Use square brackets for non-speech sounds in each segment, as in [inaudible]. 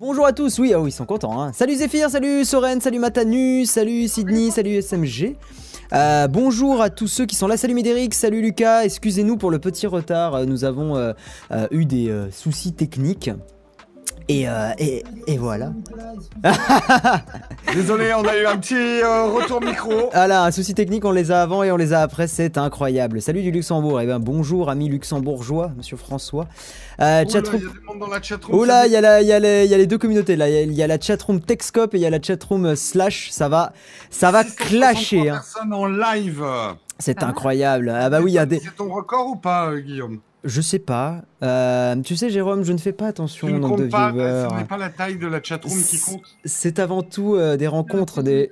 Bonjour à tous, oui, oh, ils sont contents. Hein. Salut Zephyr, salut Soren, salut Matanu, salut Sydney, salut SMG. Euh, bonjour à tous ceux qui sont là, salut Médéric, salut Lucas, excusez-nous pour le petit retard, euh, nous avons euh, euh, eu des soucis techniques. Et, euh, et, et voilà. [laughs] Désolé, on a eu un petit euh, retour micro. Ah là, un souci technique, on les a avant et on les a après, c'est incroyable. Salut du Luxembourg, et ben bonjour amis luxembourgeois, monsieur François. Euh, Oh là, chatroom- il y a. Oh il y, a y, les- il y a les deux communautés là. Il y a- il y, a la chatroom Techscope et il y a la chatroom Slash. Ça va, ça va 663 clasher. hein. personnes en live. C'est incroyable. Ah bah oui, il y a des. C'est ton record ou pas, euh, Guillaume? Je sais pas. Euh, tu sais, Jérôme, je ne fais pas attention au nombre de pas, viewers. ce n'est pas la taille de la chatroom qui compte. C'est avant tout euh, des rencontres, des,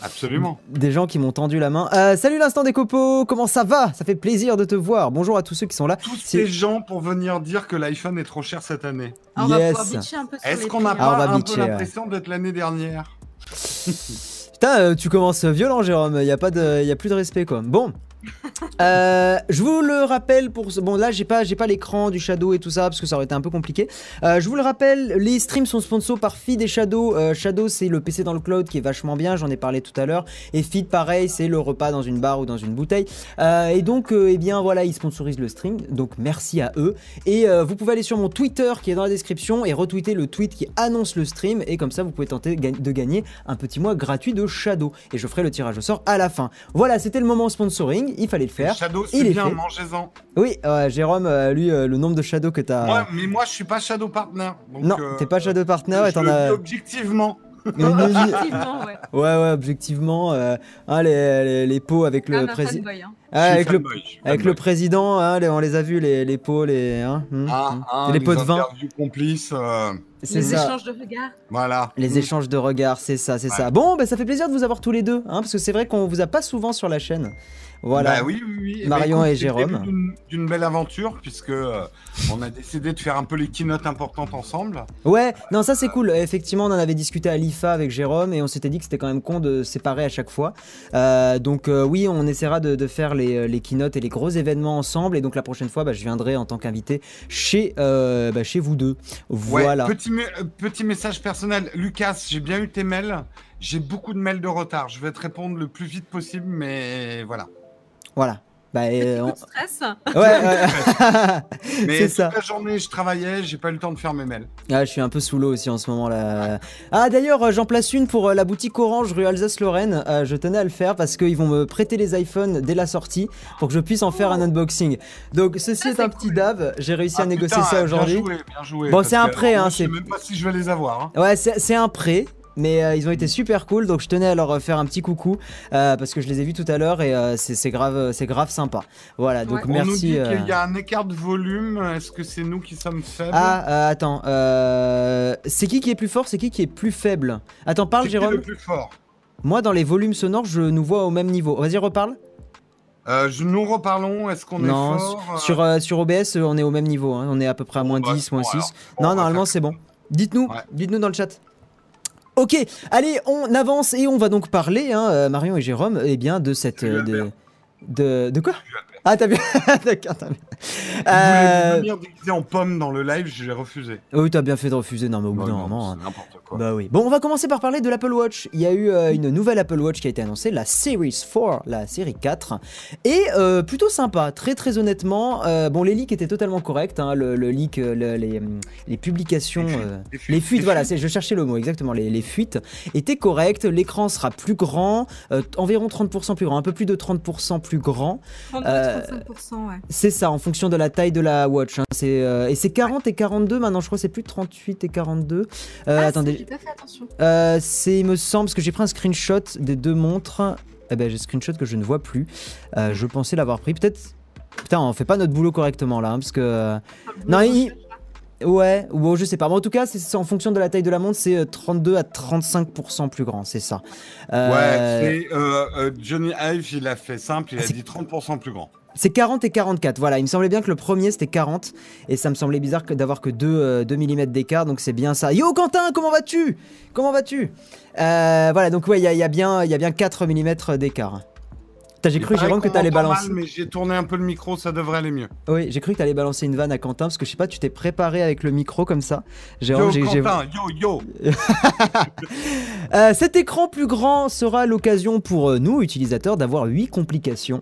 Absolument. des gens qui m'ont tendu la main. Euh, salut l'instant des copeaux, comment ça va? Ça fait plaisir de te voir. Bonjour à tous ceux qui sont là. Tous ces gens pour venir dire que l'iPhone est trop cher cette année. On Yes. bitcher un peu Est-ce qu'on n'a Ah, pas va un bitcher, peu ouais. l'impression d'être l'année dernière? [laughs] Putain, euh, tu commences violent, Jérôme. Il y a pas de, il y a plus de respect, quoi. Bon. Euh, je vous le rappelle pour ce... bon là j'ai pas j'ai pas l'écran du Shadow et tout ça parce que ça aurait été un peu compliqué. Euh, je vous le rappelle, les streams sont sponsors par Feed et Shadow. Euh, Shadow c'est le PC dans le cloud qui est vachement bien, j'en ai parlé tout à l'heure. Et Feed pareil, c'est le repas dans une barre ou dans une bouteille. Et donc eh bien voilà ils sponsorisent le stream, donc merci à eux. Et vous pouvez aller sur mon Twitter qui est dans la description et retweeter le tweet qui annonce le stream et comme ça vous pouvez tenter de gagner un petit mois gratuit de Shadow et je ferai le tirage au sort à la fin. Voilà, c'était le moment sponsoring, il fallait le faire. Shadow, il c'est est bien, fait. mangez-en. Oui, euh, Jérôme, euh, lui, euh, le nombre de Shadow que t'as. Moi, mais moi, je suis pas Shadow Partner. donc, non, euh, t'es pas Shadow Partner et t'en as. objectivement. une Effectivement, [laughs] ouais. Ouais, ouais, objectivement, euh, hein, les, les, les pots avec le Ah, président. hein. Ah, avec le, suis avec le président, hein, les- on les a vus, les, les pots, les. Hein, hum, Ah, hum. ah, les pots de vin. complices. euh, C'est Les ça. échanges de regards. voilà. Les Mm. échanges de regards, c'est ça, c'est Ouais. ça. Bon, bah, ça fait plaisir de vous avoir tous les deux, hein, parce que c'est vrai qu'on vous a pas souvent sur la chaîne. Voilà. Bah oui, oui, oui. Eh Marion ben, et écoute, c'est le Jérôme. d'une- belle aventure, puisque euh, on a décidé de faire un peu les keynotes importantes ensemble. Ouais, non, ça c'est cool. Effectivement, on en avait discuté à l'IFA avec Jérôme et on s'était dit que c'était quand même con de séparer à chaque fois. Euh, donc, euh, oui, on essaiera de, de faire les, les keynotes et les gros événements ensemble. Et donc, la prochaine fois, bah, je viendrai en tant qu'invité chez, bah, chez vous deux. Ouais, Voilà. Petit, me- petit message personnel. Lucas, j'ai bien eu tes mails. J'ai beaucoup de mails de retard. Je vais te répondre le plus vite possible, mais voilà. Voilà. Bah, euh, on- stress. Ouais, ouais. [laughs] Mais c'est toute ça. la journée, je travaillais, j'ai pas eu le temps de faire mes mails. Ah, je suis un peu sous l'eau aussi en ce moment là. Ah d'ailleurs, euh, j'en place une pour euh, la boutique Orange rue Alsace-Lorraine. Euh, je tenais à le faire parce qu'ils vont me prêter les iPhones dès la sortie pour que je puisse en faire un unboxing. Donc ceci Ça, est c'est un petit dave. J'ai réussi à Ah, négocier putain, ça bien aujourd'hui. joué, bien joué, Bon, c'est un prêt, hein, Je sais c'est- même pas si je vais les avoir. hein. Ouais, c'est c'est un prêt. Mais euh, ils ont été super cool, donc je tenais à leur euh, faire un petit coucou euh, parce que je les ai vus tout à l'heure et euh, c'est grave, c'est grave sympa. Voilà, donc Ouais. On nous merci. dit euh, qu'il y a un écart de volume. Est-ce que c'est nous qui sommes faibles? Ah, euh, attends, euh, c'est qui qui est plus fort, c'est qui qui est plus faible? Attends, parle C'est qui Jérôme. le plus fort? Moi, dans les volumes sonores, je nous vois au même niveau. Vas-y, reparle. Euh, je- Nous reparlons. Est-ce qu'on est non, fort sur, euh, sur OBS, on est au même niveau. hein. On est à peu près à moins bah, 10, bon, moins 6. alors. Bon, on non, normalement, c'est bon. Dites-nous, Ouais. dites-nous dans le chat. Ok, allez, on avance et on va donc parler, hein, euh, Marion et Jérôme, eh bien, de cette... Euh, de. De, de quoi. Ah, t'as bien [laughs] D'accord, t'as. Vous Euh, venir déguisé en pomme dans le live, j'ai refusé. Oui, t'as bien fait de refuser, non, mais au bout Bah, d'un non, moment... hein. c'est n'importe quoi. Bah oui. Bon, on va commencer par parler de l'Apple Watch. Il y a eu euh, une nouvelle Apple Watch qui a été annoncée, la Series 4, la série 4. Et euh, plutôt sympa, très très honnêtement. Euh, bon, les leaks étaient totalement corrects. hein, le, le leak, euh, le- les, hum, les publications, Les fuites, euh, les fuites, les fuites, les voilà, c'est- je cherchais le mot exactement. Les, les fuites étaient correctes. L'écran sera plus grand, euh, environ 30% plus grand, un peu plus de 30% plus grand. 32-35%, ouais. C'est ça, en fonction de la taille de la Watch. hein. C'est, euh, et c'est 40 et 42 maintenant, je crois que c'est plus 38 et 42. Euh, Ah, attendez. fait attention. Euh, c'est, il me semble, parce que j'ai pris un screenshot des deux montres. Eh ben, j'ai un screenshot que je ne vois plus. Euh, je pensais l'avoir pris. Peut-être. Putain, on fait pas notre boulot correctement là, hein, parce que. euh, Non, il- Ouais, ou bon, je sais pas. Mais en tout cas, c'est, en fonction de la taille de la montre, c'est euh, 32 à 35% plus grand, c'est ça. Euh, Ouais, euh, euh, Johnny Ive, il a fait simple, il a C'est- dit 30% plus grand. c'est 40 et 44. Voilà, il me semblait bien que le premier c'était 40. Et ça me semblait bizarre d'avoir que 2, mm d'écart, donc c'est bien ça. Yo Quentin, comment vas-tu? Comment vas-tu? Euh, Voilà, donc ouais, il y, y a bien 4 mm d'écart. J'ai cru, Jérôme, que t'allais balancer. mal, mais j'ai tourné un peu le micro, ça devrait aller mieux. Oui, j'ai cru que t'allais balancer une vanne à Quentin parce que je sais pas, tu t'es préparé avec le micro comme ça. Jérôme, Quentin, yo, yo. [laughs] Euh, cet écran plus grand sera l'occasion pour euh, nous, utilisateurs, d'avoir 8 complications.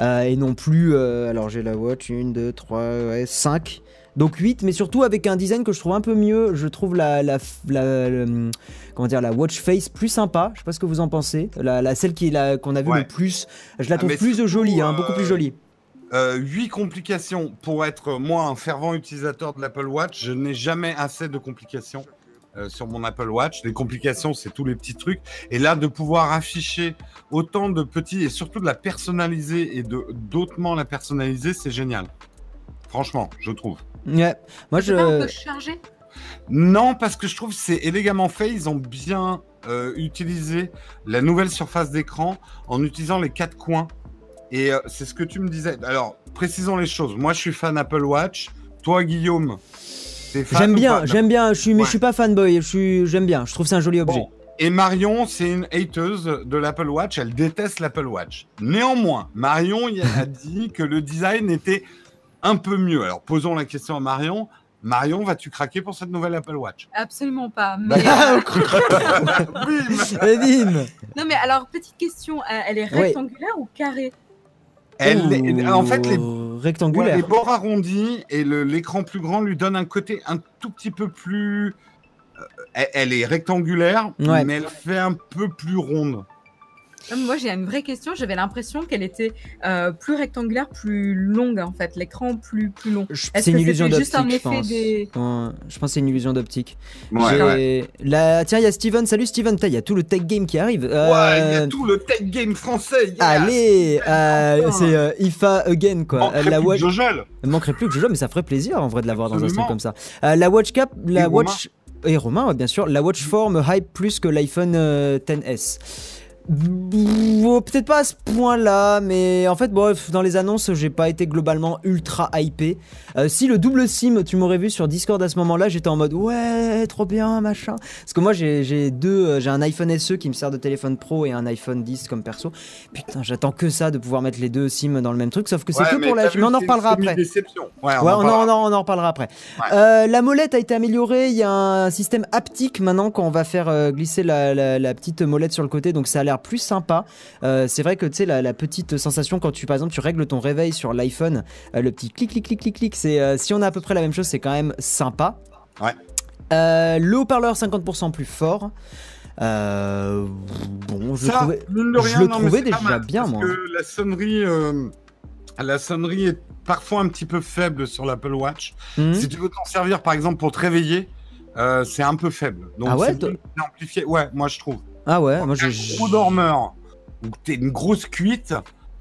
Euh, et non plus, alors j'ai la watch, 1, 2, 3, 5. Donc 8, mais surtout avec un design que je trouve un peu mieux. Je trouve la, la, la- comment dire, la watch face plus sympa. Je sais pas ce que vous en pensez. La, celle qui est la- qu'on a vue Ouais. le plus. Je la Ah, trouve plus jolie, hein, euh, beaucoup plus jolie. Euh, 8 complications. Pour être, euh, moi, un fervent utilisateur de l'Apple Watch, je n'ai jamais assez de complications euh, sur mon Apple Watch. Les complications, c'est tous les petits trucs. Et là, de pouvoir afficher autant de petits, et surtout de la personnaliser et de d'autrement la personnaliser, c'est génial. Franchement, je trouve. Ouais. Moi, C'est pas un peu je. chargé? Non, parce que je trouve que c'est élégamment fait. Ils ont bien euh, utilisé la nouvelle surface d'écran en utilisant les quatre coins. Et euh, c'est ce que tu me disais. Alors, précisons les choses. Moi, je suis fan Apple Watch. Toi, Guillaume, t'es fan J'aime bien, pas? j'aime bien. Je suis, mais je suis pas fanboy. Je suis, j'aime bien. Je trouve c'est un joli objet. Bon. Et Marion, c'est une hateuse de l'Apple Watch. Elle déteste l'Apple Watch. Néanmoins, Marion a [laughs] dit que le design était un peu mieux. Alors, posons la question à Marion. Marion, vas-tu craquer pour cette nouvelle Apple Watch? Absolument pas. Bah, [laughs] [laughs] Mais, euh, Et bim. non, mais alors, petite question. euh, Elle est rectangulaire ou carrée? Elle, est- en fait, les, ouais, bords arrondis et l'écran plus grand lui donnent un côté un tout petit peu plus. euh, elle, elle est rectangulaire, Ouais. mais elle fait un peu plus ronde. Moi, j'ai une vraie question. J'avais l'impression qu'elle était euh, plus rectangulaire, plus longue, en fait. L'écran plus, plus long. C'est une illusion d'optique, juste un je effet pense. des- Ouais, je pense que c'est une illusion d'optique. Ouais, J'ai- ouais. La... Tiens, il y a Steven. Salut Steven. Il y a tout le tech game qui arrive. Ouais, il y a Euh, tout le tech game français. yes. Allez, euh, c'est euh, IFA again quoi. Manquerait Euh, la plus watch, que Jojol. il manquerait plus que je joue, mais ça ferait plaisir en vrai de l'avoir dans un stream comme ça. Euh, la Watch Cap, la Et Romain. Watch et Romain, bien sûr. La Watch forme hype plus que l'iPhone euh, 10s. Peut-être pas à ce point-là, mais en fait, bref, dans les annonces, j'ai pas été globalement ultra hypé. Euh, si le double SIM, tu m'aurais vu sur Discord à ce moment-là, j'étais en mode ouais, trop bien, machin. Parce que moi, j'ai deux, euh, j'ai un iPhone SE qui me sert de téléphone pro et un iPhone 10 comme perso. Putain, j'attends que ça de pouvoir mettre les deux SIM dans le même truc, sauf que c'est Ouais, que mais pour la. Mais on en reparlera après. déception. Ouais, Ouais, en on, en, on en- on en reparlera après. Ouais. Euh, la molette a été améliorée. Il y a un système haptique maintenant quand on va faire glisser la, la- la petite molette sur le côté. Donc ça a l'air plus sympa. Euh, c'est vrai que tu sais, la, la petite sensation quand tu, par exemple, tu règles ton réveil sur l'iPhone, euh, le petit clic, clic, clic, clic, clic, c'est, euh, si on a à peu près la même chose, c'est quand même sympa. Ouais. Euh, le haut-parleur 50% plus fort. Euh, bon, je Ça, trouvais. je le non, trouvais déjà mal, bien, parce moi. que la sonnerie, euh, la sonnerie est parfois un petit peu faible sur l'Apple Watch. Hmm. Si tu veux t'en servir, par exemple, pour te réveiller, euh, c'est un peu faible. Donc, Ah ouais, c'est amplifié. Ouais, moi, je trouve. Ah ouais, moi Un je. gros dormeur, t'es une grosse cuite,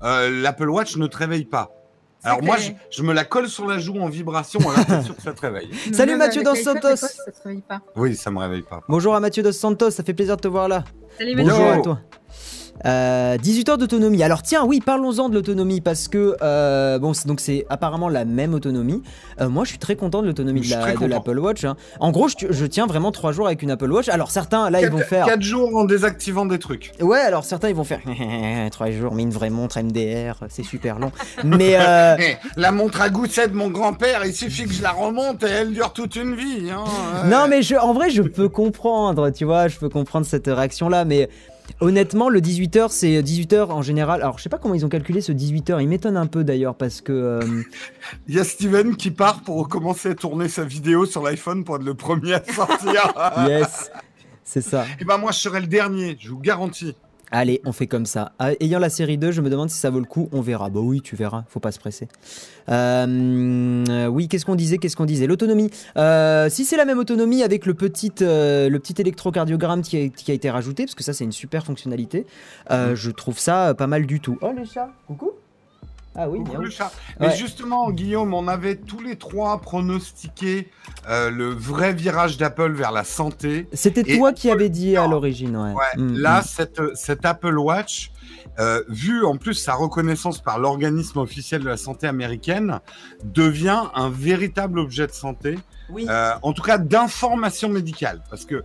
euh, l'Apple Watch ne te réveille pas. Alors moi, je, me la colle sur la joue en vibration, alors t'es sûr que ça te réveille. [laughs] Salut Mathieu Dos Santos. Ça réveille pas. Oui, ça me réveille pas. Bonjour à Mathieu Dos Santos, ça fait plaisir de te voir là. Salut, Bonjour Mathieu. à toi. Euh, 18 heures d'autonomie. Alors tiens, oui, parlons-en de l'autonomie parce que euh, bon, c'est- donc c'est apparemment la même autonomie. Euh, moi, je suis très content de l'autonomie de la- l'Apple Watch. hein. En gros, je, je tiens vraiment 3 jours avec une Apple Watch. Alors certains, là, ils vont faire. 4 jours en désactivant des trucs. Ouais, alors certains, ils vont faire [laughs] 3 jours, mais une vraie montre MDR, c'est super long. Mais euh, [laughs] Eh, la montre à gousset de mon grand-père, il suffit que je la remonte et elle dure toute une vie. hein. Euh, Non, mais je, en vrai, je peux comprendre, tu vois, je peux comprendre cette réaction-là, mais honnêtement, le 18h, c'est 18h en général. Alors, je sais pas comment ils ont calculé ce 18h, il m'étonne un peu d'ailleurs, parce que. euh, [laughs] Il y a Steven qui part pour recommencer à tourner sa vidéo sur l'iPhone pour être le premier à sortir. [laughs] yes, c'est ça. Et ben moi, je serai le dernier, je vous garantis. Allez, on fait comme ça. Ah, Ayant la série 2, je me demande si ça vaut le coup, on verra. Bah oui, tu verras, faut pas se presser. Euh, oui, qu'est-ce qu'on disait? Qu'est-ce qu'on disait? L'autonomie. Euh, si c'est la même autonomie avec le petit, euh, le petit électrocardiogramme qui a, qui a été rajouté, parce que ça c'est une super fonctionnalité, euh, je trouve ça pas mal du tout. Oh les chats, coucou Ah oui, bien. le chat. Mais Ouais. justement, Guillaume, on avait tous les trois pronostiqué euh, le vrai virage d'Apple vers la santé. C'était toi qui avais dit à l'origine, ouais. Ouais, Mm, là, mm. cette, cette Apple Watch euh, vu en plus sa reconnaissance par l'organisme officiel de la santé américaine, devient un véritable objet de santé, Oui. euh, en tout cas d'information médicale, parce que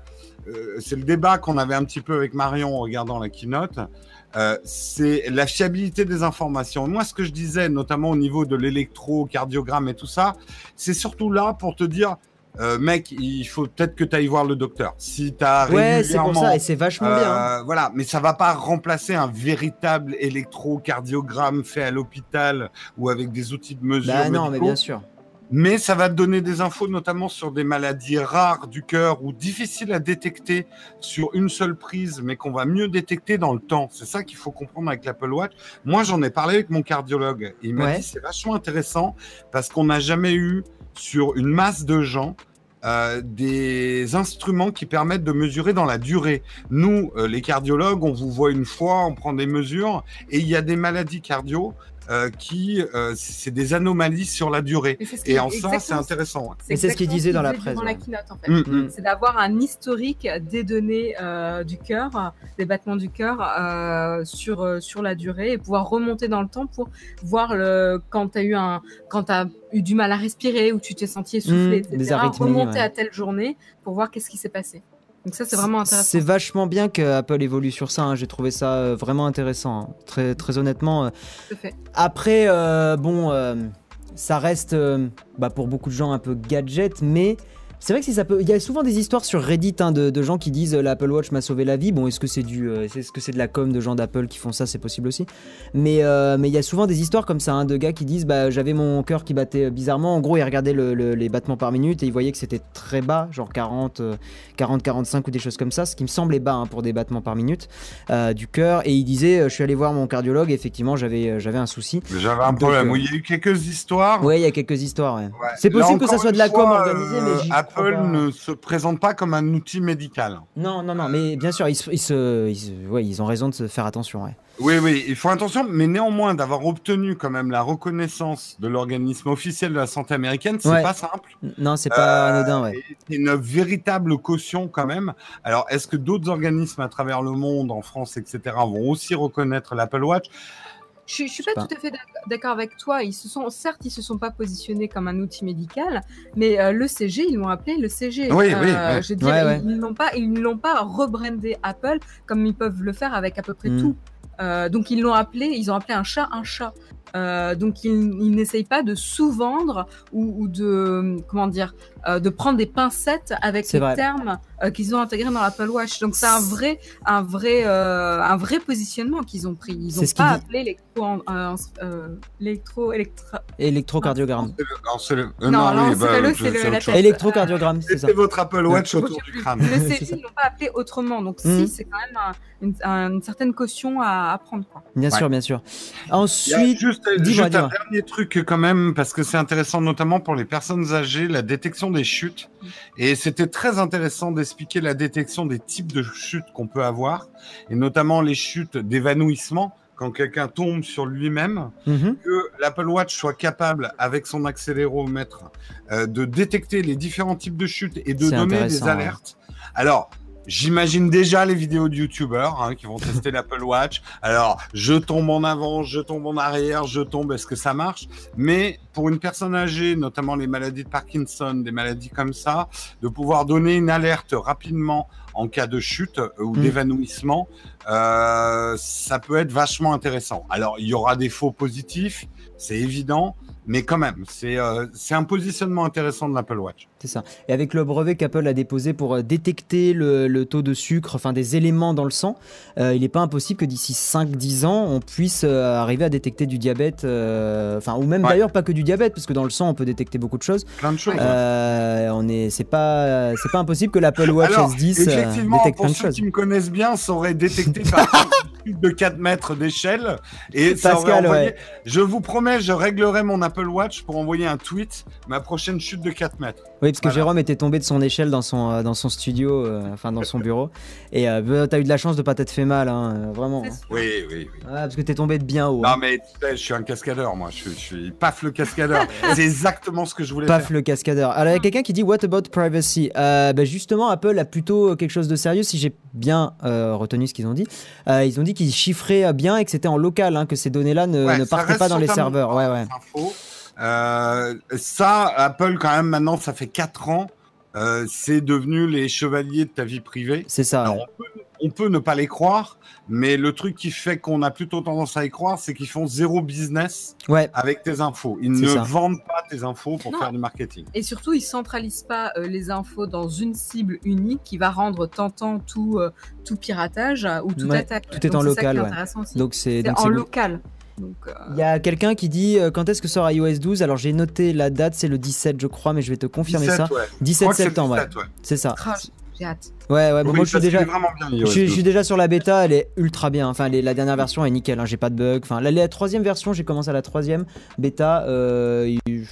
euh, c'est le débat qu'on avait un petit peu avec Marion en regardant la keynote. Euh, c'est la fiabilité des informations. Moi, ce que je disais, notamment au niveau de l'électrocardiogramme et tout ça, c'est surtout là pour te dire, euh, mec, il faut peut-être que tu ailles voir le docteur. Si tu as Ouais, c'est pour ça, et c'est vachement bien. hein. euh, Voilà, mais ça va pas remplacer un véritable électrocardiogramme fait à l'hôpital ou avec des outils de mesure. Bah non, mais bien sûr. Mais ça va te donner des infos, notamment sur des maladies rares du cœur ou difficiles à détecter sur une seule prise, mais qu'on va mieux détecter dans le temps. C'est ça qu'il faut comprendre avec l'Apple Watch. Moi, j'en ai parlé avec mon cardiologue. Il m'a Ouais. dit c'est vachement intéressant parce qu'on n'a jamais eu sur une masse de gens euh, des instruments qui permettent de mesurer dans la durée. Nous, euh, les cardiologues, on vous voit une fois, on prend des mesures, et il y a des maladies cardio euh, qui, euh, c'est des anomalies sur la durée. Et, ce Et en ça, c'est intéressant. Mais c'est ce qu'il disait dans la presse, ouais. la keynote, en fait. Mm, mm. c'est d'avoir un historique des données euh, du cœur, des battements du cœur euh, sur, euh, sur la durée et pouvoir remonter dans le temps pour voir le, quand tu as eu un quand tu eu du mal à respirer ou tu t'es senti essoufflé, Mm, des etc. remonter ouais. à telle journée pour voir qu'est-ce qui s'est passé. Donc ça, c'est vraiment C'est intéressant. vachement bien que Apple évolue sur ça. hein. J'ai trouvé ça euh, vraiment intéressant. hein. Très, très honnêtement. euh. Fait. Après, euh, bon, euh, ça reste bah, pour beaucoup de gens un peu gadget, mais c'est vrai que si ça peut. Il y a souvent des histoires sur Reddit hein, de, de gens qui disent euh, l'Apple Watch m'a sauvé la vie. Bon, est-ce que c'est du, euh, est-ce que c'est de la com de gens d'Apple qui font ça? C'est possible aussi. Mais euh, mais il y a souvent des histoires comme ça hein, de gars qui disent bah j'avais mon cœur qui battait bizarrement. En gros, ils regardaient le- le- les battements par minute et ils voyaient que c'était très bas, genre 40, euh, 40, 45 ou des choses comme ça, ce qui me semblait bas hein, pour des battements par minute euh, du cœur. Et il disait, euh, je suis allé voir mon cardiologue. Et effectivement, j'avais j'avais un souci. J'avais un Donc, problème. Oui, il y a eu quelques histoires. Ouais, il y com quelques histoires. ouais. Ouais. C'est Là, possible que ça soit de la com organisée, mais Apple pas. ne se présente pas comme un outil médical. Non, non, non, mais bien sûr, ils, se- ils se- ils se- ouais, ils ont raison de se faire attention. Ouais. Oui, oui, il faut attention, mais néanmoins d'avoir obtenu quand même la reconnaissance de l'organisme officiel de la santé américaine, c'est Ouais. pas simple. Non, c'est pas Euh, anodin, ouais. C'est une véritable caution quand même. Alors, est-ce que d'autres organismes à travers le monde, en France, etc., vont aussi reconnaître l'Apple Watch? Je, suis- je suis pas, pas. tout à fait d'ac- d'accord avec toi. Ils se sont, certes, ils se sont pas positionnés comme un outil médical, mais euh, le CG, ils l'ont appelé le CG. Oui, Euh, oui, oui. Je veux dire, Ouais, ouais. ils, n'ont pas, ils ne l'ont pas rebrandé Apple comme ils peuvent le faire avec à peu près Mm. tout. Euh, donc ils l'ont appelé, ils ont appelé un chat un chat. Euh, donc ils, ils n'essayent pas de sous-vendre ou, ou de comment dire, euh, de prendre des pincettes avec les vrai. termes euh, qu'ils ont intégrés dans l'Apple Watch. Donc c'est un vrai, un vrai, euh, un vrai positionnement qu'ils ont pris. Ils n'ont pas appelé l'électro, euh, euh, Électrocardiogramme. Non, c'est euh, bah. Électrocardiogramme, c'est votre Apple Watch autour du crâne. Le [laughs] ça. ils l'ont pas appelé autrement. Donc Mhm. si, c'est quand même un- une, un- une certaine caution à, à prendre. Quoi. Bien Ouais. sûr, bien sûr. Il Ensuite, juste, juste un dernier truc quand même, parce que c'est intéressant notamment pour les personnes âgées, la détection des chutes. Et c'était très intéressant d'expliquer la détection des types de chutes qu'on peut avoir, et notamment les chutes d'évanouissement quand quelqu'un tombe sur lui-même, Mhm. que l'Apple Watch soit capable, avec son accéléromètre, euh, de détecter les différents types de chutes et de donner des ouais. alertes. Alors, J'imagine déjà les vidéos de youtubeurs hein, qui vont tester [laughs] l'Apple Watch. Alors, je tombe en avant, je tombe en arrière, je tombe, est-ce que ça marche? Mais pour une personne âgée, notamment les maladies de Parkinson, des maladies comme ça, de pouvoir donner une alerte rapidement en cas de chute euh, ou Mm. d'évanouissement, euh, ça peut être vachement intéressant. Alors, il y aura des faux positifs, c'est évident, mais quand même, c'est euh, c'est un positionnement intéressant de l'Apple Watch. C'est ça. Et avec le brevet qu'Apple a déposé pour euh, détecter le, le taux de sucre, enfin des éléments dans le sang, euh, il n'est pas impossible que d'ici 5-10 ans, on puisse euh, arriver à détecter du diabète, euh, enfin ou même Ouais. d'ailleurs pas que du diabète, parce que dans le sang on peut détecter beaucoup de choses. Plein de choses. On est, c'est pas, c'est pas impossible que l'Apple Watch Alors, S10 euh, effectivement, détecte pour plein de ceux choses. qui me connaissent bien, ça aurait détecté par [laughs] chute de 4 mètres d'échelle. Et ça Pascal, envoyé... ouais. Je vous promets, je réglerai mon Apple Watch pour envoyer un tweet, ma prochaine chute de 4 mètres. Oui, parce que Voilà. Jérôme était tombé de son échelle dans son, euh, dans son studio, euh, enfin dans son bureau. [laughs] Et euh, t'as eu de la chance de pas t'être fait mal, hein, euh, vraiment. Hein. Oui, oui, oui. Ouais, parce que t'es tombé de bien haut. Non, hein. mais tu sais, je suis un cascadeur, moi. Je suis, je suis paf le cascadeur. [laughs] C'est exactement ce que je voulais Paf faire. le cascadeur. Alors il y a quelqu'un qui dit What about privacy? Euh, bah, Justement, Apple a plutôt quelque chose de sérieux, si j'ai bien euh, retenu ce qu'ils ont dit. Euh, ils ont dit qu'ils chiffraient bien et que c'était en local, hein, que ces données-là ne, Ouais, ne ça partaient pas dans les serveurs. Ouais, ouais. info. Euh, ça, Apple, quand même, maintenant, ça fait 4 ans. euh, c'est devenu les chevaliers de ta vie privée. C'est ça. Alors, ouais. on, peut, on peut ne pas les croire, mais le truc qui fait qu'on a plutôt tendance à y croire, c'est qu'ils font zéro business Ouais, avec tes infos. Ils ne ça. vendent pas tes infos pour Non. faire du marketing. Et surtout, ils centralisent pas euh, les infos dans une cible unique qui va rendre tentant tout, euh, tout piratage ou toute Ouais, attaque. tout est Donc, en c'est ça qui local, est ouais. intéressant aussi. donc c'est en local. Donc, euh, Il y a quelqu'un qui dit euh, quand est-ce que sort iOS 12 Alors j'ai noté la date, c'est le 17 je crois, mais je vais te confirmer 17, ça. ouais. Je 17 crois que c'est septembre, ouais. 17, ouais. c'est ça. j'ai hâte. Ouais, ouais, bon, Oui, moi je suis déjà... est vraiment bien. Je iOS suis, je 12. suis déjà sur la bêta, elle est ultra bien. Enfin, les- la dernière version est nickel, hein, j'ai pas de bug. Enfin, la, la troisième version, j'ai commencé à la troisième bêta. Euh, il-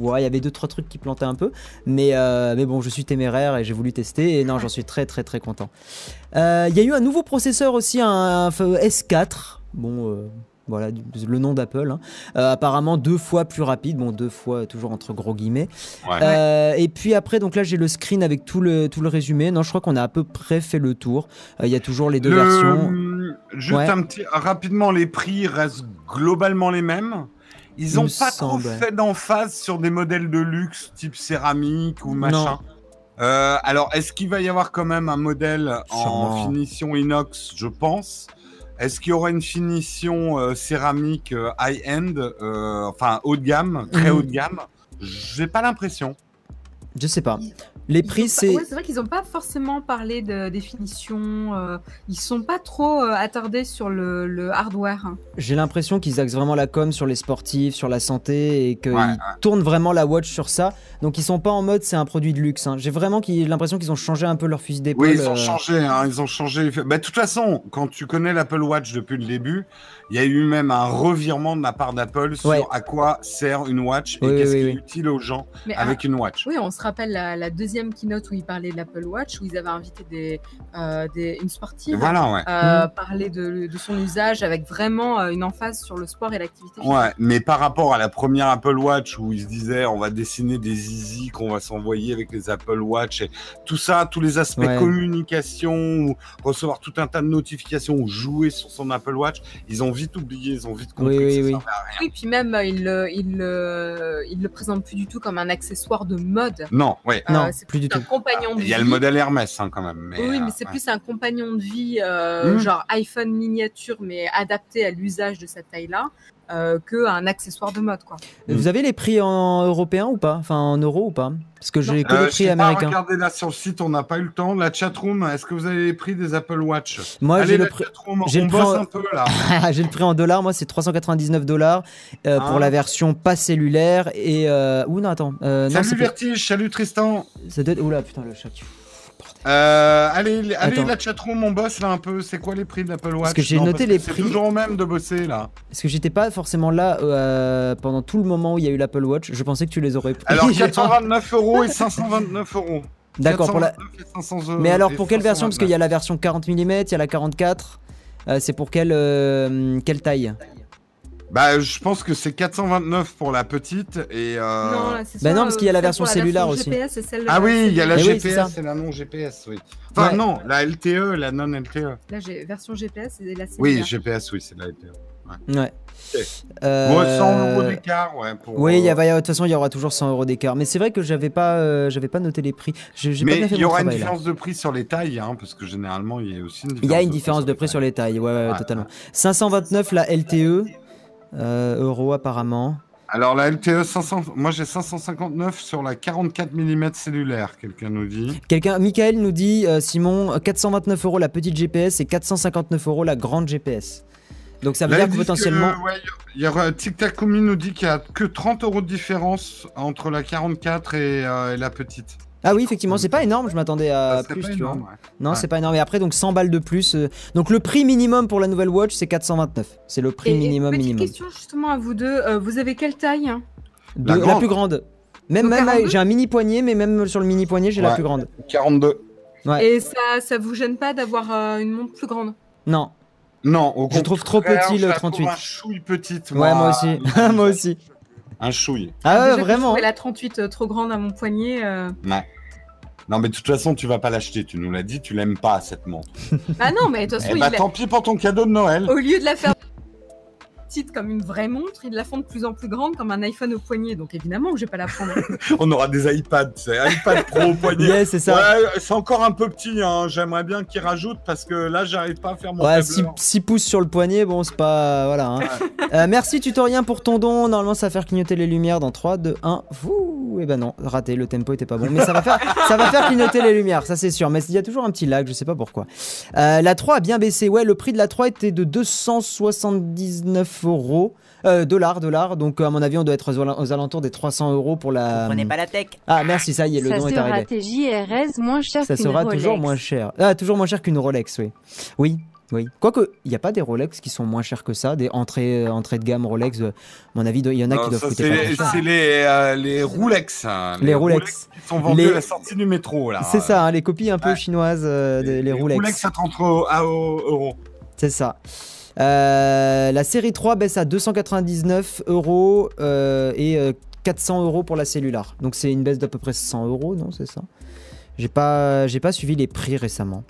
ouais, il y avait deux trois trucs qui plantaient un peu, mais euh, mais bon, je suis téméraire et j'ai voulu tester et non, j'en suis très très très content. Euh, Il y a eu un nouveau processeur aussi, un, un S4. Bon. Voilà le nom d'Apple. hein. Euh, apparemment deux fois plus rapide, bon deux fois toujours entre gros guillemets. Ouais. Euh, et puis après, donc là j'ai le screen avec tout le, tout le résumé. Non, je crois qu'on a à peu près fait le tour. Euh, Il y a toujours les deux Le- versions. Juste Ouais. un petit. Rapidement, les prix restent globalement les mêmes. Ils Il n'ont pas trop semble, fait d'emphase sur des modèles de luxe type céramique ou machin. Non. Euh, alors, est-ce qu'il va y avoir quand même un modèle Sûrement. en finition inox? Je pense. Est-ce qu'il y aura une finition euh, céramique euh, high-end, euh, enfin haut de gamme, très Mhm. haut de gamme? J'ai pas l'impression. Je sais pas. Les Ils prix, c'est. ouais, c'est vrai qu'ils n'ont pas forcément parlé de définition. euh, ils sont pas trop euh, attardés sur le, le hardware. hein. J'ai l'impression qu'ils axent vraiment la com sur les sportifs, sur la santé et qu'ils Ouais, ouais. tournent vraiment la watch sur ça. Donc ils sont pas en mode c'est un produit de luxe. hein. J'ai vraiment l'impression qu'ils ont changé un peu leur fusil d'épaule. Oui, ils ont euh, changé. Hein, ils ont changé. Bah, de toute façon, quand tu connais l'Apple Watch depuis le début, il y a eu même un revirement de la part d'Apple sur Ouais. à quoi sert une watch et Oui, qu'est-ce oui, qui oui. est utile aux gens Mais avec une watch. Oui, on se rappelle la, la deuxième keynote où ils parlaient de l'Apple Watch, où ils avaient invité des, euh, des- une sportive. Voilà, ouais. euh, Mm. parler de, de son usage avec vraiment euh, une emphase sur le sport et l'activité. physique. Ouais, mais par rapport à la première Apple Watch où ils se disaient on va dessiner des zizi qu'on va s'envoyer avec les Apple Watch et tout ça, tous les aspects Ouais. communication, ou recevoir tout un tas de notifications ou jouer sur son Apple Watch, ils ont vite oublié, ils ont vite compris Oui, que oui, ça oui. servait à rien. Oui, puis même, euh, il le, il, le, il le présente plus du tout comme un accessoire de mode. Non, ouais. Euh, Non, c'est plus du un tout. compagnon de Il y a le modèle Hermès hein, quand même. Mais, oui, euh, mais c'est ouais. plus un compagnon de vie, euh, Mm. genre iPhone miniature, mais adapté à l'usage de cette taille-là, euh, qu'un accessoire de mode, quoi. Vous avez les prix en européen ou pas? Enfin en euros ou pas? Parce que j'ai que Euh, les prix pas, américains. regardez là sur le site, on n'a pas eu le temps. La chatroom, est-ce que vous avez les prix des Apple Watch? Moi j'ai le prix. j'ai le en- un peu là. [laughs] j'ai le prix en dollars, moi c'est 399 dollars euh, pour Ah. la version pas cellulaire et euh... ou non attends euh, non salut Vertige, salut Tristan. ça doit être- oula putain le chat qui- Euh, allez, allez Attends. la chatroom, on bosse là un peu. C'est quoi les prix de l'Apple Watch que j'ai Non, noté les prix. toujours au même de bosser là. parce que j'étais pas forcément là euh, pendant tout le moment où il y a eu l'Apple Watch. Je pensais que tu les aurais pris. Alors [laughs] 429 euros et 529 euros. D'accord pour la. 429 et 500 euros Mais alors pour quelle version? Parce qu'il y 529. a la version 40 mm, il y a la 44. Euh, c'est pour quelle euh, quelle taille? Bah, je pense que c'est 429 pour la petite et. euh, Non, là, c'est bah non, parce qu'il y a la celle version cellulaire aussi. Ah oui, il y a la oui. GPS et la non GPS, oui. Enfin Ouais. non, la LTE, la non LTE. Là, j'ai version GPS et la Oui, cellulaire. GPS, oui, c'est la LTE. Ouais. Euh, Bon, 100 euros d'écart, ouais. Pour, Oui, il y euh, a- de toute façon, il y aura toujours 100 euros d'écart. Mais c'est vrai que j'avais pas, euh, j'avais pas noté les prix. Je- Mais il y aura une travail, là. différence de prix sur les tailles, hein, parce que généralement, il y a aussi une différence. Il y a une différence de prix sur les tailles, ouais, ouais, Ouais, totalement. 529 la LTE, euh, euros apparemment. Alors la LTE 500, moi j'ai 559 sur la 44 mm cellulaire, quelqu'un nous dit. Quelqu'un, Michael nous dit, euh, Simon, 429 euros la petite GPS et 459 euros la grande GPS. Donc ça veut Là, dire que potentiellement. ouais, il y aura Tic Tac nous dit qu'il y a que 30 euros de différence entre la 44 et, euh, et la petite. Ah oui, effectivement, c'est pas énorme. Je m'attendais à plus, pas tu vois. énorme, ouais. Non, Ouais. c'est pas énorme. Et après, donc 100 balles de plus. euh, Donc le prix minimum pour la nouvelle Watch, c'est 429. C'est le prix Et- minimum petite minimum. question justement à vous deux. euh, vous avez quelle taille hein? De- La la, plus grande. Même, Donc même 42? j'ai un mini poignet, mais même sur le mini poignet, j'ai la plus grande. 42. Ouais. Et ça, ça vous gêne pas d'avoir euh, une montre plus grande? Non. Non, au Je trouve trop petit, je le la trouve 38. Un chouille petite. Ouais, moi aussi. moi aussi. [laughs] [laughs] Un chouille. Ah ouais, vraiment. trouvais la 38 euh, trop grande à mon poignet. euh, Ouais. Non, mais de toute façon, tu vas pas l'acheter. Tu nous l'as dit, tu l'aimes pas cette montre. Ah non, mais de toute Eh façon, bah, il l'a- tant pis pour ton cadeau de Noël. au lieu de la faire petite comme une vraie montre, ils la font de plus en plus grande comme un iPhone au poignet. Donc évidemment que je vais pas la prendre. [laughs] On aura des iPads, c'est iPad Pro au poignet. C'est ça. Ouais, c'est encore un peu petit. Hein. J'aimerais bien qu'ils rajoutent parce que là, j'arrive pas à faire mon Ouais, tableur. 6 pouces sur le poignet, bon, c'est pas. Voilà. hein. Euh, merci Tutorien pour ton don. Normalement, ça va faire clignoter les lumières dans 3, 2, 1. Fouh Et ben non, raté, le tempo était pas bon. Mais ça va faire, ça va faire clignoter les lumières, ça c'est sûr. Mais il y a toujours un petit lag, je sais pas pourquoi. Euh, la 3 a bien baissé. Ouais, le prix de la 3 était de 279 euros. Euh, dollars, dollars. Donc, à mon avis, on doit être aux, al- aux alentours des 300 euros pour la. Prenez pas la tech. Ah, merci, ça y est, le ça don est sera arrivé. TJRS moins cher Ça sera Rolex. toujours moins cher. Ah, toujours moins cher qu'une Rolex, oui. Oui, oui. Quoique, il n'y a pas des Rolex qui sont moins chers que ça, des entrées, euh, entrées de gamme Rolex. euh, à mon avis, il y en a Non, qui doivent ça, coûter pas c'est trop cher. c'est les, euh, les Rolex. hein. Les Rolex. qui sont vendus Les- à la sortie du métro. là. C'est ça, hein, les copies un peu Ouais. chinoises, euh, des- les, Rolex. Rolex à 30 euros. à euros. C'est ça. Euh, la série 3 baisse à 299 euros euh, et euh, 400 euros pour la cellulaire. Donc c'est une baisse d'à peu près 100 euros, non C'est ça? J'ai pas, j'ai pas suivi les prix récemment.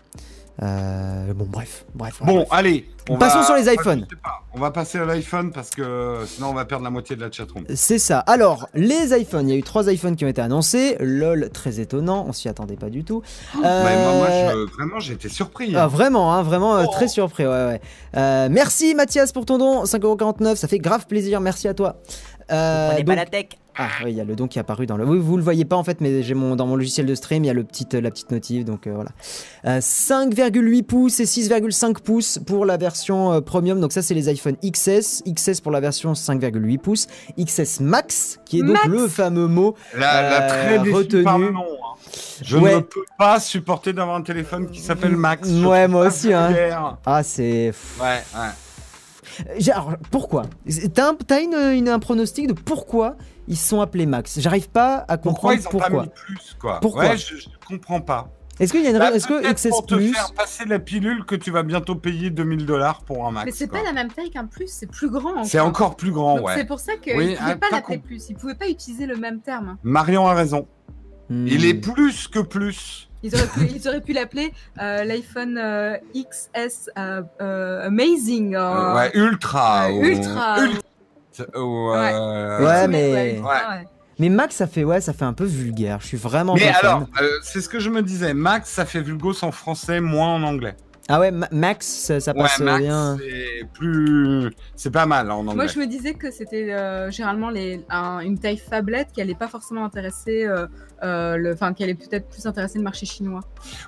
Euh, bon, bref, bref. Bon, bref. allez. on Passons va- sur les iPhones. On va passer à l'iPhone parce que sinon on va perdre la moitié de la chatroom. C'est ça. Alors, les iPhones, il y a eu trois iPhones qui ont été annoncés. LOL, très étonnant, on s'y attendait pas du tout. Ouais, moi, moi, Euh, je- vraiment, j'ai été surpris. Ah, vraiment, hein, vraiment euh, Oh. très surpris. Ouais, ouais. Euh, merci Mathias pour ton don, 5,49€, ça fait grave plaisir, merci à toi. Euh, donc- pas la tech. Ah oui, il y a le don qui est apparu dans le. Oui, vous le voyez pas en fait, mais j'ai mon dans mon logiciel de stream, il y a le petit, la petite notif, donc euh, voilà. Euh, 5,8 pouces et 6,5 pouces pour la version euh, premium. Donc ça, c'est les iPhone XS, XS pour la version 5,8 pouces, XS Max, qui est donc Max. le fameux mot. La, la euh, très retenu. par le nom. hein. Je Ouais. ne peux pas supporter d'avoir un téléphone qui s'appelle Max. Je Ouais, moi aussi, hein. Ah, c'est. Ouais, ouais. J'ai- Alors, pourquoi T'as un, une, une- un pronostic de pourquoi ils sont appelés Max J'arrive pas à Pourquoi comprendre ils ont pourquoi. pas mis plus, quoi? Pourquoi Ouais, je, je comprends pas. Est-ce qu'il y a une Bah, raison Est-ce que XS pour te Plus faire passer la pilule que tu vas bientôt payer 2000 dollars pour un Max. Mais c'est pas la même taille qu'un plus, c'est plus grand. C'est encore plus grand, Donc ouais. C'est pour ça qu'ils Oui, ne pouvaient ah, pas l'appeler plus. Ils pouvaient pas utiliser le même terme. Marion a raison. Hmm. Il est plus que plus. Ils auraient pu, ils auraient pu l'appeler euh, l'iPhone euh, XS euh, euh, Amazing. euh, Euh, ouais, ultra. euh, ou- ultra. ult- ou, Ouais. euh, Ouais, mais- ah ouais. Mais Max, ça fait ouais, ça fait un peu vulgaire. Je suis vraiment Mais alors, euh, c'est ce que je me disais. Max, ça fait vulgos en français, moins en anglais. Ah ouais, Ma- Max, ça, ça Ouais, passe euh, Max, bien. c'est plus. C'est pas mal en anglais. Moi, je me disais que c'était euh, généralement les, un- une taille fablette qui allait pas forcément intéresser, euh, euh, le, enfin, qui allait peut-être plus intéresser le marché chinois.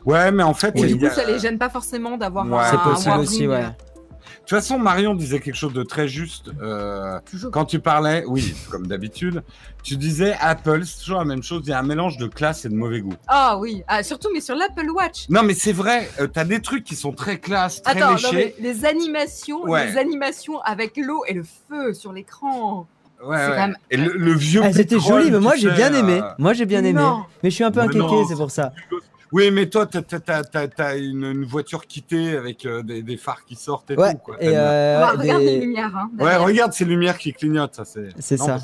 Ouais, mais en fait, Et du coup, ça les gêne pas forcément d'avoir Ouais. un, C'est possible aussi, ouais. De toute façon, Marion disait quelque chose de très juste. euh, quand tu parlais, oui, comme d'habitude, tu disais Apple, c'est toujours la même chose. Il y a un mélange de classe et de mauvais goût. Ah oui, ah, surtout mais sur l'Apple Watch. Non, mais c'est vrai. euh, T'as des trucs qui sont très classe, très Attends, non, léchés. mais les animations, Ouais. les animations avec l'eau et le feu sur l'écran. Ouais, même- Et le, le vieux. Ah, c'était pétrole, joli, mais moi j'ai bien aimé. euh, Moi j'ai bien aimé. Non. Mais je suis un peu inquiété, c'est pour ça. Oui, mais toi, t'as- t'as- t'as une, une voiture quittée avec euh, des, des phares qui sortent et Ouais, tout. Quoi. et euh, Bah, ouais, regarde des- les lumières. Hein, Ouais, regarde ces lumières qui clignotent, ça c'est. Ça.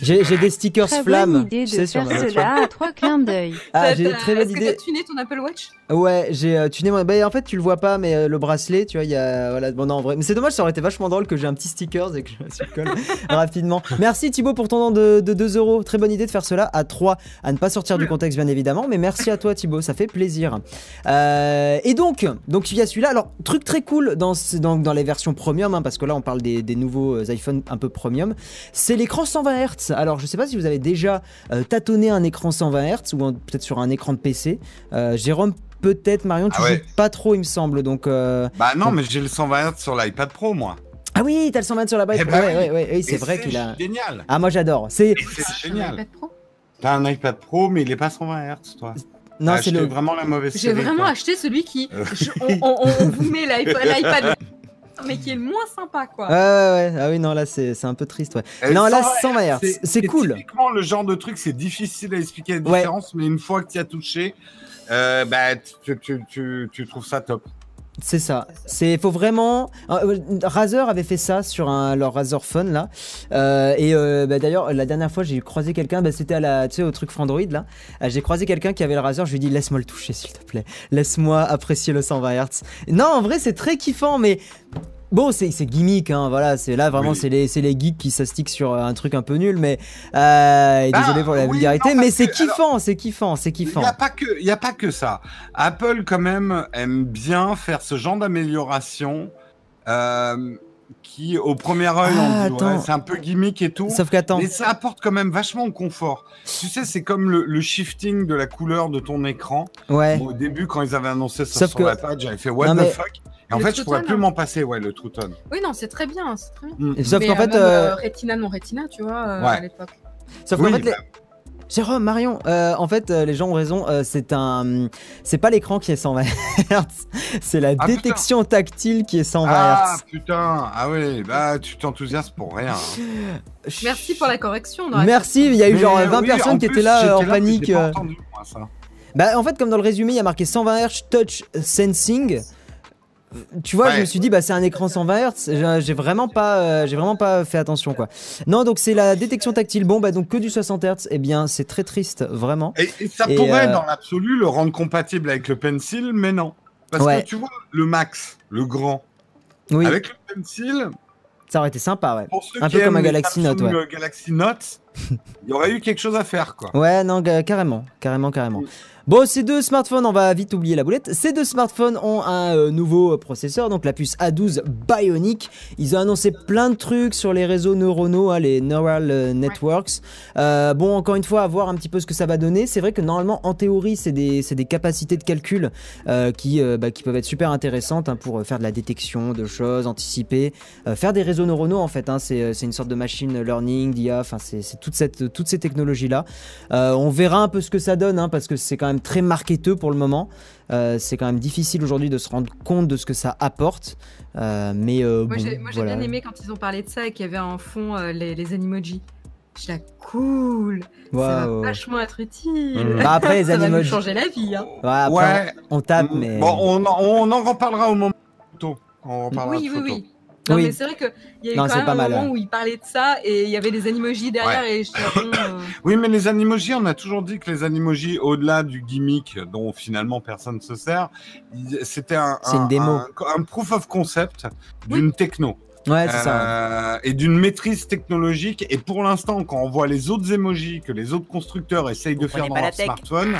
J'ai j'ai des stickers Très flammes. bonne idée de sais, faire cela à trois clins d'œil. [laughs] Ah, j'ai très bonne Est-ce que idée. t'as tuné ton Apple Watch? Ouais, j'ai euh, tuné mon. Bah, en fait, tu le vois pas, mais euh, le bracelet, tu vois, il y a. Voilà, bon, non, en vrai. Mais c'est dommage, ça aurait été vachement drôle que j'ai un petit stickers et que je me colle [laughs] rapidement. Merci Thibaut pour ton don de, de 2 euros. Très bonne idée de faire cela à 3. À ne pas sortir du contexte, bien évidemment. Mais merci à toi, Thibaut, ça fait plaisir. Euh, et donc, donc, il y a celui-là. Alors, truc très cool dans, dans, dans les versions premium, hein, parce que là, on parle des, des nouveaux euh, iPhones un peu premium. C'est l'écran 120 Hz. Alors, je sais pas si vous avez déjà euh, tâtonné un écran 120 Hz ou peut-être sur un écran de PC. Euh, Jérôme, peut-être, Marion, tu Ah ouais. joues pas trop, il me semble. Donc, euh, Bah non, mais j'ai le 120 Hz sur l'iPad Pro, moi. ah oui, t'as le 120 sur la base. Eh ben Ah ouais, oui. ouais, ouais, oui, c'est vrai qu'il a. génial. Ah, moi j'adore. C'est génial. T'as un iPad Pro, mais il est pas 120 Hz, toi. Non, c'est le. vraiment la mauvaise J'ai vraiment quoi. acheté celui qui. Euh. je- on, on- on- on vous [laughs] met l'iPad, mais qui est le moins sympa, quoi. Ouais, ouais, ouais. Ah oui, non, là c'est c'est un peu triste, ouais. Non, là 120 120 Hz. C'est cool. Typiquement, le genre de truc, c'est difficile à expliquer la Ouais. différence, mais une fois que tu as touché, euh, bah, tu, tu, tu, tu trouves ça top. C'est ça. C'est faut vraiment. euh, Razer avait fait ça sur leur Razer Phone là. Euh, et euh, bah, d'ailleurs la dernière fois j'ai croisé quelqu'un. Bah, C'était au truc Frandroid là. Euh, j'ai croisé quelqu'un qui avait le Razer. Je lui ai dit laisse-moi le toucher s'il te plaît. Laisse-moi apprécier le 120 Hz. Non en vrai c'est très kiffant mais. Bon, c'est c'est gimmick, hein, voilà, c'est là vraiment Oui. c'est les, c'est les geeks qui s'astiquent sur un truc un peu nul, mais euh, et Bah, désolé pour la oui, vulgarité, non, mais c'est kiffant, c'est kiffant, c'est Il kiffant. n'y a, pas que- il y a pas que ça. Apple, quand même, aime bien faire ce genre d'amélioration euh, qui, au premier œil, Ah, ouais, c'est un peu gimmick et tout. Sauf qu'attends, Mais ça apporte quand même vachement de confort. Tu sais, c'est comme le, le shifting de la couleur de ton écran. ouais. Au début, quand ils avaient annoncé ça Sauf sur que- l'iPad, j'avais fait what Non, the mais- fuck? Et en Le fait, je pourrais plus m'en passer, ouais, le True Tone. Oui, non, c'est très bien, c'est très bien. Mm. Sauf qu'en euh, fait, même, euh, euh, Retina, non Retina, tu vois, euh, Ouais. à l'époque. sauf qu'en Oui, fait, les- bah, Jérôme, Marion, euh, en fait, euh, les gens ont raison. euh, c'est un, c'est pas l'écran qui est 120 [laughs] Hz, c'est la Ah, détection tactile qui est 120 Ah Hz. putain, ah oui, bah tu t'enthousiasmes pour rien. hein. Merci pour la correction. dans la Merci, il y a eu Mais genre 20 oui, personnes qui plus, étaient là en mais panique. j'ai pas entendu, moi, ça. Bah, en fait, comme dans le résumé, il y a marqué 120 Hz touch sensing. Tu vois, je me suis dit, bah, c'est un écran 120 Hz. J'ai- J'ai vraiment pas, euh, j'ai vraiment pas fait attention, quoi. Non, donc c'est la détection tactile. Bon, bah, donc que du 60 Hz. Eh bien, c'est très triste, vraiment. Et, et ça Et, pourrait, euh, dans l'absolu, le rendre compatible avec le Pencil, mais non. Parce Ouais. que tu vois, le Max, le grand, Oui, avec le Pencil, ça aurait été sympa, ouais. pour ceux Un qui peu comme un Galaxy Note, ouais. euh, Galaxy Note, [laughs] il y aurait eu quelque chose à faire, quoi. Ouais, non, carrément, carrément, carrément. Bon, ces deux smartphones, on va vite oublier la boulette. Ces deux smartphones ont un euh, nouveau processeur, donc la puce A12 Bionic. Ils ont annoncé plein de trucs sur les réseaux neuronaux, hein, les neural euh, networks. Euh, bon, encore une fois, à voir un petit peu ce que ça va donner. C'est vrai que normalement, en théorie, c'est des, des capacités de calcul qui, bah, qui peuvent être super intéressantes hein, pour faire de la détection de choses, anticiper, faire des réseaux neuronaux en fait. hein. c'est, une sorte de machine learning, d'IA, enfin, c'est, toute cette, toutes ces technologies-là. On verra un peu ce que ça donne, hein, parce que c'est quand même très marketeux pour le moment. Euh, c'est quand même difficile aujourd'hui de se rendre compte de ce que ça apporte. Euh, mais euh, Moi, bon, j'ai moi, j'ai voilà. bien aimé quand ils ont parlé de ça et qu'il y avait en fond euh, les, les animojis. Je la cool. Ça va vachement être utile. Mm. Bah, après, [laughs] les ça va nous animojis- changer la vie. Hein. Ouais, après, Ouais. on, tape, Mm, mais. Bon, on, en- on en reparlera au moment. On reparlera Oui, oui, photo. oui. Non, Oui. mais c'est vrai qu'il y a eu Non, quand même pas un mal, moment où il parlait de ça et il y avait des animojis derrière et je euh, [laughs] Oui, mais les animojis, on a toujours dit que les animojis, au-delà du gimmick dont finalement personne ne se sert, c'était un, C'est une un- démo. un- un proof of concept d'une techno Ouais, c'est ça. euh, et d'une maîtrise technologique. Et pour l'instant, quand on voit les autres emojis que les autres constructeurs essayent de faire dans leur smartphone,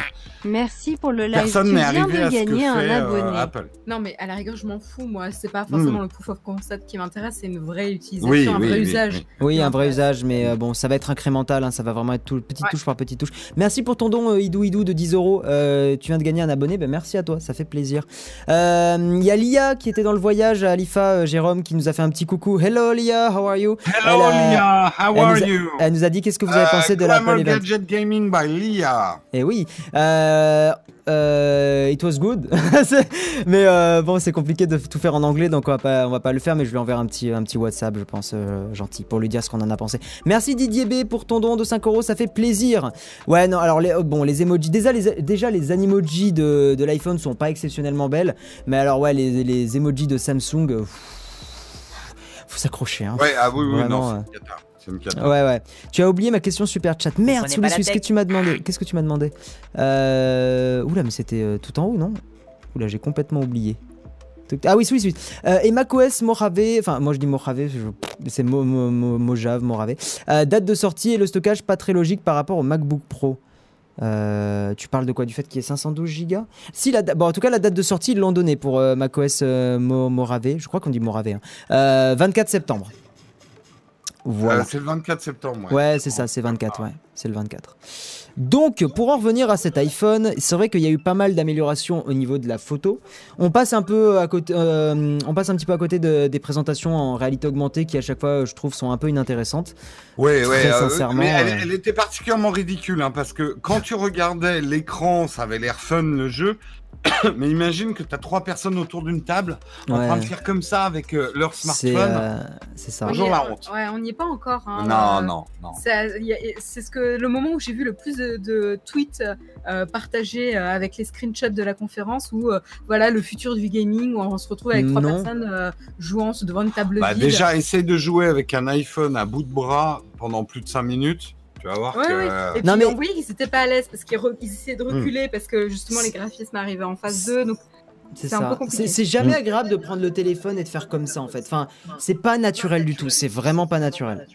Merci pour le live. personne tu n'est viens arrivé de à ce que gagner un fait euh. Apple. Non, mais à la rigueur, je m'en fous, moi. C'est Hmm. pas forcément le proof of concept qui m'intéresse, c'est une vraie utilisation, Oui, un oui, vrai oui, usage. oui. Un vrai usage, mais euh, bon, ça va être incrémental, hein, ça va vraiment être tout, petite Ouais. touche par petite touche. Merci pour ton don, euh, Idou Idou, de 10 euros. Tu viens de gagner un abonné, ben merci à toi, ça fait plaisir. Euh, Il y a Lia qui était dans le voyage à Alifa, euh, Jérôme, qui nous a fait un petit coucou. Hello Lia, how are you? Hello a- Lia, how are a- you? Elle nous a dit qu'est-ce que vous avez Euh, pensé de l'Apple Event. Gadget Gaming by Lia. Et oui, euh, euh, it was good. [laughs] Mais euh, bon, c'est compliqué de tout faire en anglais, donc on va pas, on va pas le faire. Mais je lui enverrai un petit, un petit WhatsApp, je pense, euh, gentil, pour lui dire ce qu'on en a pensé. Merci Didier B pour ton don de 5 euros, ça fait plaisir. Ouais, non, alors les, bon, les emojis, déjà les, déjà les animojis de, de l'iPhone sont pas exceptionnellement belles, mais alors ouais, les, les emojis de Samsung, faut s'accrocher. Hein. Ouais, ah oui, oui, Vraiment, non, euh. c'est une cata. Ouais, ouais. Tu as oublié ma question super chat. Merde, la qu'est-ce que tu m'as demandé Qu'est-ce que tu m'as demandé? Euh... Oula, mais c'était euh, tout en haut, non? Oula, j'ai complètement oublié. Ah oui, oui, oui. Euh, et macOS Mojave, enfin moi je dis Mojave, c'est Mo- Mo- Mo- Mojave, Mojave. Euh, date de sortie et le stockage pas très logique par rapport au MacBook Pro. Euh, tu parles de quoi? Du fait qu'il y ait 512 Go Si, la bon, en tout cas, la date de sortie, ils l'ont donné pour euh, macOS euh, Mo- Mojave. Je crois qu'on dit Mojave. hein. Euh, 24 septembre. Voilà. Euh, c'est le 24 septembre. Ouais, c'est ça, c'est 24, ouais, c'est le 24. Donc, pour en revenir à cet iPhone, c'est vrai qu'il y a eu pas mal d'améliorations au niveau de la photo. On passe un peu à côté, on passe un petit peu à côté de- des présentations en réalité augmentée qui à chaque fois, je trouve, sont un peu inintéressantes. Ouais, ouais. Très euh, sincèrement, mais elle, elle était particulièrement ridicule, hein, parce que quand tu regardais l'écran, ça avait l'air fun le jeu. [coughs] mais imagine que tu as trois personnes autour d'une table en Ouais. train de faire comme ça avec euh, leur C'est, smartphone. euh, c'est ça. Bonjour la honte. Ouais, on n'y est pas encore. hein, non, euh, non, non. a- C'est ce que le, moment où j'ai vu le plus de, de tweets euh, partagés euh, avec les screenshots de la conférence où euh, voilà le futur du gaming où on se retrouve avec trois Non. personnes euh, jouant devant une table Bah, vide. déjà, essaye de jouer avec un iPhone à bout de bras pendant plus de 5 minutes. Tu vas voir Ouais, que. ouais. euh, puis Non, mais- on voyait qu'ils étaient pas à l'aise parce qu'ils re- essayaient de Hmm. reculer parce que justement les graphismes arrivaient en phase 2. Donc C'est ça. peu compliqué. C'est jamais agréable de prendre le téléphone et de faire comme ça en fait. Enfin, c'est pas naturel du tout. C'est vraiment pas naturel.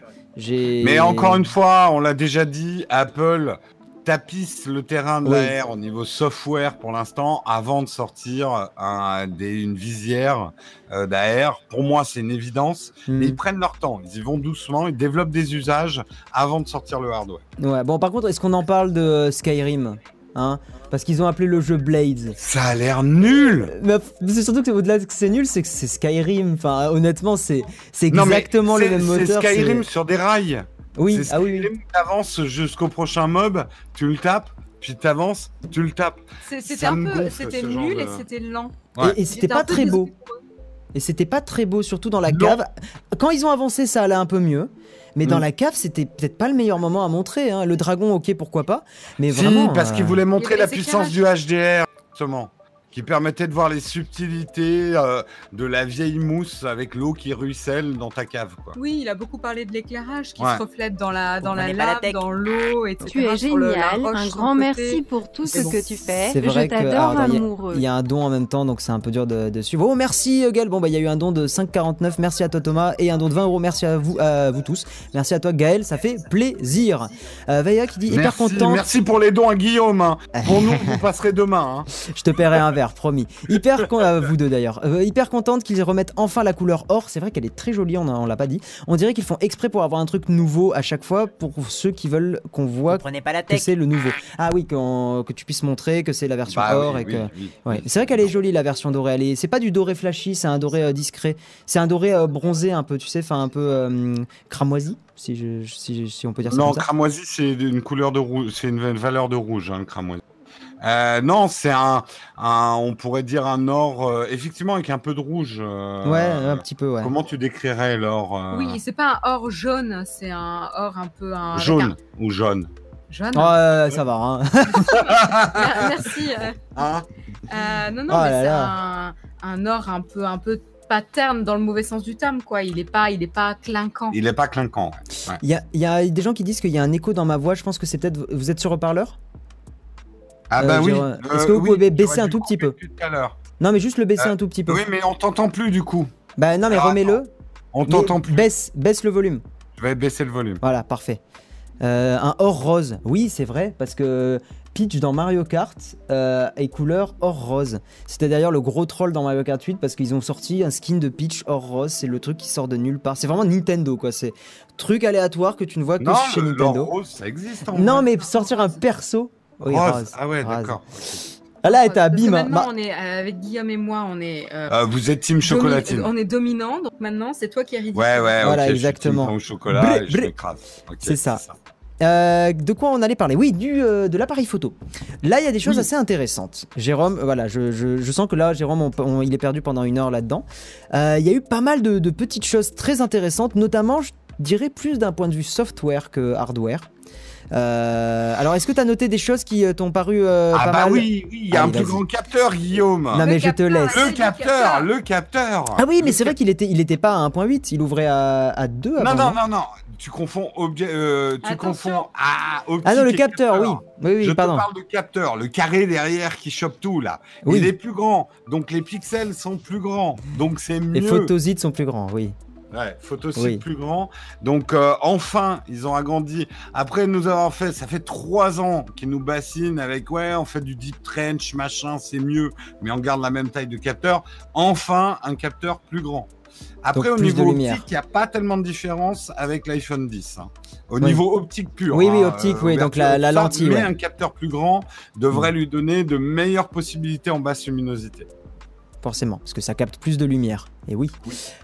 Mais encore une fois, on l'a déjà dit, Apple tapisse le terrain de Oui. l'AR au niveau software pour l'instant avant de sortir un, des, une visière euh, d'AR. Pour moi, c'est une évidence. Hmm. Mais ils prennent leur temps, ils y vont doucement, ils développent des usages avant de sortir le hardware. Ouais. Bon, par contre, est-ce qu'on en parle de euh, Skyrim Hein? Parce qu'ils ont appelé le jeu Blades. Ça a l'air nul Mais c'est surtout que au-delà de que c'est nul, c'est que c'est Skyrim. Enfin, honnêtement, c'est exactement le même moteur. C'est Skyrim sur des rails. Oui, ah oui, oui. Skyrim, t'avances jusqu'au prochain mob, tu le tapes, puis t'avances, tu le tapes. c'était un peu, c'était nul de- et c'était lent. Ouais. Et, et c'était pas très beau. Et c'était pas très beau, surtout dans la Non. cave. Quand ils ont avancé, ça allait un peu mieux. Mais dans Mm. la cave, c'était peut-être pas le meilleur moment à montrer. hein. Le dragon, ok, pourquoi pas. Mais Si, vraiment. parce euh, qu'ils voulaient montrer la puissance du HDR, justement. Qui permettait de voir les subtilités euh, de la vieille mousse avec l'eau qui ruisselle dans ta cave. Quoi. Oui, il a beaucoup parlé de l'éclairage qui Ouais. se reflète dans la, dans la lave, dans l'eau, etc. Tu es le- génial. Un grand merci pour tout ce bon. que tu fais. C'est vrai Je t'adore il y amoureux. Il y a un don en même temps, donc c'est un peu dur de, de suivre. Oh, merci euh, Gaël. Bon, bah, il y a eu un don de 5,49. Merci à toi, Thomas. Et un don de 20 euros. Merci à vous, à vous tous. Merci à toi, Gaël. Ça fait plaisir. Euh, Vaya qui dit hyper Merci, content. merci pour les dons à Guillaume. hein. Pour nous, vous passerez demain. hein. Je te paierai un verre, promis. Hyper con... euh, vous deux d'ailleurs. Euh, hyper contente qu'ils remettent enfin la couleur or. C'est vrai qu'elle est très jolie, on, a- on l'a pas dit. On dirait qu'ils font exprès pour avoir un truc nouveau à chaque fois pour ceux qui veulent qu'on voit Comprenez pas la que c'est le nouveau. Ah oui, que tu puisses montrer que c'est la version Bah or oui, et que. oui. Ouais. C'est vrai qu'elle est jolie la version dorée. Elle est... C'est pas du doré flashy, c'est un doré euh, discret. C'est un doré euh, bronzé un peu, tu sais, enfin un peu euh, cramoisi, si, je, si, si on peut dire ça Non, comme ça. cramoisi, c'est une couleur de rouge, c'est une valeur de rouge, hein, le cramoisi. Euh, non, c'est un, un- on pourrait dire un or, euh, effectivement, avec un peu de rouge. euh, Ouais, un petit peu, ouais. Comment tu décrirais l'or euh, Oui, c'est pas un or jaune, c'est un or un peu un. Jaune ou jaune un- Jaune. Oh, euh, ça va, hein. [laughs] Mer- Merci. euh, Hein? Euh, non, non, Oh mais c'est un, un or un peu, un peu terne dans le mauvais sens du terme, quoi. Il est pas, il est pas clinquant. Il est pas clinquant. ouais. Il y a, il y a des gens qui disent qu'il y a un écho dans ma voix. Je pense que c'est peut-être. Vous êtes sur haut-parleur? Ah Euh, bah oui. Jérôme, est-ce que vous pouvez baisser un tout petit peu Tout à. Non, mais juste le baisser Euh, un tout petit peu. Oui, mais on t'entend plus du coup. Bah non, mais Alors, remets-le. On t'entend plus. Baisse, baisse le volume. Je vais baisser le volume. Voilà, parfait. Euh, un or rose. Oui, c'est vrai, parce que Peach dans Mario Kart euh, est couleur or rose. C'était d'ailleurs le gros troll dans Mario Kart 8 parce qu'ils ont sorti un skin de Peach or rose. C'est le truc qui sort de nulle part. C'est vraiment Nintendo, quoi. C'est truc aléatoire que tu ne vois que Non, chez Nintendo. rose, ça existe. En Non, vrai. mais sortir un perso. Oui, Rose. rose, Ah ouais, d'accord. Ah là, elle était abîme. Maintenant, Bah, on est euh, avec Guillaume et moi, on est. euh, Euh, vous êtes team domi- chocolatine. on est dominant, donc maintenant c'est toi qui es ridicule. Ouais, ouais, Voilà, exactement. Je suis team chocolat Bré, je C'est ça. Euh, de quoi on allait parler? Oui, du, euh, de l'appareil photo. Là, il y a des choses Oui. assez intéressantes. Jérôme, voilà, je, je- je sens que là, Jérôme, on- on- il est perdu pendant une heure là-dedans. Euh, Il y a eu pas mal de, de petites choses très intéressantes, notamment, je dirais, plus d'un point de vue software que hardware. Euh, alors, est-ce que tu as noté des choses qui euh, t'ont paru euh, Ah pas bah mal oui, oui, il y a Allez, un plus grand capteur, Guillaume. Non, mais je te laisse. Le capteur, le capteur. Ah oui, mais c'est vrai qu'il était, il était pas à 1.8, il ouvrait à, à 2 avant. Non, non, non, non. Tu confonds objet, euh, tu confonds ah, optique Ah non, le capteur, oui. Oui, oui, Je pardon. te parle de capteur, le carré derrière qui chope tout là. Oui. Il est plus grand, donc les pixels sont plus grands, donc c'est mieux. Les photosites sont plus grands, oui. Ouais, photosite Oui. plus grand. Donc euh, enfin, ils ont agrandi. Après nous avoir fait, ça fait trois ans qu'ils nous bassinent avec ouais, on fait du deep trench, machin, c'est mieux, mais on garde la même taille de capteur. Enfin, un capteur plus grand. Après, Donc, au niveau optique, il n'y a pas tellement de différence avec l'iPhone 10. hein. Au Oui. niveau optique pur. Oui, oui, hein, optique, euh, oui, donc ouverture, la- lentille, Mais ouais. un capteur plus grand devrait Mm. lui donner de meilleures possibilités en basse luminosité. Forcément, parce que ça capte plus de lumière. Et oui.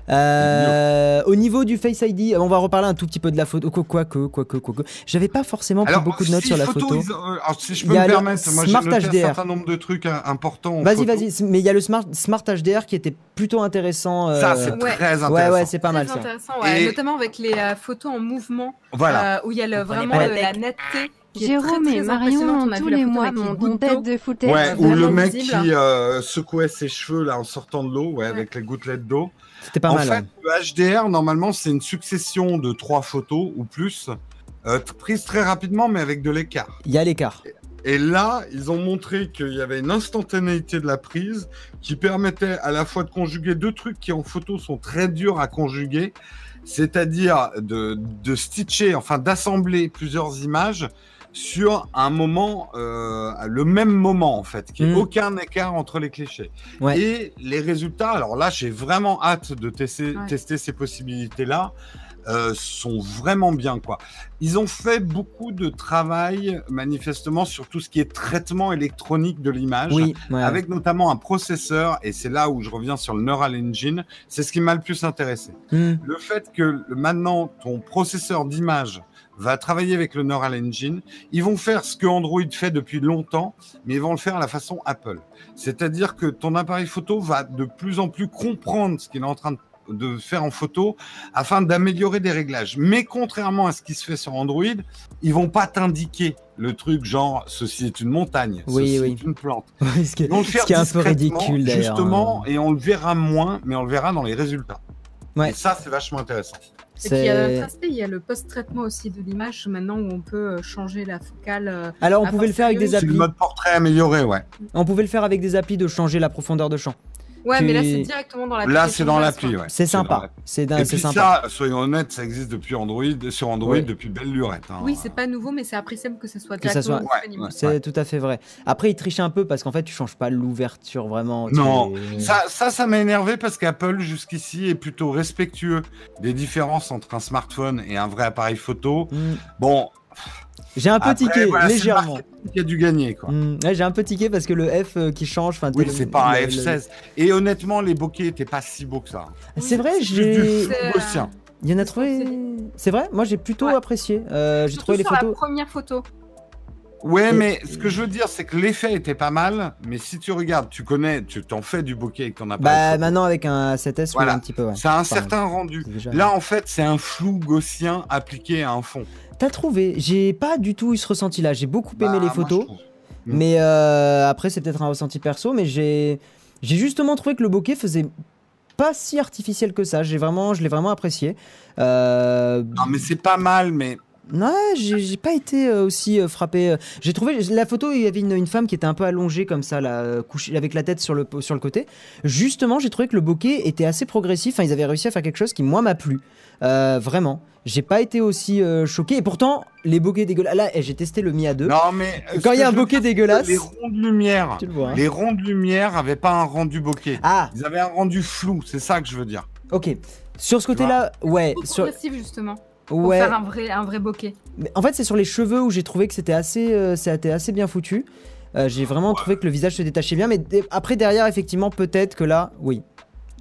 Euh, au niveau du Face ID, on va reparler un tout petit peu de la photo. Quoi, quoi que, quoi que, quoi que. J'avais pas forcément pris beaucoup de notes si sur la photo, photo. ils- euh, alors, si je Il peux y a me le permettre, moi j'ai Smart noté HDR. un certain nombre de trucs hein, importants. Vas-y, vas-y. Mais il y a le Smart, Smart HDR qui était plutôt intéressant. euh, Ça, c'est Ouais. très intéressant. Ouais, ouais, c'est pas mal ça. intéressant, ouais, Et- notamment avec les euh, photos en mouvement, Voilà. euh, où il y a le, vraiment la netteté. Jérôme très, et très Marion, impressionnante. On a tous les mois, mon tête de foutaise. Ouais, ou le mec visible. qui euh, secouait ses cheveux là en sortant de l'eau, ouais, avec les gouttelettes d'eau. C'était pas en mal. fait, ouais. le HDR, normalement, c'est une succession de trois photos ou plus, euh, prises très rapidement, mais avec de l'écart. Il y a l'écart. Et là, ils ont montré qu'il y avait une instantanéité de la prise qui permettait à la fois de conjuguer deux trucs qui en photo sont très durs à conjuguer, c'est-à-dire de, de stitcher, enfin d'assembler plusieurs images sur un moment, euh, le même moment en fait, qu'il n'y ait Mm. aucun écart entre les clichés. Ouais. Et les résultats, alors là, j'ai vraiment hâte de tester, Ouais. tester ces possibilités-là. euh, sont vraiment bien quoi. Ils ont fait beaucoup de travail manifestement sur tout ce qui est traitement électronique de l'image Oui, ouais. avec notamment un processeur, et c'est là où je reviens sur le Neural Engine, c'est ce qui m'a le plus intéressé. Hmm. Le fait que maintenant ton processeur d'image va travailler avec le Neural Engine, ils vont faire ce que Android fait depuis longtemps, mais ils vont le faire à la façon Apple. C'est-à-dire que ton appareil photo va de plus en plus comprendre ce qu'il est en train de de faire en photo afin d'améliorer des réglages. Mais contrairement à ce qui se fait sur Android, ils vont pas t'indiquer le truc genre ceci est une montagne, Oui, ceci oui. est une plante. [laughs] Oui, ce qui est, ce qui un peu ridicule d'ailleurs. Justement, hein. et on le verra moins, mais on le verra dans les résultats. Ouais. Et ça, c'est vachement intéressant. Et puis il y a un C'est- autre aspect, il y a le post-traitement aussi de l'image maintenant où on peut euh, changer la focale. euh, Alors on pouvait le faire avec des posteriori. C'est le applis. mode portrait amélioré, ouais. On pouvait le faire avec des applis de changer la profondeur de champ. Ouais, mais là c'est directement dans la. Là, c'est dans l'appli, ouais. C'est sympa. l'appli. C'est sympa. ça, soyons honnêtes, ça existe depuis Android, sur Android Ouais. depuis belle lurette. hein. Oui, c'est pas nouveau, mais c'est appréciable que ce soit Que ça directement soit- disponible. Ouais, C'est tout à fait vrai. Après, il triche un peu parce qu'en fait, tu changes pas l'ouverture vraiment. Non, Ça, ça, ça m'a énervé parce qu'Apple, jusqu'ici, est plutôt respectueux des différences entre un smartphone et un vrai appareil photo. Hmm. Bon, J'ai un peu après, tiqué, voilà, légèrement. qui a dû gagner, quoi. Hmm. Ouais, j'ai un peu tiqué parce que le F euh, qui change. enfin, Oui, le- c'est pas un le- le- F16. Et honnêtement, les bokeh étaient pas si beaux que ça. C'est vrai, C'est j'ai. du C'est, flou gaussien. Il y en a trouvé. c'est- vrai, moi j'ai plutôt Ouais. apprécié. Euh, j'ai trouvé les sur la photos. première photo. Ouais, Et- mais ce que je veux dire, c'est que l'effet était pas mal, mais si tu regardes, tu connais, tu t'en fais du bokeh avec ton appareil. Bah photo. maintenant avec un 7S, oui, Voilà. un petit peu. Ouais. Ça a un Enfin, certain rendu. déjà- Là, en fait, c'est un flou gaussien appliqué à un fond. T'as trouvé J'ai pas du tout eu ce ressenti là. J'ai beaucoup Bah, aimé les moi, je photos. Mais euh, après, c'est peut-être un ressenti perso, mais j'ai j'ai justement trouvé que le bokeh faisait pas si artificiel que ça. J'ai vraiment, je l'ai vraiment apprécié. Euh, Non, mais c'est pas mal, mais Ouais, j'ai pas été euh, aussi euh, frappé. euh. J'ai trouvé la photo, il y avait une, une femme qui était un peu allongée comme ça, là, couchée avec la tête sur le, sur le côté. Justement, j'ai trouvé que le bokeh était assez progressif. Enfin, ils avaient réussi à faire quelque chose qui, moi, m'a plu. Euh, vraiment. J'ai pas été aussi euh, choqué. Et pourtant, les bokehs dégueulasses. Là, eh, j'ai testé le Mi A2. non, mais Quand il y a un bokeh dégueulasse. les ronds de lumière, Tu le vois. hein. les ronds de lumière avaient pas un rendu bokeh. Ah, Ils avaient un rendu flou, c'est ça que je veux dire. ok. Sur ce côté-là, ouais. Sur, progressif justement. Pour ouais. faire un vrai, un vrai bokeh. Mais en fait, c'est sur les cheveux où j'ai trouvé que c'était assez, euh, c'était assez bien foutu. Euh, j'ai vraiment trouvé que le visage se détachait bien, mais après derrière, effectivement, peut-être que là, oui,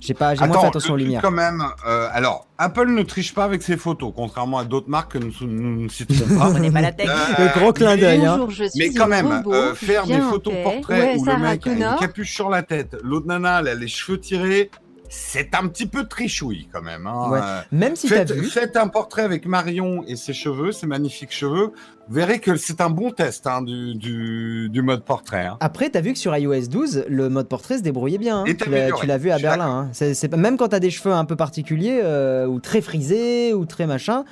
j'ai pas, j'ai moins fait attention aux lumières. quand même. euh, alors, Apple ne triche pas avec ses photos, contrairement à d'autres marques que nous, nous ne citerons pas. [laughs] Comprenez pas la tech. Euh, Le gros clin d'œil. hein. Mais quand même, robot, euh, faire des photos portraits Ouais, où le mec a une capuche sur la tête, l'autre nana, elle a les cheveux tirés, c'est un petit peu trichouille quand même. hein. Ouais. Euh, Même si Faites, vu, faites un portrait avec Marion et ses cheveux, ses magnifiques cheveux. Vous verrez que c'est un bon test hein, du, du, du mode portrait. hein. après, t'as vu que sur iOS 12, le mode portrait se débrouillait bien. Et Tu l'as- tu vu à Berlin. même quand t'as des cheveux un peu particuliers euh, ou très frisés ou très machin,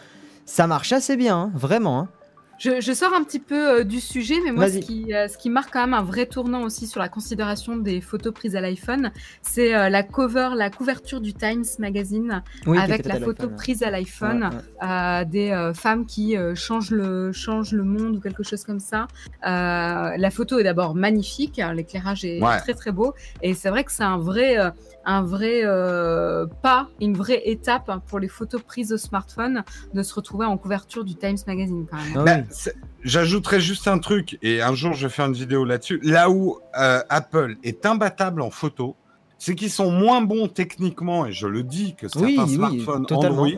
ça marche assez bien, vraiment. Hein. Je, je sors un petit peu euh, du sujet, mais moi, ce qui, euh, ce qui marque quand même un vrai tournant aussi sur la considération des photos prises à l'iPhone, c'est euh, la cover, la couverture du Times Magazine Oui, avec la photo l'iPhone, prise à l'iPhone Ouais, ouais. euh, des euh, femmes qui euh, changent le changent le monde ou quelque chose comme ça. Euh, la photo est d'abord magnifique, hein, l'éclairage est Ouais. très très beau, et c'est vrai que c'est un vrai euh, un vrai euh, pas, une vraie étape hein, pour les photos prises au smartphone de se retrouver en couverture du Times Magazine quand même. Ah Bah, J'ajouterais juste un truc, et un jour je vais faire une vidéo là-dessus. Là où euh, Apple est imbattable en photo, c'est qu'ils sont moins bons techniquement, et je le dis que certains Oui, smartphones. Android,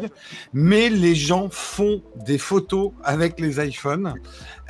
mais les gens font des photos avec les iPhones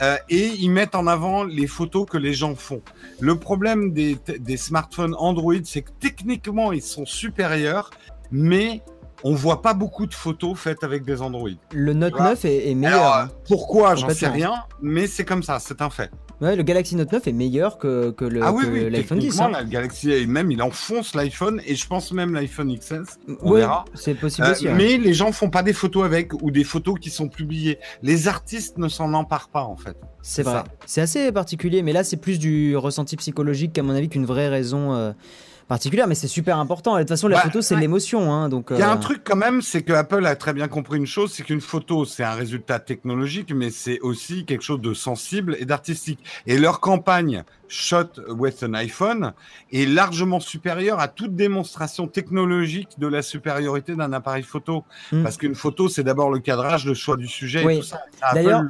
euh, et ils mettent en avant les photos que les gens font. Le problème des, des smartphones Android, c'est que techniquement, ils sont supérieurs, mais on voit pas beaucoup de photos faites avec des Android. Le Note Voilà. 9 est, est meilleur. Alors, hein. pourquoi J'en sais rien, mais c'est comme ça, c'est un fait. Ouais, le Galaxy Note 9 est meilleur que, que le ah oui, que oui, l'iPhone 10. techniquement, hein. la Galaxy, même il enfonce l'iPhone, et je pense même l'iPhone XS. On Ouais, verra. c'est possible Euh, aussi. ouais. mais les gens font pas des photos avec ou des photos qui sont publiées. Les artistes ne s'en emparent pas en fait. C'est vrai. C'est assez particulier, mais là, c'est plus du ressenti psychologique qu'à mon avis qu'une vraie raison euh, particulière. Mais c'est super important. Et De toute façon, la Bah, photo, c'est ouais. l'émotion. Hein, donc, Il y a euh, un truc quand même, c'est que Apple a très bien compris une chose, c'est qu'une photo c'est un résultat technologique, mais c'est aussi quelque chose de sensible et d'artistique. Et leur campagne Shot with an iPhone est largement supérieure à toute démonstration technologique de la supériorité d'un appareil photo. Hmm. Parce qu'une photo, c'est d'abord le cadrage, le choix du sujet Oui. et tout ça. Apple- D'ailleurs,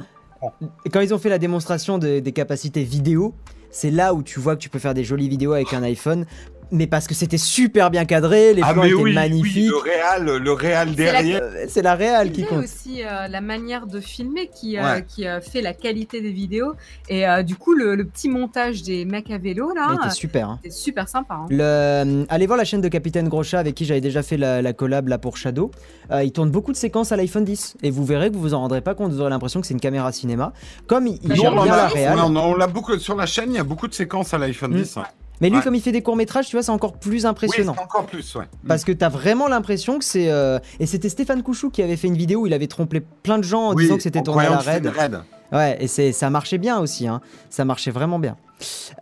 quand ils ont fait la démonstration de- des capacités vidéo, c'est là où tu vois que tu peux faire des jolies vidéos avec un iPhone. Mais parce que c'était super bien cadré, les ah plans étaient oui, oui, magnifiques. le réal, le réal derrière. C'est la réal qui compte. aussi euh, la manière de filmer qui, euh, qui euh, fait la qualité des vidéos. Et euh, du coup, le, le petit montage des mecs à vélo, là, Il était super. hein. c'est super sympa. hein. Le, euh, allez voir la chaîne de Capitaine Groscha avec qui j'avais déjà fait la, la collab là pour Shadow. Euh, il tourne beaucoup de séquences à l'iPhone 10 et vous verrez que vous vous en rendrez pas compte. Vous aurez l'impression que c'est une caméra cinéma. Comme il, il Bah, Nous, gère on bien la a- réal. on l'a beaucoup sur la chaîne. Il y a beaucoup de séquences à l'iPhone Mm. 10. ouais. Mais lui, Ouais. comme il fait des courts métrages, tu vois, c'est encore plus impressionnant. encore plus, ouais. Parce que t'as vraiment l'impression que c'est. euh, Et c'était Stéphane Couchou qui avait fait une vidéo où il avait trompé plein de gens en Oui, disant que c'était tourné à la raid. raid. Ouais, et c'est ça marchait bien aussi, hein. ça marchait vraiment bien.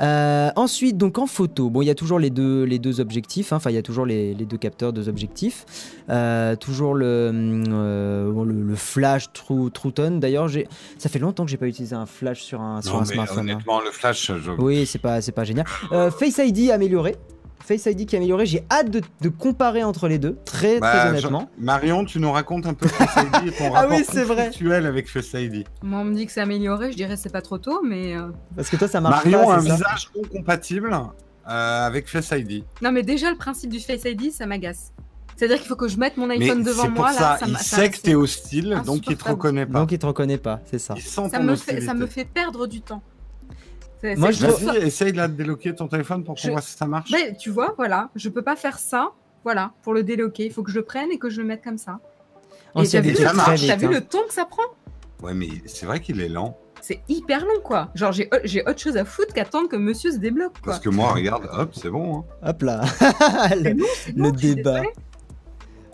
Euh, ensuite, donc en photo, bon, il y a toujours les deux, les deux objectifs, hein. enfin, il y a toujours les, les deux capteurs, deux objectifs. Euh, toujours le, euh, le, le flash True, True Tone. D'ailleurs, j'ai- ça fait longtemps que j'ai pas utilisé un flash sur un, sur Non, un mais smartphone. hein. honnêtement, le flash, je... Oui, c'est pas, pas génial. Face ID amélioré. Face ID qui est amélioré, j'ai hâte de, de comparer entre les deux, très Bah, très je- honnêtement. Marion, tu nous racontes un peu Face ID et ton [laughs] Ah rapport oui, vrai. avec Face ID. Moi, on me dit que c'est amélioré, je dirais c'est pas trop tôt, mais. euh, Parce que toi, ça marche Marion pas, a un ça visage incompatible euh, avec Face ID. Non, mais déjà, le principe du Face ID, ça m'agace. C'est-à-dire qu'il faut que je mette mon Mais iPhone c'est devant pour moi, ça, là. il m'a- sait que t'es hostile, donc il te reconnaît pas. Donc il te reconnaît pas, c'est ça. Il sent ça ton me, fait, ça me fait perdre du temps. Moi, je trouve-. Vas-y, essaye de déloquer ton téléphone pour qu'on Je- voit si ça marche. Ben, tu vois, voilà, je peux pas faire ça. Voilà, pour le déloquer, il faut que je le prenne et que je le mette comme ça. On et s'y t'as vu, ça marche. t'as vu hein. le temps que ça prend? Ouais, mais c'est vrai qu'il est lent. C'est hyper long, quoi. Genre, j'ai j'ai autre chose à foutre qu'attendre que monsieur se débloque, quoi. Parce que moi, regarde, hop, c'est bon. hein. Hop là. [laughs] Le, débat.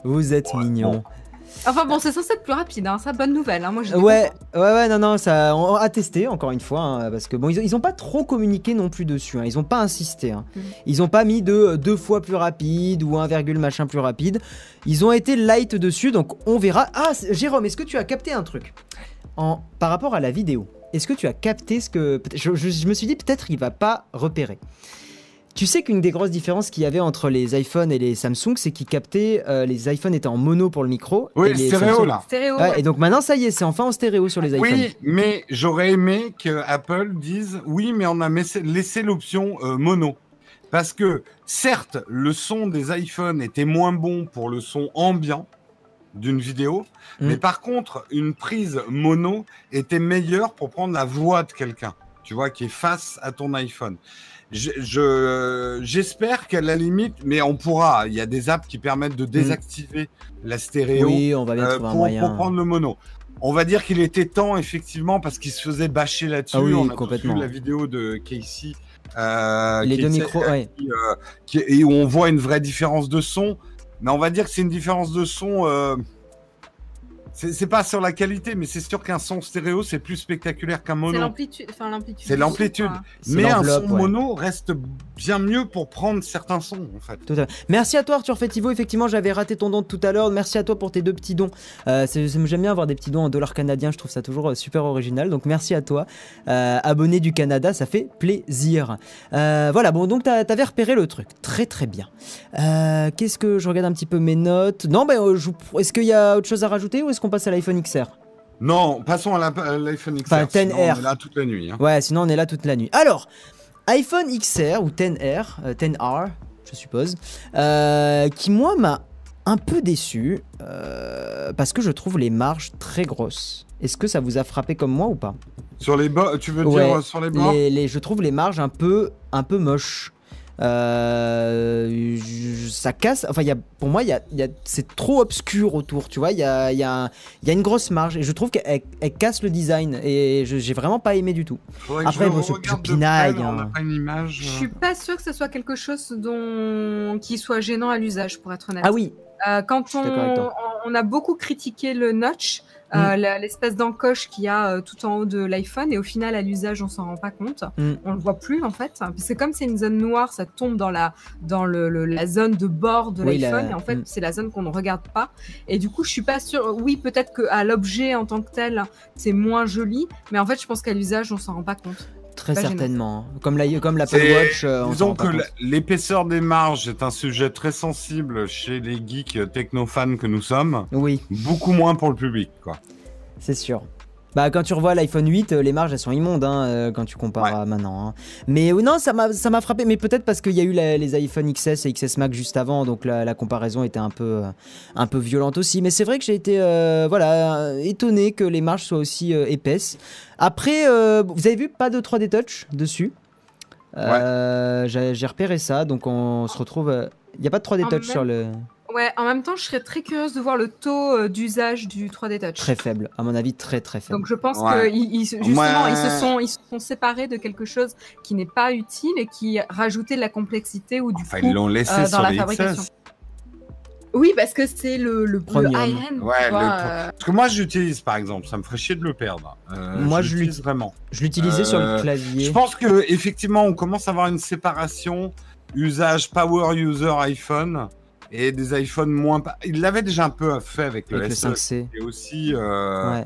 Vous êtes Ouais, mignon. bon. Enfin bon, c'est censé être plus rapide, hein. ça, bonne nouvelle. Hein. Moi, j'étais Ouais, ouais, ouais, non, non, ça, on a testé encore une fois, hein, parce que bon, ils, ils ont pas trop communiqué non plus dessus, ils ont pas insisté. Mm. ils ont pas mis de euh, deux fois plus rapide ou 1, virgule machin plus rapide, ils ont été light dessus, donc on verra. Ah, Jérôme, est-ce que tu as capté un truc? En, par rapport à la vidéo Est-ce que tu as capté ce que je, je- je me suis dit peut-être il va pas repérer. Tu sais qu'une des grosses différences qu'il y avait entre les iPhones et les Samsung, c'est qu'ils captaient euh, les iPhones étaient en mono pour le micro. Oui, et les stéréo Samsung- là. Stéréo, Ouais, ouais. et donc maintenant, ça y est, c'est enfin en stéréo sur les iPhones. Oui, mais j'aurais aimé que Apple dise oui, mais on a laissé, laissé l'option euh, mono. Parce que certes, le son des iPhones était moins bon pour le son ambiant d'une vidéo, Mm. mais par contre, une prise mono était meilleure pour prendre la voix de quelqu'un, tu vois, qui est face à ton iPhone. Je- je- J'espère qu'à la limite, mais on pourra, il y a des apps qui permettent de désactiver la stéréo. Oui, on va bien Euh, trouver un pour, moyen. pour prendre le mono. On va dire qu'il était temps, effectivement, parce qu'il se faisait bâcher là-dessus. Ah oui, On a complètement. vu la vidéo de Casey. euh, les deux micros, euh, ouais. qui, euh, qui- et où on voit une vraie différence de son. Mais on va dire que c'est une différence de son. C'est pas sur la qualité, mais c'est sûr qu'un son stéréo, c'est plus spectaculaire qu'un C'est mono. l'amplitude. Enfin, l'amplitude. C'est l'amplitude. Mais un son ouais. mono reste bien mieux pour prendre certains sons, en fait. Tout à fait. Merci à toi Arthur Fetivo, effectivement j'avais raté ton don tout à l'heure, merci à toi pour tes deux petits dons. Euh, J'aime bien avoir des petits dons en dollars canadiens, je trouve ça toujours euh, super original, donc merci à toi. Euh, abonné du Canada, ça fait plaisir. Euh, voilà, bon donc t'avais repéré le truc, très très bien. Euh, Qu'est-ce que je regarde un petit peu mes notes? Non, ben est-ce qu'il y a autre chose à rajouter ou est-ce qu'on passe à l'iPhone XR Non, passons à l'iPhone XR. Enfin, sinon 10R. On est là toute la nuit. hein. Ouais, sinon on est là toute la nuit. Alors, iPhone XR ou 10R, euh, 10R, je je suppose, euh, qui moi m'a un peu déçu euh, parce que je trouve les marges très grosses. Est-ce que ça vous a frappé comme moi ou pas? Sur les bords, tu veux Ouais, dire euh, sur les bords? les, les- Je trouve les marges un peu, un peu moches. Euh, ça casse. Enfin, il y a, pour moi, il y a, il y a- c'est trop obscur autour. Tu vois, il y a, il y, a un- il y a une grosse marge et je trouve qu'elle elle casse le design et je- j'ai vraiment pas aimé du tout. Après, je bon, c'est- regarde je pinaille, près, hein. image. Je euh. suis pas sûre que ce soit quelque chose dont... qui soit gênant à l'usage, pour être honnête. Ah oui, Euh, quand on a beaucoup critiqué le notch, Mm. euh, l'espèce d'encoche qu'il y a euh, tout en haut de l'iPhone, et au final, à l'usage, on s'en rend pas compte. Mm. On le voit plus en fait, parce que comme c'est une zone noire, ça tombe dans la dans le, le- la zone de bord de Oui, la- l'iPhone, et en fait, Mm. c'est la zone qu'on ne regarde pas. Et du coup, je suis pas sûre. Oui, peut-être que à l'objet en tant que tel, c'est moins joli, mais en fait, je pense qu'à l'usage, on s'en rend pas compte. Très Pas gênant. certainement. Comme la, comme l'Apple Watch. euh, Disons que l'épaisseur des marges est un sujet très sensible chez les geeks technofans que nous sommes. Oui, Beaucoup moins pour le public, quoi. c'est sûr. Bah quand tu revois l'iPhone 8, euh, les marges elles sont immondes hein, euh, quand tu compares Ouais. à maintenant. hein. Mais euh, non, ça m'a ça m'a frappé. Mais peut-être parce qu'il y a eu la- les iPhone XS et XS Max juste avant, donc la, la comparaison était un peu un peu violente aussi. Mais c'est vrai que j'ai été euh, voilà étonné que les marges soient aussi euh, épaisses. Après, euh, vous avez vu pas de 3D Touch dessus? Euh, j'ai repéré ça, donc on se retrouve. euh, Il n'y a pas de 3D En Touch même- sur le Ouais, en même temps, je serais très curieuse de voir le taux euh, d'usage du 3D Touch. très faible, à mon avis très très faible. Donc je pense Ouais. que ils- ils- justement Ouais. ils se sont ils se sont séparés de quelque chose qui n'est pas utile et qui rajoutait de la complexité ou du Enfin, coup ils l'ont laissé euh, dans sur la fabrication. XS. oui parce que c'est le le, high-end. Ouais, le euh, Parce que moi, j'utilise, par exemple, ça me ferait chier de le perdre. Euh, Moi, je l'utilise vraiment. Je l'utilisais sur le clavier. Je pense que effectivement, on commence à avoir une séparation usage power user iPhone et des iPhones moins. Il l'avait déjà un peu fait avec le, avec le SE 5C. et aussi euh, Ouais.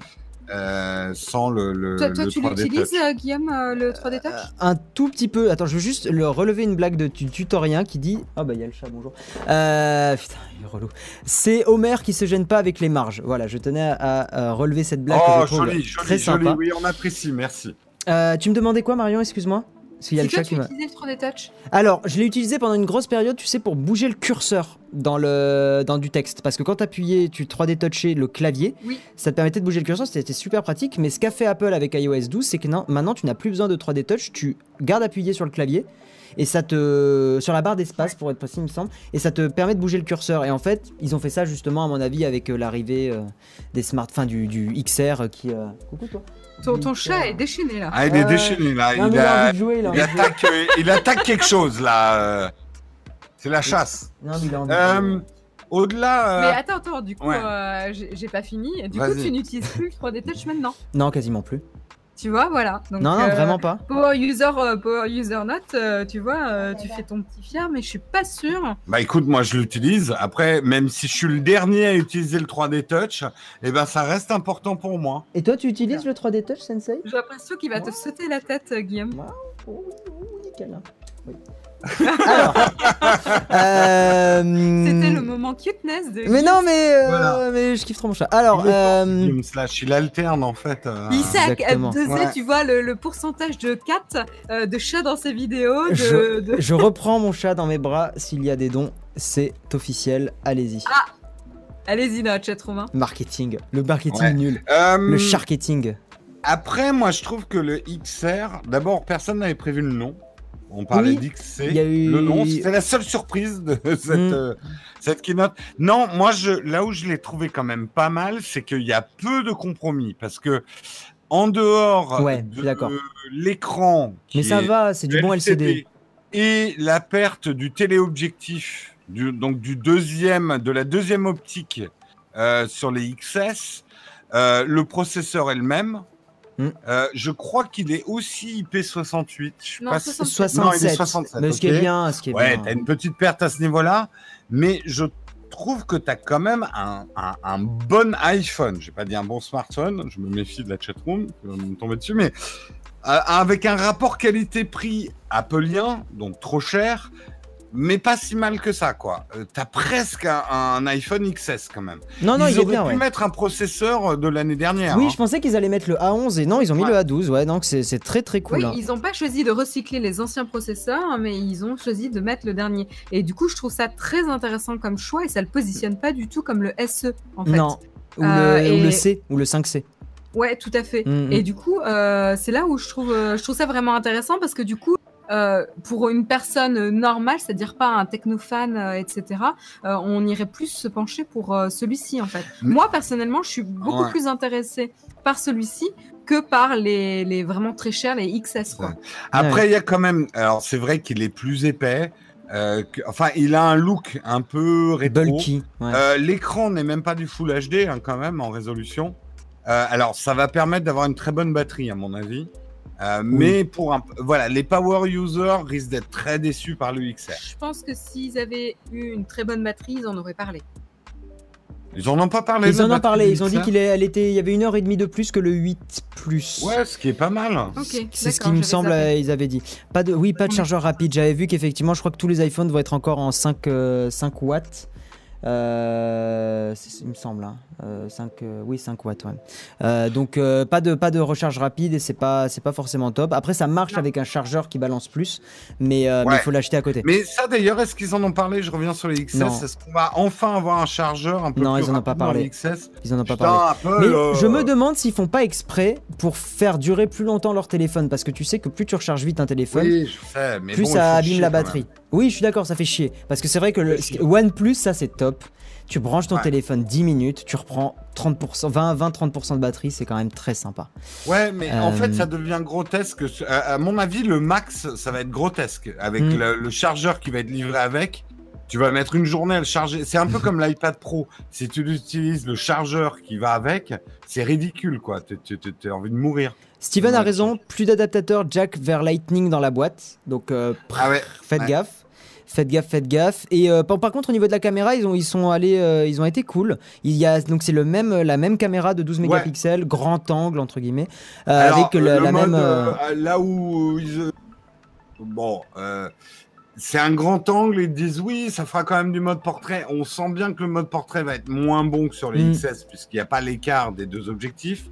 euh, sans le, le, toi, toi, le tu 3D l'utilises euh, Guillaume euh, le 3D Touch Un tout petit peu. Attends, je veux juste le relever une blague de tu- tutorien qui dit. Ah bah il y a le chat, bonjour. Euh, putain, il est relou. C'est Homer qui se gêne pas avec les marges. Voilà, je tenais à, à relever cette blague que Oh, je trouve joli, joli, très joli. sympa. Oui, on apprécie, merci. Euh, tu me demandais quoi, Marion Excuse-moi? Y a Si le toi chat tu qui m'a. utilisais le 3D Touch Alors, je l'ai utilisé pendant une grosse période, tu sais, pour bouger le curseur dans, le, dans du texte. Parce que quand t'appuyais, tu 3D touchais le clavier, Oui. ça te permettait de bouger le curseur, c'était super pratique. Mais ce qu'a fait Apple avec iOS 12, c'est que non, maintenant tu n'as plus besoin de 3D touch, tu gardes appuyé sur le clavier. Et ça te. sur la barre d'espace, pour être précis, il me semble. Et ça te permet de bouger le curseur. Et en fait, ils ont fait ça justement, à mon avis, avec euh, l'arrivée euh, des smartphones, du, du XR qui. euh, Coucou toi. Ton, ton chat euh, est déchaîné là Ah, il est déchaîné là. Non, mais il, il a a- envie de jouer, il a il envie de jouer. attaque, euh, il attaque quelque chose là. euh. C'est la chasse. Non, mais il a envie de jouer. Euh, Au-delà. mais euh, attends attends du coup ouais. euh, j'ai j'ai pas fini du coup Vas-y. tu n'utilises plus le 3D Touch maintenant? Non, quasiment plus. Tu vois voilà Donc, non, non, euh, vraiment pas. Power user, euh, power user not, euh, tu vois, euh, tu fais ton petit fier, mais je suis pas sûre. Bah écoute, moi je l'utilise. Après, même si je suis le dernier à utiliser le 3D Touch, eh ben ça reste important pour moi. Et toi, tu utilises le 3D Touch, Sensei? J'ai l'impression qu'il va te sauter la tête, Guillaume. Oh, oh, nickel. hein. Oui. Alors, euh, C'était le moment cuteness de. Mais non, mais, euh, Voilà. mais je kiffe trop mon chat. Alors, Il euh, Slash, il alterne en fait. euh, Ouais. tu vois, le, le pourcentage de cats, euh, de chats dans ses vidéos. De, Je- de- je reprends mon chat dans mes bras. S'il y a des dons, c'est officiel. Allez-y. Allez-y dans la chat Romain. Marketing. Le marketing Ouais. nul. Le charketing. Après, moi je trouve que le XR, d'abord personne n'avait prévu le nom. On parlait Oui, d'XC. eu- Le nom, c'était la seule surprise de [laughs] cette, Mm. euh, cette keynote. Non, moi, je, là où je l'ai trouvé quand même pas mal, c'est qu'il y a peu de compromis. Parce que, en dehors Ouais, de l'écran. Mais ça va, c'est du bon LCD. Et la perte du téléobjectif, du, donc du deuxième, de la deuxième optique euh, sur les XS, euh, le processeur est le même. Mm. Euh, je crois qu'il est aussi IP68. Je suis Non, pas 67. sûr. Non, il est 67. 67. Mais ce qui est bien, ce qui est Ouais, bien. t'as une petite perte à ce niveau-là, mais je trouve que t'as quand même un, un- un bon iPhone. J'ai pas dit un bon smartphone, je me méfie de la chatroom, qui va me tomber dessus, mais euh, avec un rapport qualité-prix appelien, donc trop cher, mais pas si mal que ça, quoi. Euh, T'as presque un, un iPhone XS quand même. Non, non, ils il est auraient bien, pu ouais. mettre un processeur euh, de l'année dernière. Oui, hein. je pensais qu'ils allaient mettre le A11 et non, ils ont mis Ouais. le A12, ouais, donc c'est très très cool. Oui, hein. ils n'ont pas choisi de recycler les anciens processeurs, mais ils ont choisi de mettre le dernier. Et du coup, je trouve ça très intéressant comme choix et ça le positionne pas du tout comme le SE en fait. Non, ou, Euh, le, ou le et- C, ou le 5C. Ouais, tout à fait. Mm, Et mm. du coup, euh, c'est là où je trouve, euh, je trouve ça vraiment intéressant parce que du coup, euh, pour une personne normale, c'est-à-dire pas un technophane, euh, etc., euh, on irait plus se pencher pour euh, celui-ci en fait. Moi personnellement, je suis beaucoup Ouais. plus intéressée par celui-ci que par les, les vraiment très chers, les XS quoi. Après, il y a quand même. Alors, c'est vrai qu'il est plus épais. euh, que- Enfin, il a un look un peu rétro. Bulky. ouais. Euh, L'écran n'est même pas du Full HD hein, quand même en résolution. Euh, alors, ça va permettre d'avoir une très bonne batterie à mon avis. Euh, Mais pour un, voilà, les power users risquent d'être très déçus par le XR. Je pense que s'ils avaient eu une très bonne batterie, ils en auraient parlé. Ils en ont pas parlé. Ils en ont parlé, ils ont dit qu'il était, il y avait une heure et demie de plus que le 8 plus. Ouais, ce qui est pas mal. Ok, C'est ce qui me semble, euh, ils avaient dit. Pas de, oui, pas de chargeur rapide. J'avais vu qu'effectivement, je crois que tous les iPhones vont être encore en 5, euh, 5 watts. Euh, il me semble, hein. Euh, 5, euh, oui 5 watts. Ouais. Euh, donc euh, pas de pas de recharge rapide et c'est pas c'est pas forcément top. Après ça marche Non. avec un chargeur qui balance plus, mais euh, Ouais. il faut l'acheter à côté. Mais ça d'ailleurs, est-ce qu'ils en ont parlé? Je reviens sur les XS. Est-ce qu'on va enfin avoir un chargeur un peu Non, plus ils en ont pas parlé. XS Ils en ont pas Putain, parlé. Apple, Mais euh, je me demande s'ils font pas exprès pour faire durer plus longtemps leur téléphone parce que tu sais que plus tu recharges vite un téléphone, Oui, je sais, mais plus bon, ça abîme la batterie. Oui, je suis d'accord, ça fait chier. Parce que c'est vrai que le. OnePlus, ça c'est top. Tu branches ton Ouais. téléphone 10 minutes, tu reprends 30%, 20-30% de batterie, c'est quand même très sympa. Ouais, mais en Euh, fait, ça devient grotesque. À, à mon avis, le max, ça va être grotesque. Avec Mm. le, le chargeur qui va être livré avec, tu vas mettre une journée à le charger. C'est un peu comme l'iPad Pro. Si tu utilises le chargeur qui va avec, c'est ridicule, quoi. Tu as envie de mourir. Steven a raison, plus d'adaptateurs jack vers Lightning dans la boîte. Donc euh, Ah ouais. faites ouais. gaffe. Faites gaffe, faites gaffe. Et euh, par, par contre, au niveau de la caméra, ils ont, ils sont allés, euh, ils ont été cool. Il y a donc c'est le même, la même caméra de 12 Ouais. mégapixels, grand angle entre guillemets, euh, Alors, avec la, le la mode, même. euh, euh, là où ils. Bon. C'est un grand angle, ils disent oui, ça fera quand même du mode portrait. On sent bien que le mode portrait va être moins bon que sur les Mm. XS, puisqu'il n'y a pas l'écart des deux objectifs.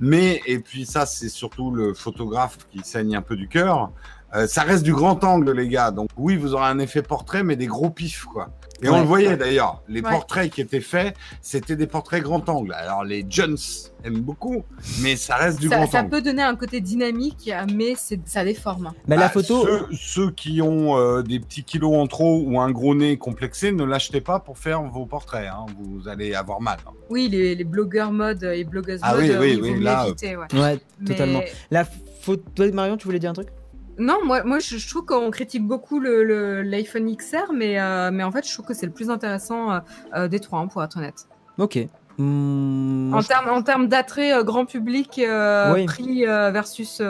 Mais, et puis ça, c'est surtout le photographe qui saigne un peu du cœur. Euh, ça reste du grand angle, les gars. Donc oui, vous aurez un effet portrait, mais des gros pifs, quoi. Et on le voyait d'ailleurs. Les Ouais. portraits qui étaient faits, c'était des portraits grand angle. Alors les Jones aiment beaucoup, mais ça reste du Ça, grand ça angle. peut donner un côté dynamique, mais ça déforme. bah, la Bah, photo. Ceux, ceux qui ont euh, des petits kilos en trop ou un gros nez complexé, ne l'achetez pas pour faire vos portraits. hein. Vous allez avoir mal. hein. Oui, les, les blogueurs mode et blogueuses Ah mode, oui, euh, oui, oui, mieux là, éviter, ouais. Ouais, Mais- totalement. La photo. Toi, Marion, tu voulais dire un truc? Non, moi, moi je, je trouve qu'on critique beaucoup le- le- l'iPhone XR, mais, euh, mais en fait, je trouve que c'est le plus intéressant euh, euh, des trois, hein, pour être honnête. Ok. Hmm, En je- termes en termes d'attrait euh, grand public, Oui. prix versus,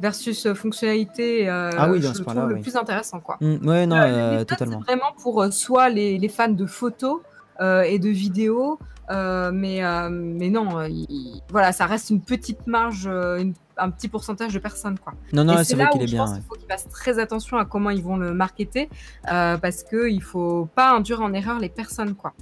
versus fonctionnalité, Ah oui, je ce trouve oui. le plus intéressant. Quoi. Hmm, ouais, non, totalement. C'est vraiment pour soit les, les fans de photos et de vidéos, mais, mais non, il- il- voilà, ça reste une petite marge, une- un petit pourcentage de personnes. Quoi. Non, non, c'est c'est vrai là qu'il où est je bien. pense ouais. qu'il faut qu'ils fassent très attention à comment ils vont le marketer, euh, parce qu'il ne faut pas induire en erreur les personnes. Quoi.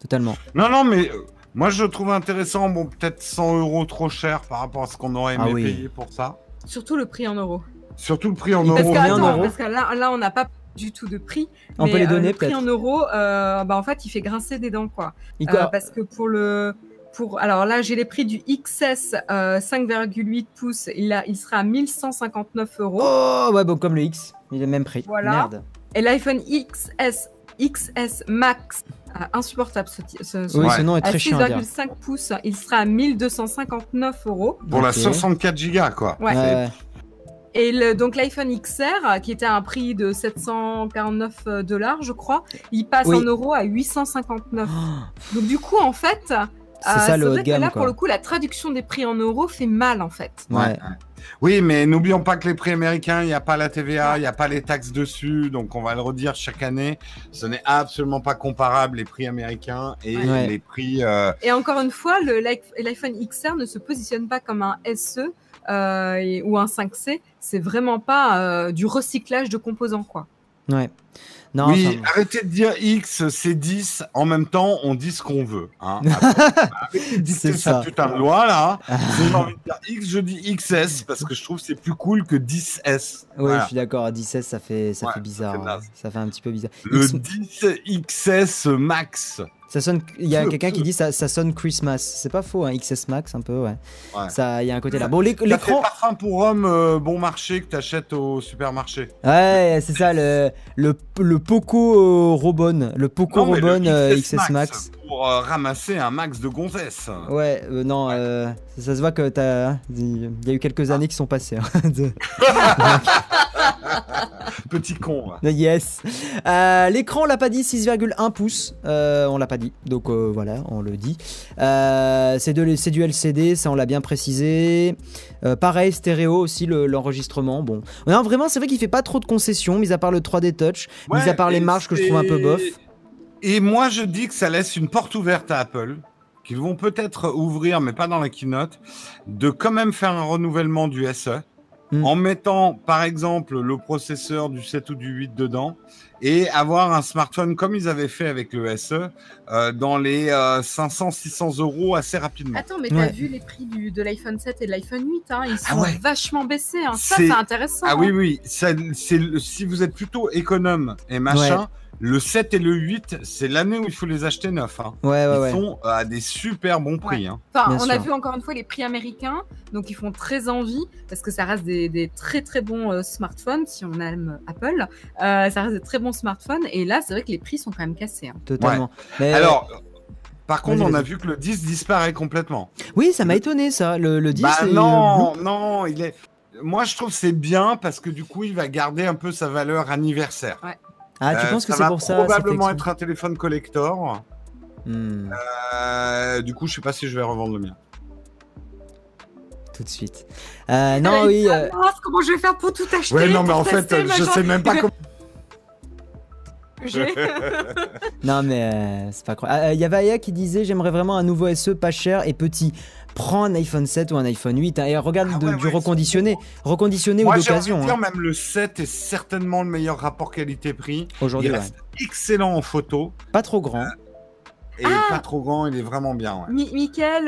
Totalement. Non, non, mais euh, moi je trouve intéressant. Bon, peut-être 100 euros trop cher par rapport à ce qu'on aurait aimé Ah oui. payer pour ça. Surtout le prix en euros. Surtout le prix en Il Parce euros. que, attends, euros parce que là, là, on n'a pas du tout de prix. On mais, peut les euh, donner le prix en euros, euh, bah, en fait, il fait grincer des dents. quoi. Il- Euh, parce que pour le. Pour, alors là, j'ai les prix du XS euh, 5,8 pouces. Il, a, il sera à 1159 euros. Oh, ouais, bon, comme le X, il est le même prix. Voilà. Merde. Et l'iPhone XS, XS Max, euh, insupportable ce, ce, ce Oui, Ouais. ce nom est très chiant à dire. 6,5 pouces, il sera à 1259 euros. Pour la Ok. 64 gigas, quoi. Ouais. Et le, donc l'iPhone XR, euh, qui était à un prix de 749 dollars, je crois, il passe Oui. en euros à 859. Oh, [gasps] Donc du coup, en fait, C'est euh, ça le haut vrai de gamme. que là, quoi. pour le coup, la traduction des prix en euros fait mal, en fait. Ouais. Ouais. Oui, mais n'oublions pas que les prix américains, il n'y a pas la TVA, il n'y a pas les taxes dessus, donc on va le redire chaque année. Ce n'est absolument pas comparable les prix américains et Ouais. les prix. euh, Et encore une fois, l'iPhone XR ne se positionne pas comme un SE euh, et- ou un 5C. C'est vraiment pas euh, du recyclage de composants, quoi. Ouais. Non, oui, enfin, arrêtez de dire X, c'est 10. En même temps, on dit ce qu'on veut. Hein. [laughs] C'est ça. putain de loi là. Si [laughs] j'ai envie de dire X, je dis XS parce que je trouve que c'est plus cool que 10S. ouais, Voilà. je suis d'accord. À 16, ça fait, ça Ouais, fait ça bizarre. fait naze. Ça fait un petit peu bizarre. Le X- 10 XS Max. Ça sonne. Il y a quelqu'un qui dit ça, ça sonne Christmas. C'est pas faux, hein, XS Max un peu, ouais. Ouais. Ça, il y a un côté là. Bon, l'écran. parfum pour homme euh, bon marché que t'achètes au supermarché. Ouais, c'est ça, le, le, le Poco euh, Robone. Le Poco Non, mais le euh, XS Max. Pour euh, ramasser un max de gonzesses. Ouais, euh, non, ça, ça se voit que t'as. Il y a eu quelques années qui sont passées. hein, [laughs] [laughs] [laughs] de- [laughs] Petit con. là. Yes. Euh, L'écran, on l'a pas dit, 6,1 pouces. Euh, on l'a pas dit. Donc euh, voilà, on le dit. Euh, c'est du LCD, ça on l'a bien précisé. Pareil, stéréo aussi, le- l'enregistrement. bon. Non, vraiment, c'est vrai qu'il fait pas trop de concessions, mis à part le 3D Touch, mis à part les et marges que je trouve un peu bof. Et moi, je dis que ça laisse une porte ouverte à Apple, qu'ils vont peut-être ouvrir, mais pas dans la keynote, de quand même faire un renouvellement du SE, Hmm. en mettant, par exemple, le processeur du 7 ou du 8 dedans, et avoir un smartphone comme ils avaient fait avec le SE, euh, dans les 500-600 euros assez rapidement. Attends, mais t'as Ouais. vu les prix du, de l'iPhone 7 et de l'iPhone 8, hein, ils Ah sont ouais. vachement baissés. Hein. Ça, C'est- intéressant. Ah oui, hein. oui, ça, c'est le- si vous êtes plutôt économe et machin, le 7 et le 8, c'est l'année où il faut les acheter neufs. Hein. Ouais, ouais, Ils ouais. sont à des super bons prix. Hein. Enfin, on a vu encore une fois les prix américains, donc ils font très envie parce que ça reste des, des très très bons euh, smartphones si on aime Apple. Euh, ça reste des très bons smartphones et là c'est vrai que les prix sont quand même cassés. hein. Totalement. Mais- Alors, par contre, on a vu que le 10 disparaît complètement. Oui, ça m'a étonné ça. Le, le 10, bah non, non, il est. Moi, je trouve que c'est bien parce que du coup, il va garder un peu sa valeur anniversaire. Ah, tu Euh, penses que c'est va pour ça ça fait Probablement être un téléphone collector. Hmm, Euh, du coup, je sais pas si je vais revendre le mien. tout de suite. Euh, non, oui. euh, Ah, mince, comment je vais faire pour tout acheter Ouais, non, mais en fait, je sais même pas [laughs] comment. J'ai- [laughs] Non, mais euh, c'est pas croyable. Il y avait Aya qui disait J'aimerais vraiment un nouveau SE pas cher et petit. Prends un iPhone 7 ou un iPhone 8 hein, et regarde Ah de- ouais, du ouais, reconditionné. Reconditionné ou Moi, d'occasion. hein. même le 7 est certainement le meilleur rapport qualité-prix. Il Aujourd'hui, ouais. excellent en photo Pas trop grand. et pas trop grand. Il est vraiment bien. Ouais. Mi-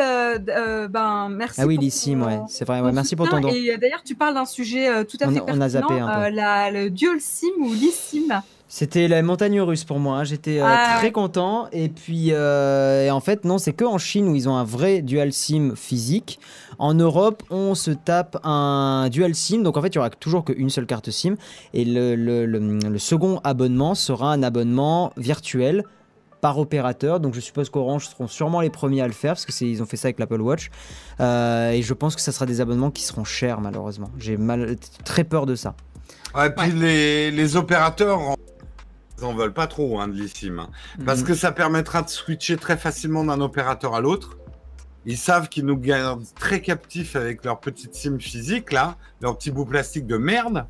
euh, euh, ben merci. Ah oui, ton- ouais. C'est vrai, ouais. Merci pour ton don. Et euh, d'ailleurs, tu parles d'un sujet euh, tout à On fait a- on pertinent, a zappé un peu. euh, la- le dual SIM ou l'eSIM. C'était la montagne russe pour moi. hein. J'étais euh, Ah, très ouais. content. Et puis, euh, et en fait, non, c'est que en Chine où ils ont un vrai dual SIM physique. En Europe, on se tape un dual SIM. Donc en fait, il y aura toujours qu'une seule carte SIM. Et le, le- le- le second abonnement sera un abonnement virtuel par opérateur. Donc je suppose qu'Orange seront sûrement les premiers à le faire parce que c'est ils ont fait ça avec l'Apple Watch. Euh, et je pense que ça sera des abonnements qui seront chers malheureusement. J'ai mal très peur de ça. Ouais, puis les, les opérateurs, ils en veulent pas trop hein, de l'eSIM. hein. Parce Mhm. que ça permettra de switcher très facilement d'un opérateur à l'autre. Ils savent qu'ils nous gardent très captifs avec leur petite SIM physique, là, leur petit bout plastique de merde.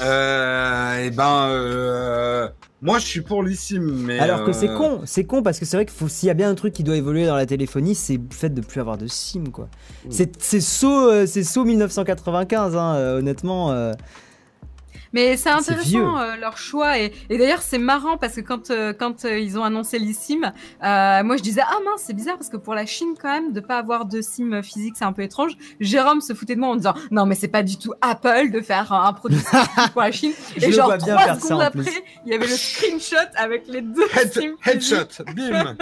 Euh, et ben, euh, moi, je suis pour l'eSIM, mais. Alors que c'est euh, con, c'est con parce que c'est vrai faut s'il y a bien un truc qui doit évoluer dans la téléphonie, c'est le fait de plus avoir de SIM quoi. C'est c'est saut c'est saut 1995 hein, euh, honnêtement. Mais c'est intéressant euh, leur choix et, et d'ailleurs c'est marrant parce que quand euh, quand euh, ils ont annoncé l'eSIM, euh, moi je disais ah mince c'est bizarre parce que pour la Chine quand même de pas avoir de SIM physique c'est un peu étrange. Jérôme se foutait de moi en disant non mais c'est pas du tout Apple de faire un, un produit pour la Chine. [laughs] Je et le genre vois bien trois faire ça, secondes après il y avait le screenshot avec les deux Head- SIM headshot, bim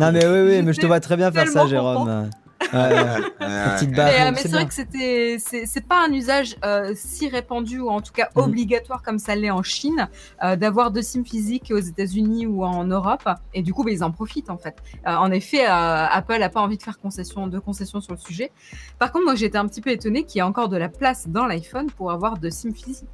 Non mais oui oui mais je te vois très bien faire ça Jérôme. Euh, Petite Mais, barre. euh, donc mais c'est vrai que c'était c'est c'est pas un usage euh, si répandu ou en tout cas Mhm. obligatoire comme ça l'est en Chine euh, d'avoir de SIM physique aux États-Unis ou en Europe et du coup bah, ils en profitent en fait. Euh, en effet, euh, Apple a pas envie de faire concession de concession sur le sujet. Par contre, moi j'étais un petit peu étonnée qu'il y ait encore de la place dans l'iPhone pour avoir de SIM physique.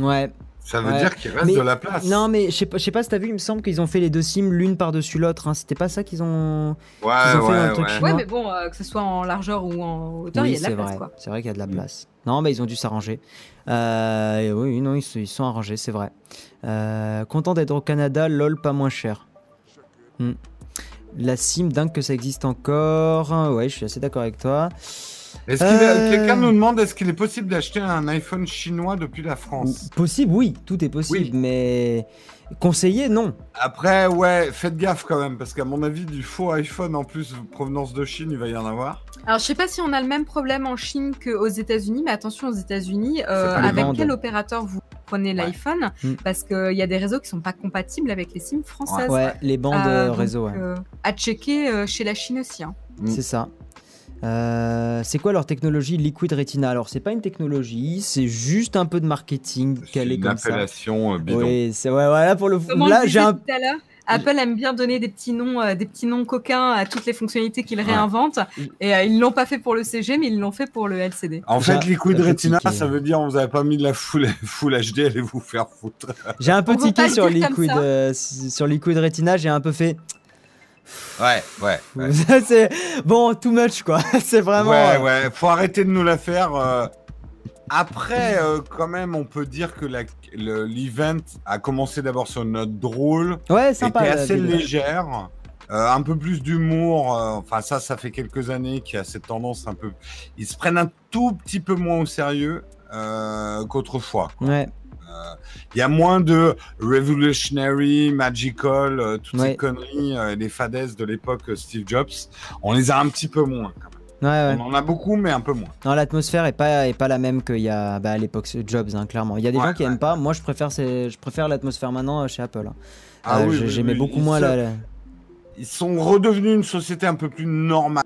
Ouais. Ça veut Ouais. dire qu'il reste Mais- de la place. Non mais je sais pas, je sais pas si t'as vu, il me semble qu'ils ont fait les deux SIM l'une par-dessus l'autre. hein. C'était pas ça qu'ils ont. Ouais, Ils ont fait ouais, un truc ouais. mais bon, euh, que ce soit en largeur ou en hauteur, il y a de la place quoi. C'est vrai qu'il y a de la place. Non mais ils ont dû s'arranger. Euh, oui non ils, se- ils sont arrangés c'est vrai. Euh, content d'être au Canada, lol pas moins cher. Hmm. La sim, dingue que ça existe encore. Ouais, je suis assez d'accord avec toi. Est-ce qu'il a- Euh. Quelqu'un nous demande est-ce qu'il est possible d'acheter un iPhone chinois depuis la France? Possible, oui, tout est possible, Oui. mais conseillé, non. Après, ouais, faites gaffe quand même, parce qu'à mon avis, du faux iPhone en plus, provenance de Chine, il va y en avoir. Alors, je sais pas si on a le même problème en Chine qu'aux États-Unis, mais attention aux États-Unis, euh, avec quel opérateur vous prenez l'iPhone? Mm. Parce qu'il y a des réseaux qui sont pas compatibles avec les SIM françaises. Ouais, les bandes Euh, euh, réseau, ouais. euh, à checker euh, chez la Chine aussi. hein. Mm. c'est ça. Euh, c'est quoi leur technologie Liquid Retina? Alors, c'est pas une technologie, c'est juste un peu de marketing C'est qu'elle est une comme ça. appellation euh, bidon. Oui, c'est ouais, voilà pour le Comme on là j'ai un tout à l'heure, Apple aime bien donner des petits noms, euh, des petits noms coquins à toutes les fonctionnalités qu'ils Ouais. réinventent. Et euh, ils l'ont pas fait pour le CG, mais ils l'ont fait pour le LCD. En fait, Liquid Retina, ça veut dire on vous avait pas mis de la full, [laughs] full HD, allez vous faire foutre. j'ai un peu On tiqué sur Liquid euh, sur Liquid Retina, j'ai un peu fait Ouais, ouais. Ouais, [laughs] c'est bon too much quoi. [laughs] c'est vraiment ouais, euh, ouais, faut arrêter de nous la faire. euh. Après, euh, quand même, on peut dire que l'event a commencé d'abord sur une note drôle, ouais, sympa. était assez légère. euh, un peu plus d'humour, enfin ça, ça fait quelques années qu'il y a cette tendance un peu. Ils se prennent un tout petit peu moins au sérieux qu'autrefois. Ouais. Il y a moins de revolutionary, magical, euh, toutes Ouais. ces conneries, euh, les fadaises de l'époque euh, Steve Jobs. On les a un petit peu moins. Quand même. Ouais, ouais. On en a beaucoup, mais un peu moins. Non, l'atmosphère est pas, est pas la même qu'il y a bah, à l'époque Jobs, hein, clairement. Il y a des Ouais, gens qui aiment pas. Moi, je préfère, je préfère l'atmosphère maintenant euh, chez Apple. hein. Ah Euh, oui, j'ai- oui, J'aimais oui, beaucoup moins se- la, la- Ils sont redevenus une société un peu plus normale,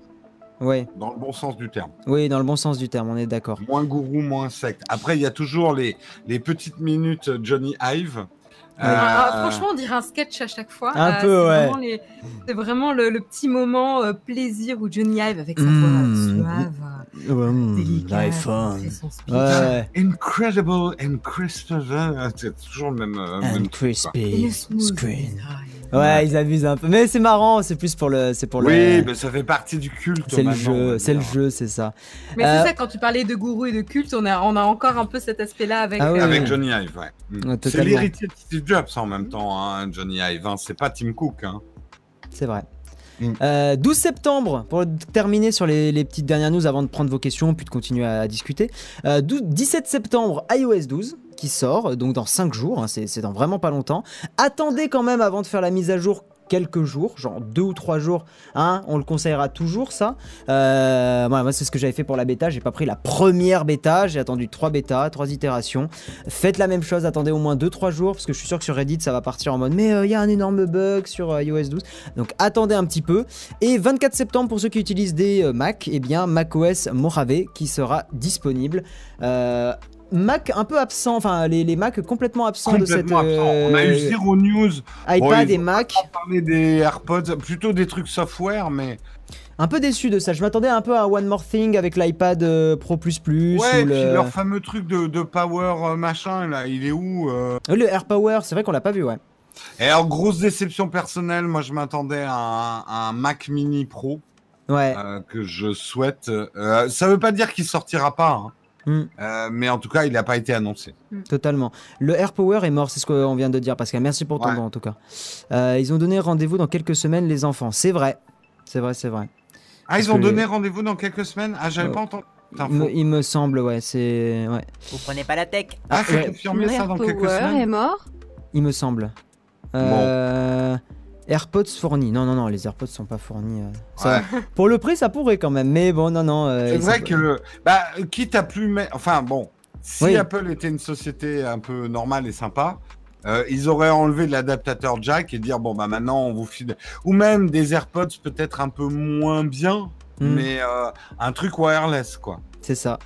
Ouais, dans le bon sens du terme. oui, dans le bon sens du terme, on est d'accord. Moins gourou, moins secte. Après, il y a toujours les, les petites minutes Johnny Ive. Ouais. Euh, Ah, ah, franchement, on dirait un sketch à chaque fois. Un Euh, peu, c'est ouais. vraiment les- C'est vraiment le, le petit moment euh, plaisir où Johnny Ive, avec sa Mm. voix suave, Mmh, délicate, l'iPhone. Ouais. Incredible and crisp. euh, C'est toujours le même. euh, And même crispy screen. Ouais, ils abusent un peu. Mais c'est marrant, c'est plus pour le. C'est pour Oui, le. mais ça fait partie du culte. C'est le jeu, c'est le jeu, c'est ça. Mais Euh, c'est ça, quand tu parlais de gourou et de culte, on a, on a encore un peu cet aspect-là avec. Ah oui, euh, Avec. Johnny Ive, ouais. Mm. Ouais, c'est l'héritier de Steve Jobs en même temps, hein, Johnny Ive. hein. C'est pas Tim Cook. Hein. C'est vrai. Mm. Euh, 12 septembre, pour terminer sur les, les petites dernières news avant de prendre vos questions puis de continuer à, discuter. Euh, 12 17 septembre, iOS 12 sort, donc dans 5 jours, hein, c'est dans vraiment pas longtemps. Attendez quand même avant de faire la mise à jour quelques jours, genre 2 ou 3 jours, hein, on le conseillera toujours ça. Euh, moi c'est ce que j'avais fait pour la bêta, j'ai pas pris la première bêta, j'ai attendu 3 bêtas, 3 itérations. Faites la même chose, attendez au moins 2-3 jours, parce que je suis sûr que sur Reddit ça va partir en mode mais il y a un énorme bug sur euh, iOS 12. Donc attendez un petit peu. Et 24 septembre, pour ceux qui utilisent des euh, Mac, eh bien macOS Mojave qui sera disponible. Euh, Mac un peu absent, enfin les, les Mac complètement absents de cette absent. On a eu euh, zéro news. iPad Bon, et Mac. On parlait des AirPods, plutôt des trucs software, mais Un peu déçu de ça. Je m'attendais un peu à One More Thing avec l'iPad euh, Pro Plus Plus. ouais, ou le... leur fameux truc de, de power euh, machin, là, il est où euh Euh, le AirPower, c'est vrai qu'on l'a pas vu, ouais. Et alors, grosse déception personnelle, moi je m'attendais à un, à un Mac Mini Pro Ouais. euh, que je souhaite. Euh, ça veut pas dire qu'il sortira pas, hein. Hmm. Euh, mais en tout cas, il n'a pas été annoncé. Totalement. Le AirPower est mort, c'est ce qu'on vient de dire, Pascal. Merci pour ton Ouais. don, en tout cas. Euh, ils ont donné rendez-vous dans quelques semaines, les enfants. C'est vrai. C'est vrai, c'est vrai. Ah, ils ont donné rendez-vous dans quelques semaines? Ah, j'avais Euh, pas entendu. Il me, info. il me semble, ouais, c'est. Ouais. Vous prenez pas la tech Ah, c'est ouais. confirmé ça dans quelques Power est semaines mort. Il me semble. Euh, AirPods fournis. Non, non, non, les AirPods sont pas fournis. euh. Ça- Ouais. [laughs] Pour le prix, ça pourrait quand même. Mais bon, non, non. euh, C'est vrai sont- que, le- bah, quitte à plus mettre. Enfin, bon, si Oui. Apple était une société un peu normale et sympa, euh, ils auraient enlevé l'adaptateur jack et dire bon, bah maintenant on vous file. Ou même des AirPods peut-être un peu moins bien, Hmm, mais euh, un truc wireless, quoi. C'est ça.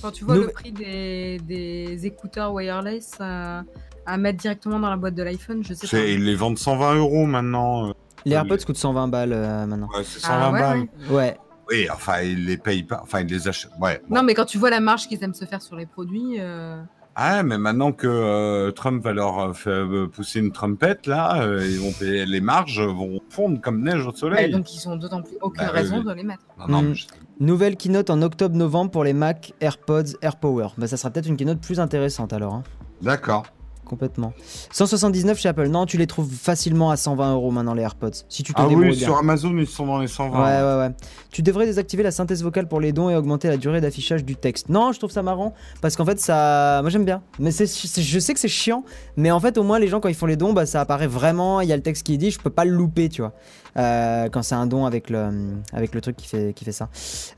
Quand tu vois Nous- le prix des, des écouteurs wireless euh, à mettre directement dans la boîte de l'iPhone, je sais pas. Ils les vendent 120 euros maintenant. euh. Les Ouais, AirPods coûtent 120 balles euh, maintenant. Ouais, c'est 120 Ah, ouais, balles. ouais. Ouais. Oui, enfin, ils les payent pas. Enfin, ils les achètent. Ouais. bon. Non, mais quand tu vois la marge qu'ils aiment se faire sur les produits, euh, Ah, mais maintenant que euh, Trump va leur faire pousser une trompette, là, euh, ils vont payer, les marges vont fondre comme neige au ouais, soleil. donc ils ont d'autant plus aucune Bah, raison de les mettre. Non, non, Hmm. mais je- Nouvelle keynote en octobre-novembre pour les Mac, AirPods, AirPower. Bah, ça sera peut-être une keynote plus intéressante alors. hein. D'accord. Complètement. 179 chez Apple. Non, tu les trouves facilement à 120 euros maintenant les AirPods. Si tu te Ah oui, bien. sur Amazon, ils sont dans les 120. Ouais, ouais, ouais. Tu devrais désactiver la synthèse vocale pour les dons et augmenter la durée d'affichage du texte. Non, je trouve ça marrant parce qu'en fait, ça. Moi, j'aime bien. Mais c'est- je sais que c'est chiant, mais en fait, au moins, les gens, quand ils font les dons, bah, ça apparaît vraiment. Il y a le texte qui est dit, je peux pas le louper, tu vois. Euh, quand c'est un don avec le, avec le truc qui fait, qui fait ça.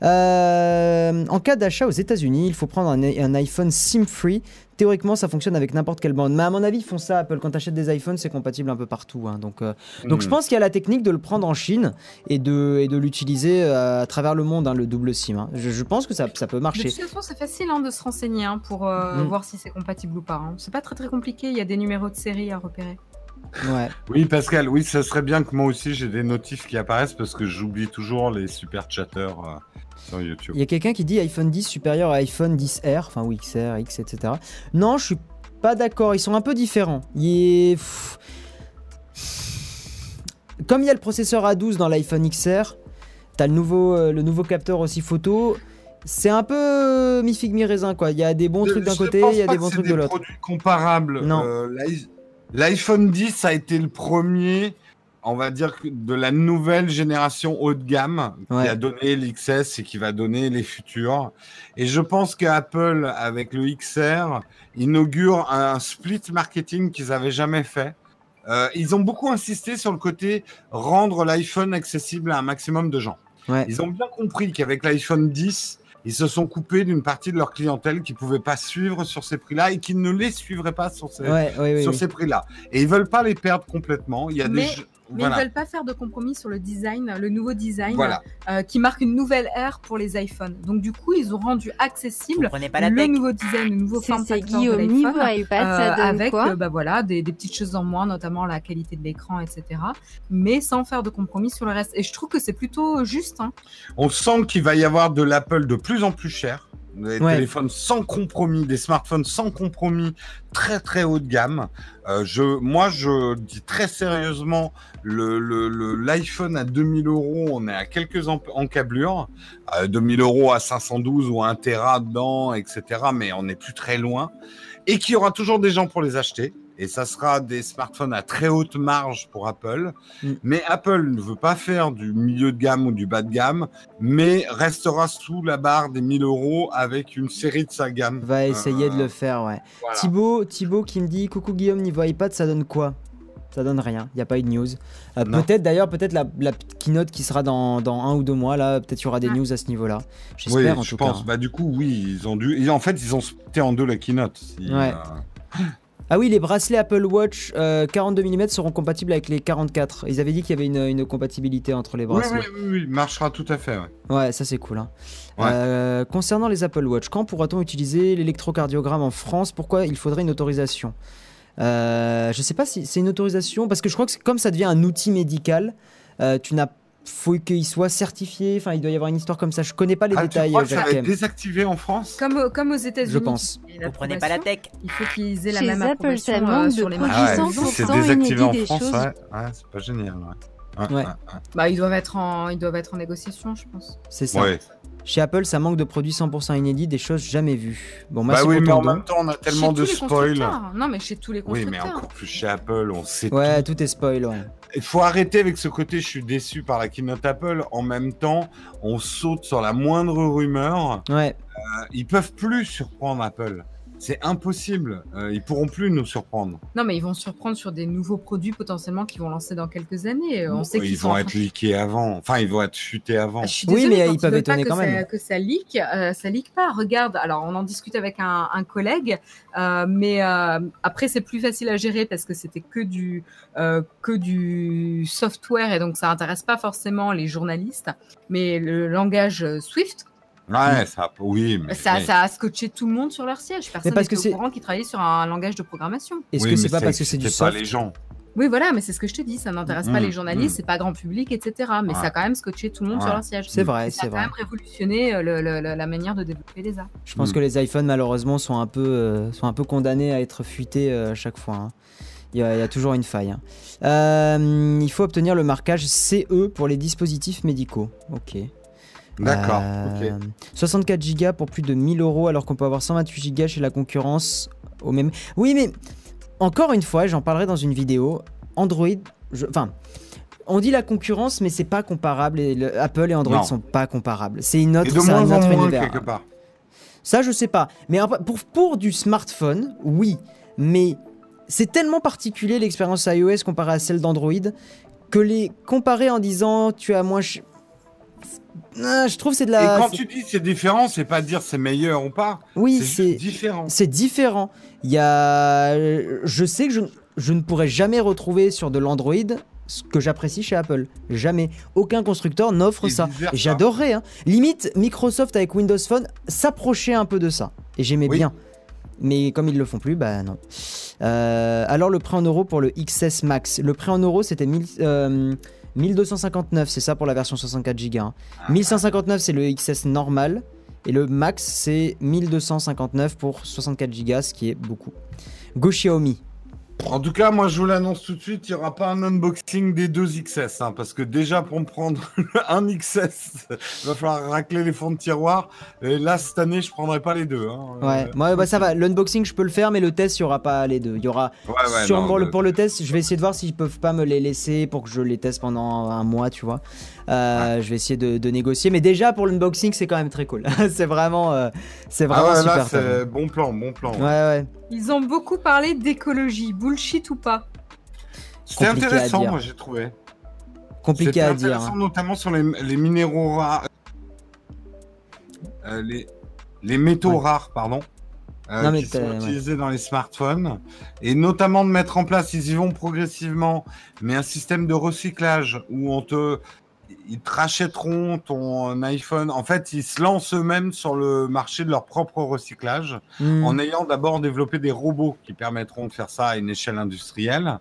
Euh, en cas d'achat aux États-Unis, il faut prendre un, un iPhone SIM-free. Théoriquement, ça fonctionne avec n'importe quelle bande. Mais à mon avis, ils font ça. Apple, quand tu achètes des iPhones, c'est compatible un peu partout. hein. Donc, euh, donc je Hmm. pense qu'il y a la technique de le prendre en Chine et de, et de l'utiliser euh, à travers le monde, hein, le double SIM. hein. Je, je pense que ça, ça peut De marcher. toute façon, c'est facile hein, de se renseigner hein, pour euh, Mm. voir si c'est compatible ou pas. hein. C'est pas très très compliqué, il y a des numéros de série à repérer. Ouais. Oui, Pascal, oui, ça serait bien que moi aussi j'ai des notifs qui apparaissent parce que j'oublie toujours les super chatters euh, sur YouTube. Il y a quelqu'un qui dit iPhone 10 supérieur à iPhone 10R, enfin ou XR, X, etc. Non, je suis pas d'accord. Ils sont un peu différents. Il est... pff. Comme il y a le processeur A12 dans l'iPhone XR, t'as le nouveau, euh, le nouveau capteur aussi photo. C'est un peu euh, mi figue mi raisin quoi. Il y a des bons trucs d'un côté, il y a des bons c'est trucs des de l'autre. produits comparables. Non. Euh, L'iPhone 10 a été le premier, on va dire, de la nouvelle génération haut de gamme Ouais. qui a donné l'XS et qui va donner les futurs. Et je pense qu'Apple, avec le XR, inaugure un split marketing qu'ils avaient jamais fait. Euh, ils ont beaucoup insisté sur le côté rendre l'iPhone accessible à un maximum de gens. Ouais. Ils ont bien compris qu'avec l'iPhone 10, ils se sont coupés d'une partie de leur clientèle qui pouvait pas suivre sur ces prix-là et qui ne les suivrait pas sur ces, Ouais, ouais, ouais, sur ouais. ces prix-là. Et ils veulent pas les perdre complètement. Il y a Mais- des jeux- Mais voilà. ils veulent pas faire de compromis sur le design, le nouveau design Voilà. euh, qui marque une nouvelle ère pour les iPhones. Donc du coup, ils ont rendu accessible pas la le tech. nouveau design, le nouveau form factor de l'iPhone. euh, avec quoi euh, bah voilà des, des petites choses en moins, notamment la qualité de l'écran, etc. Mais sans faire de compromis sur le reste. Et je trouve que c'est plutôt juste. hein. On sent qu'il va y avoir de l'Apple de plus en plus cher. Des Ouais. téléphones sans compromis, des smartphones sans compromis, très très haut de gamme. Euh, je, moi, je dis très sérieusement, le, le- le- l'iPhone à 2000 euros, on est à quelques en- encablures. Euh, 2000 euros à 512 ou à 1 Tera dedans, etc. Mais on n'est plus très loin. Et qu'il y aura toujours des gens pour les acheter. Et ça sera des smartphones à très haute marge pour Apple. Mm. Mais Apple ne veut pas faire du milieu de gamme ou du bas de gamme, mais restera sous la barre des 1000 euros avec une série de sa gamme. Va essayer de Euh, le faire, ouais. voilà. Thibaut, Thibaut qui me dit Coucou Guillaume, niveau iPad, ça donne quoi? Ça donne rien, il n'y a pas eu de news. Euh, peut-être d'ailleurs, peut-être la, keynote qui sera dans, dans un ou deux mois, là, peut-être il y aura des news à ce niveau-là. Oui, J'espère en je tout pense. cas. Bah, du coup, oui, ils ont dû. ils- en fait, ils ont splitté en deux la keynote. Si, Ouais. euh, Ah oui, les bracelets Apple Watch euh, 42 mm seront compatibles avec les 44. Ils avaient dit qu'il y avait une, une compatibilité entre les bracelets. oui, oui, oui, marchera tout à fait. ouais. Ouais, ça c'est cool. hein. Ouais. Euh, concernant les Apple Watch, quand pourra-t-on utiliser l'électrocardiogramme en France? Pourquoi il faudrait une autorisation? Euh, Je sais pas si c'est une autorisation, parce que je crois que comme ça devient un outil médical, euh, tu n'as faut qu'il soit certifié. Enfin, il doit y avoir une histoire comme ça. Je connais pas les Ah, tu détails. crois euh, que ça va être désactivé en France? Comme, comme aux États-Unis. Je pense. Vous prenez pas la tech. Il faut qu'ils aient la Chez même Apple, ça euh, manque sur de les marchés. Ah ouais, 100% c'est désactivé en France, choses. ouais. Ouais, c'est pas génial. Ouais. Ouais, Ouais. ouais, Bah, ils doivent être en, ils doivent être en négociation, je pense. C'est ça. Chez Apple, ça manque de produits 100% inédits, des choses jamais vues. Bon, Bah oui, mais en même temps, on a tellement Chez de spoil. Non, mais chez tous les Oui, constructeurs. mais encore plus chez Apple, on sait Ouais, tout. tout est spoil. Ouais. Il faut arrêter avec ce côté, je suis déçu par la keynote Apple. En même temps, on saute sur la moindre rumeur. Ouais. Euh, ils peuvent plus surprendre Apple. C'est impossible. Euh, ils pourront plus nous surprendre. Non, mais ils vont surprendre sur des nouveaux produits potentiellement qu'ils vont lancer dans quelques années. Euh, On sait ils qu'ils vont sont en être leakés avant. Enfin, ils vont être futés avant. Ah, Je suis Oui, désolée, mais quand ils peuvent étonner quand ça- même. que ça leak, euh, ça leak pas. Regarde, alors on en discute avec un, un collègue, euh, mais euh, après c'est plus facile à gérer parce que c'était que du euh, que du software et donc ça intéresse pas forcément les journalistes. Mais le langage Swift, Ouais, ça, oui, mais, ça, mais- ça a scotché tout le monde sur leur siège. Personne parce que n'était c'est- au courant qu'ils travaillaient sur un langage de programmation. Est-ce oui, que c'est pas parce que c'est du excitait pas soft les gens. Oui, voilà, mais c'est ce que je te dis, ça n'intéresse pas Mm, les journalistes, mm. c'est pas grand public, etc. Mais ça a quand même scotché tout le monde Ouais. sur leur siège. C'est vrai, Et ça a c'est quand vrai. même révolutionné euh, le- le- le- la manière de développer les apps. Je pense Mm. que les iPhones, malheureusement, sont un peu, euh, sont un peu condamnés à être fuités euh, à chaque fois. hein. Il y, a, il y a toujours une faille. hein. Euh, il faut obtenir le marquage CE pour les dispositifs médicaux. Ok. D'accord. Euh, ok. 64 Go pour plus de 1000 euros alors qu'on peut avoir 128 Go chez la concurrence au même. Oui, mais encore une fois, j'en parlerai dans une vidéo. Android, je- enfin, on dit la concurrence, mais c'est pas comparable. Et le- Apple et Android Non. sont pas comparables. C'est une autre, c'est un en autre univers. quelque part. Ça, je sais pas. Mais pour, pour du smartphone, oui. Mais c'est tellement particulier l'expérience iOS comparée à celle d'Android que les comparer en disant tu as moins. ch- Ah, je trouve que c'est de Et la. quand c'est- tu dis c'est différent, c'est pas dire c'est meilleur ou pas. Oui, c'est différent. C'est différent. Il y a, je sais que je, je ne pourrais jamais retrouver sur de l'Android ce que j'apprécie chez Apple. Jamais. Aucun constructeur n'offre Et ça. Et J'adorerais. hein. Limite, Microsoft avec Windows Phone s'approchait un peu de ça. Et j'aimais Oui. bien. Mais comme ils le font plus, bah non. Euh, alors le prix en euros pour le XS Max. Le prix en euros c'était 1000, euh, 1259, c'est ça pour la version 64 Go. hein. Ah. 1159 c'est le XS normal. Et le max, c'est 1259 pour 64 Go, ce qui est beaucoup. Go Xiaomi. En tout cas, moi je vous l'annonce tout de suite, il n'y aura pas un unboxing des deux XS, hein, parce que déjà pour me prendre [laughs] un XS, il va falloir racler les fonds de tiroir. Et là, cette année, je prendrai pas les deux. hein. Ouais, Euh, bah, ça va. L'unboxing, je peux le faire, mais le test, il y aura pas les deux. Il y aura ouais, ouais, sûrement non, le, de- pour le test. Je vais essayer de voir s'ils peuvent pas me les laisser pour que je les teste pendant un mois, tu vois. Euh, Je vais essayer de, de négocier, mais déjà pour l'unboxing, c'est quand même très cool. [laughs] c'est vraiment, euh, c'est Ah vraiment ouais, là, super. top. c'est bon plan, bon plan. Ouais, ouais. Ils ont beaucoup parlé d'écologie, bullshit ou pas? C'était intéressant, dire. moi j'ai trouvé. Compliqué à dire. intéressant, hein. notamment sur les, les minéraux rares. Euh, les, les métaux Ouais. rares, pardon. euh, Non, mais qui sont ouais. utilisés dans les smartphones. Et notamment de mettre en place, ils y vont progressivement, mais un système de recyclage où on te. Ils te rachèteront ton iPhone. En fait, ils se lancent eux-mêmes sur le marché de leur propre recyclage Hmm. en ayant d'abord développé des robots qui permettront de faire ça à une échelle industrielle.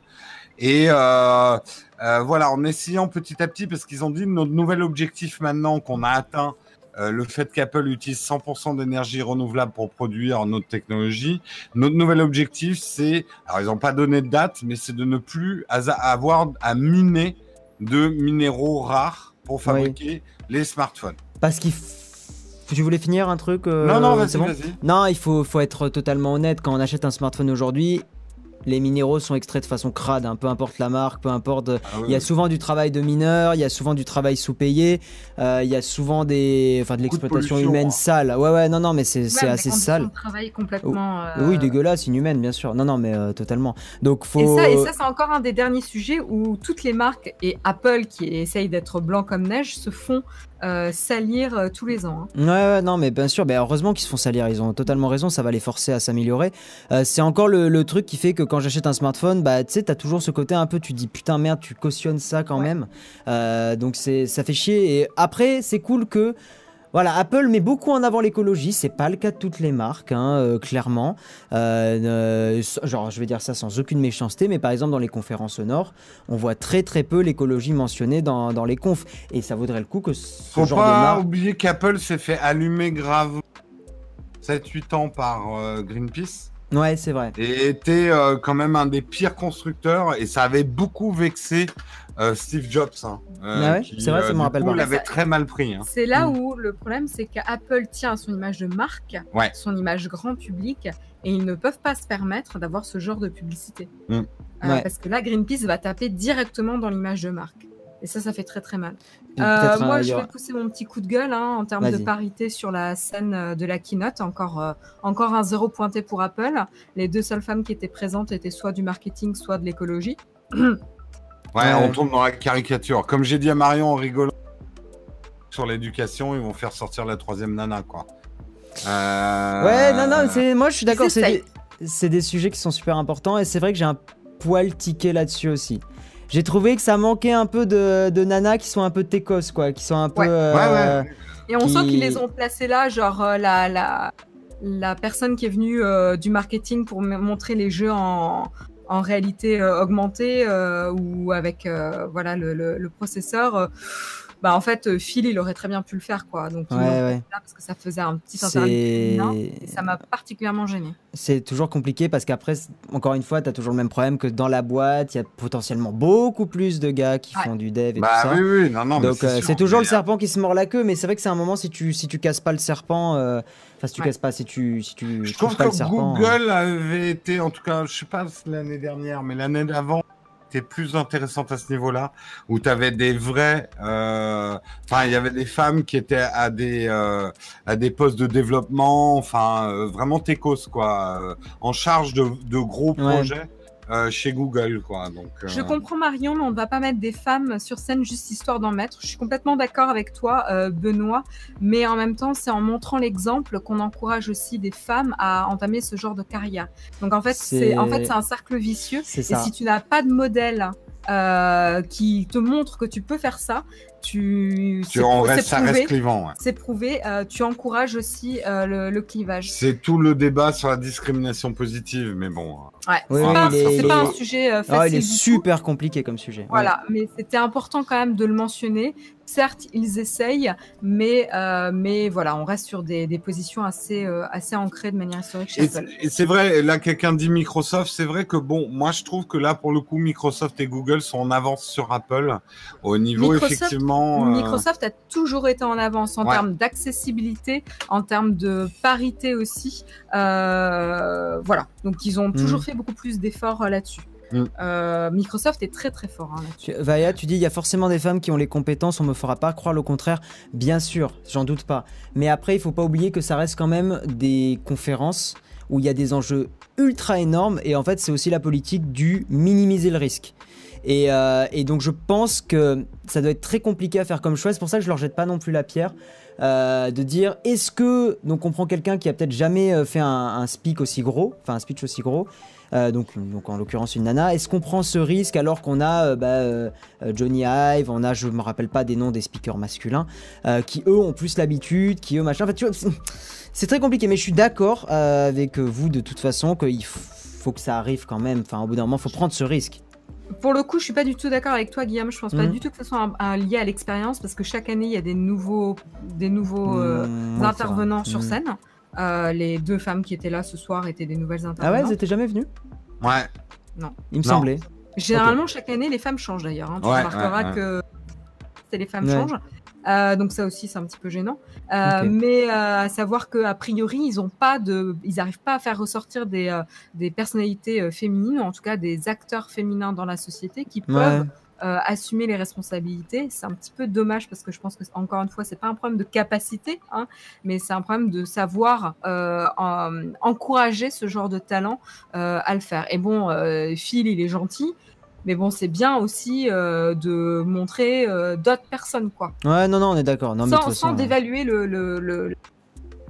Et euh, euh, voilà, en essayant petit à petit, parce qu'ils ont dit notre nouvel objectif maintenant qu'on a atteint, euh, le fait qu'Apple utilise 100% d'énergie renouvelable pour produire notre technologie, notre nouvel objectif, c'est, alors ils n'ont pas donné de date, mais c'est de ne plus avoir à miner de minéraux rares pour fabriquer les smartphones. Parce qu'il. f- Tu voulais finir un truc euh, non, non, vas-y, c'est bon. Non, il faut, faut être totalement honnête. Quand on achète un smartphone aujourd'hui, les minéraux sont extraits de façon crade, hein, peu importe la marque, peu importe. Ah oui, Il y a oui. souvent du travail de mineurs, il y a souvent du travail sous-payé, euh, il y a souvent des, enfin, de l'exploitation humaine hein. sale. Ouais, ouais, non, non, mais c'est assez sale. de travail complètement. euh, Oui, dégueulasse, inhumaine, bien sûr. Non, non, mais euh, totalement. Donc, faut. Et ça, et ça c'est encore un des derniers sujets où toutes les marques et Apple qui essaye d'être blanc comme neige se font euh, salir euh, tous les ans. hein. Ouais, ouais, non, mais bien sûr, heureusement qu'ils se font salir, ils ont totalement raison, ça va les forcer à s'améliorer. Euh, c'est encore le, le truc qui fait que quand j'achète un smartphone, bah tu sais, t'as toujours ce côté un peu, tu dis putain merde, tu cautionnes ça quand Ouais. même. Donc c'est, ça fait chier. Et après, c'est cool que. Voilà, Apple met beaucoup en avant l'écologie, c'est pas le cas de toutes les marques, hein, euh, clairement. Euh, euh, genre, je vais dire ça sans aucune méchanceté, mais par exemple dans les conférences sonores, on voit très très peu l'écologie mentionnée dans, dans les confs, et ça vaudrait le coup que ce Faut genre de pas marque. oublier qu'Apple s'est fait allumer grave 7-8 ans par Greenpeace Ouais, c'est vrai. et était euh, quand même un des pires constructeurs et ça avait beaucoup vexé euh, Steve Jobs. hein, euh, Ah ouais C'est vrai, ça me rappelle coup, pas. l'avait Ça- très mal pris. hein. C'est là Mm. où le problème c'est qu'Apple tient à son image de marque, Ouais. son image grand public, et ils ne peuvent pas se permettre d'avoir ce genre de publicité. Mm. Euh, Ouais. Parce que là, Greenpeace va taper directement dans l'image de marque. Et ça, ça fait très très mal. Euh, un- moi, je vais pousser mon petit coup de gueule hein, en termes de parité sur la scène euh, de la keynote. Encore, euh, encore un zéro pointé pour Apple. Les deux seules femmes qui étaient présentes étaient soit du marketing, soit de l'écologie. [clears throat] Ouais, on tombe dans la caricature. Comme j'ai dit à Marion en rigolant sur l'éducation, ils vont faire sortir la troisième nana, quoi. Euh, Ouais, non, non, moi je suis d'accord, c'est des... des sujets qui sont super importants et c'est vrai que j'ai un poil tiqué là-dessus aussi. J'ai trouvé que ça manquait un peu de, de nanas qui sont un peu técos, quoi, qui sont un peu. Ouais. euh, Ouais, ouais. Et on Qui- sent qu'ils les ont placés là, genre euh, la, la, la personne qui est venue euh, du marketing pour montrer les jeux en, en réalité euh, augmentée euh, ou avec euh, voilà le, le- le processeur. Euh, bah en fait, euh, Phil, il aurait très bien pu le faire, quoi. Donc, Ouais, ouais. parce que ça faisait un petit interlude et ça m'a particulièrement gêné. C'est toujours compliqué parce qu'après, encore une fois, tu as toujours le même problème que dans la boîte, il y a potentiellement beaucoup plus de gars qui Ouais. font du dev et Bah tout ça. oui, oui, non, non. Donc euh, c'est toujours mais, le serpent qui se mord la queue, mais c'est vrai que c'est un moment si tu si tu casses pas le serpent, euh, enfin si tu Ouais. casses pas, si tu si tu Je trouve pas que le serpent. euh, Google avait été, en tout cas, je sais pas l'année dernière, mais l'année d'avant, était plus intéressante à ce niveau-là, où tu avais des vrais, euh, enfin, il y avait des femmes qui étaient à des euh, à des postes de développement, enfin, euh, vraiment techos quoi, euh, en charge de, de gros Ouais. projets euh, chez Google quoi. Donc, Je euh, comprends Marion, mais on ne va pas mettre des femmes sur scène juste histoire d'en mettre. Je suis complètement d'accord avec toi, euh, Benoît, mais en même temps, c'est en montrant l'exemple qu'on encourage aussi des femmes à entamer ce genre de carrière. Donc en fait, C'est- en fait c'est un cercle vicieux. C'est Et si tu n'as pas de modèle euh, qui te montre que tu peux faire ça, tu, tu en c'est restes, ça prouvé, reste clivant. ouais. c'est prouvé. euh, tu encourages aussi euh, le, le clivage. C'est tout le débat sur la discrimination positive, mais bon. euh, Ouais. Oui, c'est pas, est- un sujet euh, Ah, facile. il est du tout. super compliqué comme sujet. ouais. Voilà, mais c'était important quand même de le mentionner. Certes, ils essayent, mais, euh, mais voilà, on reste sur des, des positions assez, euh, assez ancrées de manière historique chez Et Apple. c'est- et c'est vrai, là quelqu'un dit Microsoft, c'est vrai que bon, moi je trouve que là pour le coup Microsoft et Google sont en avance sur Apple au niveau Microsoft- effectivement. Euh, Microsoft a toujours été en avance en Ouais. termes d'accessibilité, en termes de parité aussi. Euh, voilà, donc ils ont toujours Mhm. fait beaucoup plus d'efforts euh, là-dessus. Euh, Microsoft est très très fort hein, là-dessus. Tu- Vaya, tu dis il y a forcément des femmes qui ont les compétences, on me fera pas croire le contraire. Bien sûr, j'en doute pas. Mais après, il faut pas oublier que ça reste quand même des conférences où il y a des enjeux ultra énormes et en fait, c'est aussi la politique du minimiser le risque. Et, euh, et donc, je pense que ça doit être très compliqué à faire comme choix. C'est pour ça que je leur jette pas non plus la pierre. euh, de dire est-ce que donc on prend quelqu'un qui a peut-être jamais euh, fait un, un speak aussi gros, enfin un speech aussi gros, donc, en l'occurrence une nana. Est-ce qu'on prend ce risque alors qu'on a bah, Johnny Ive, on a, je me rappelle pas des noms des speakers masculins, qui eux ont plus l'habitude, qui eux machin. Enfin, tu vois, c'est- très compliqué, mais je suis d'accord avec vous de toute façon qu'il faut que ça arrive quand même. Enfin, au bout d'un moment, faut prendre ce risque. Pour le coup, je suis pas du tout d'accord avec toi, Guillaume. Je pense pas Mhm. du tout que ce soit un, un lié à l'expérience parce que chaque année, il y a des nouveaux, des nouveaux euh, Mmh, intervenants sur Mmh. scène. Euh, les deux femmes qui étaient là ce soir étaient des nouvelles Ah ouais, intervenantes. elles étaient jamais venues? Ouais. Il me Non. semblait. Généralement, chaque année, les femmes changent d'ailleurs. hein. Tu Ouais, remarqueras ouais, ouais. que c'est les femmes Ouais. changent. Euh, donc ça aussi, c'est un petit peu gênant. Euh. Mais euh, à savoir que a priori, ils ont pas de, ils n'arrivent pas à faire ressortir des, des personnalités féminines, ou en tout cas des acteurs féminins dans la société qui peuvent Ouais. euh, assumer les responsabilités. C'est un petit peu dommage parce que je pense que encore une fois, c'est pas un problème de capacité, hein, mais c'est un problème de savoir euh, en- encourager ce genre de talent euh, à le faire. Et bon, Phil, il est gentil. Mais bon, c'est bien aussi euh, de montrer euh, d'autres personnes, quoi. Ouais, non, non, on est d'accord. Sans, sans façon, dévaluer le, le- le-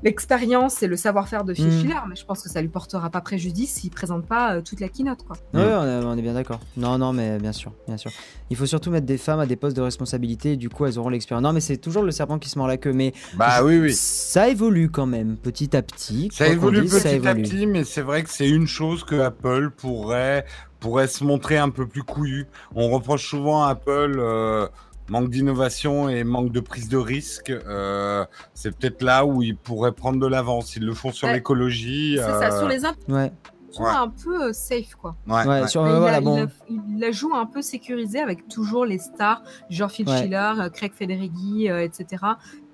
l'expérience et le savoir-faire de Phil Mm. Schiller, mais je pense que ça lui portera pas préjudice s'il présente pas euh, toute la keynote, quoi. Ouais, on est, on est bien d'accord. Non, non, mais bien sûr, bien sûr. Il faut surtout mettre des femmes à des postes de responsabilité, et du coup, elles auront l'expérience. Non, mais c'est toujours le serpent qui se mord la queue, mais Bah oui, oui. ça évolue quand même, petit à petit. Ça évolue petit ça à petit, mais c'est vrai que c'est une chose que Apple pourrait pourrait se montrer un peu plus couillu. On reproche souvent à Apple euh, manque d'innovation et manque de prise de risque. Euh, c'est peut-être là où ils pourraient prendre de l'avance. Ils le font sur Ouais. l'écologie. C'est ça, euh, sur les Ouais, Ouais. un peu safe, quoi. ouais, ouais, ouais. sur, il, la, bon. il la- il la joue un peu sécurisé avec toujours les stars, genre Phil Ouais. Schiller, euh, Craig Federighi, euh, etc.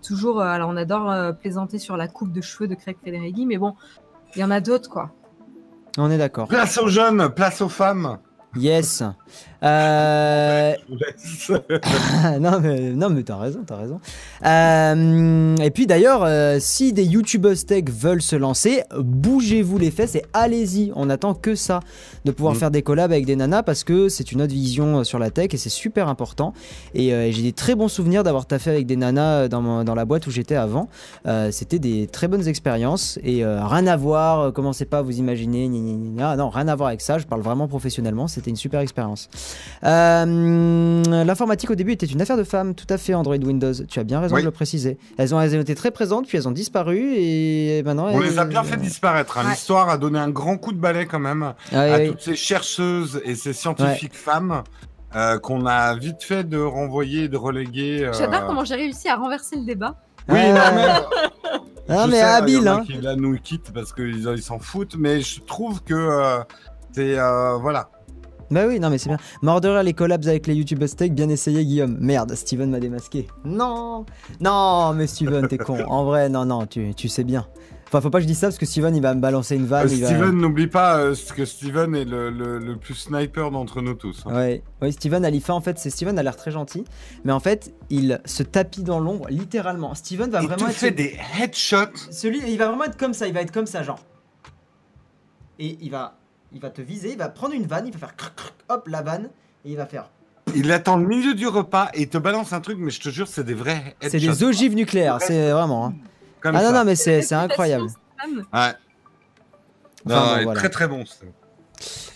Toujours, euh, alors on adore euh, plaisanter sur la coupe de cheveux de Craig Federighi, mais bon, il y en a d'autres, quoi. On est d'accord. Place aux jeunes, place aux femmes. Yes. Euh, [laughs] non mais non mais t'as raison, t'as raison. Euh, et puis d'ailleurs, euh, si des YouTubers tech veulent se lancer, bougez-vous les fesses et allez-y. On attend que ça, de pouvoir Mm. faire des collabs avec des nanas parce que c'est une autre vision sur la tech et c'est super important. Et j'ai des très bons souvenirs d'avoir taffé avec des nanas dans, mon- dans la boîte où j'étais avant. C'était des très bonnes expériences et rien à voir. Commencez pas à vous imaginer. gna, gna, gna, gna. Non, rien à voir avec ça. Je parle vraiment professionnellement. C'était une super expérience. Euh, L'informatique au début était une affaire de femmes, tout à fait Android Windows. Tu as bien raison Oui. de le préciser. Elles ont, elles ont été très présentes, puis elles ont disparu et maintenant. On elles- les a bien fait disparaître. hein. Ouais. L'histoire a donné un grand coup de balai quand même Ah, à oui. toutes ces chercheuses et ces scientifiques femmes euh, qu'on a vite fait de renvoyer, de reléguer. euh, J'adore comment j'ai réussi à renverser le débat. Oui, Euh, non, mais, Ah je mais sais, habile il y en a hein. qui là nous quittent parce qu'ils ils s'en foutent, mais je trouve que euh, c'est euh, voilà. Bah oui, non mais c'est bien. Morderer les collabs avec les YouTube Steak, bien essayé Guillaume. Merde, Steven m'a démasqué. Non Non mais Steven, t'es con. En vrai, non, non, tu, tu sais bien. Enfin, faut pas que je dise ça parce que Steven il va me balancer une vanne. Euh, va- Steven, n'oublie pas euh, que Steven est le, le- le plus sniper d'entre nous tous. hein. Ouais, oui, Steven Alifa en fait, c'est Steven a l'air très gentil, mais en fait, il se tapit dans l'ombre littéralement. Steven va Il vraiment te être fait des headshots. celui il va vraiment être comme ça, il va être comme ça genre. Et il va il va te viser, il va prendre une vanne, il va faire cric, cric, hop la vanne et il va faire Il attend le milieu du repas et il te balance un truc, mais je te jure, c'est des vrais c'est des ogives nucléaires, c'est vraiment hein. Comme Ah non ça. non mais c'est c'est incroyable. Ouais. Enfin, Non, bon, il est voilà. Très très bon.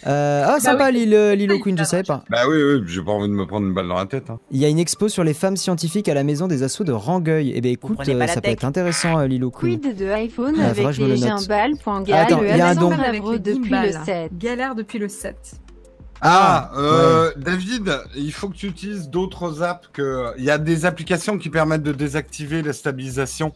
C'est- Euh, ah sympa Bah oui. Lilo, Lilo Oui, Queen, je ça savais va, pas. Bah oui, oui, j'ai pas envie de me prendre une balle dans la tête. hein. Il y a une expo sur les femmes scientifiques à la maison des assauts de Rangueil. Eh ben écoute, euh, ça peut être intéressant euh, Lilo Queen. Quid de iPhone Ah, avec je me les Attends, il y a un don. Depuis le 7. Galère depuis le 7. Ah, euh, David, il faut que tu utilises d'autres apps que. Il y a des applications qui permettent de désactiver la stabilisation.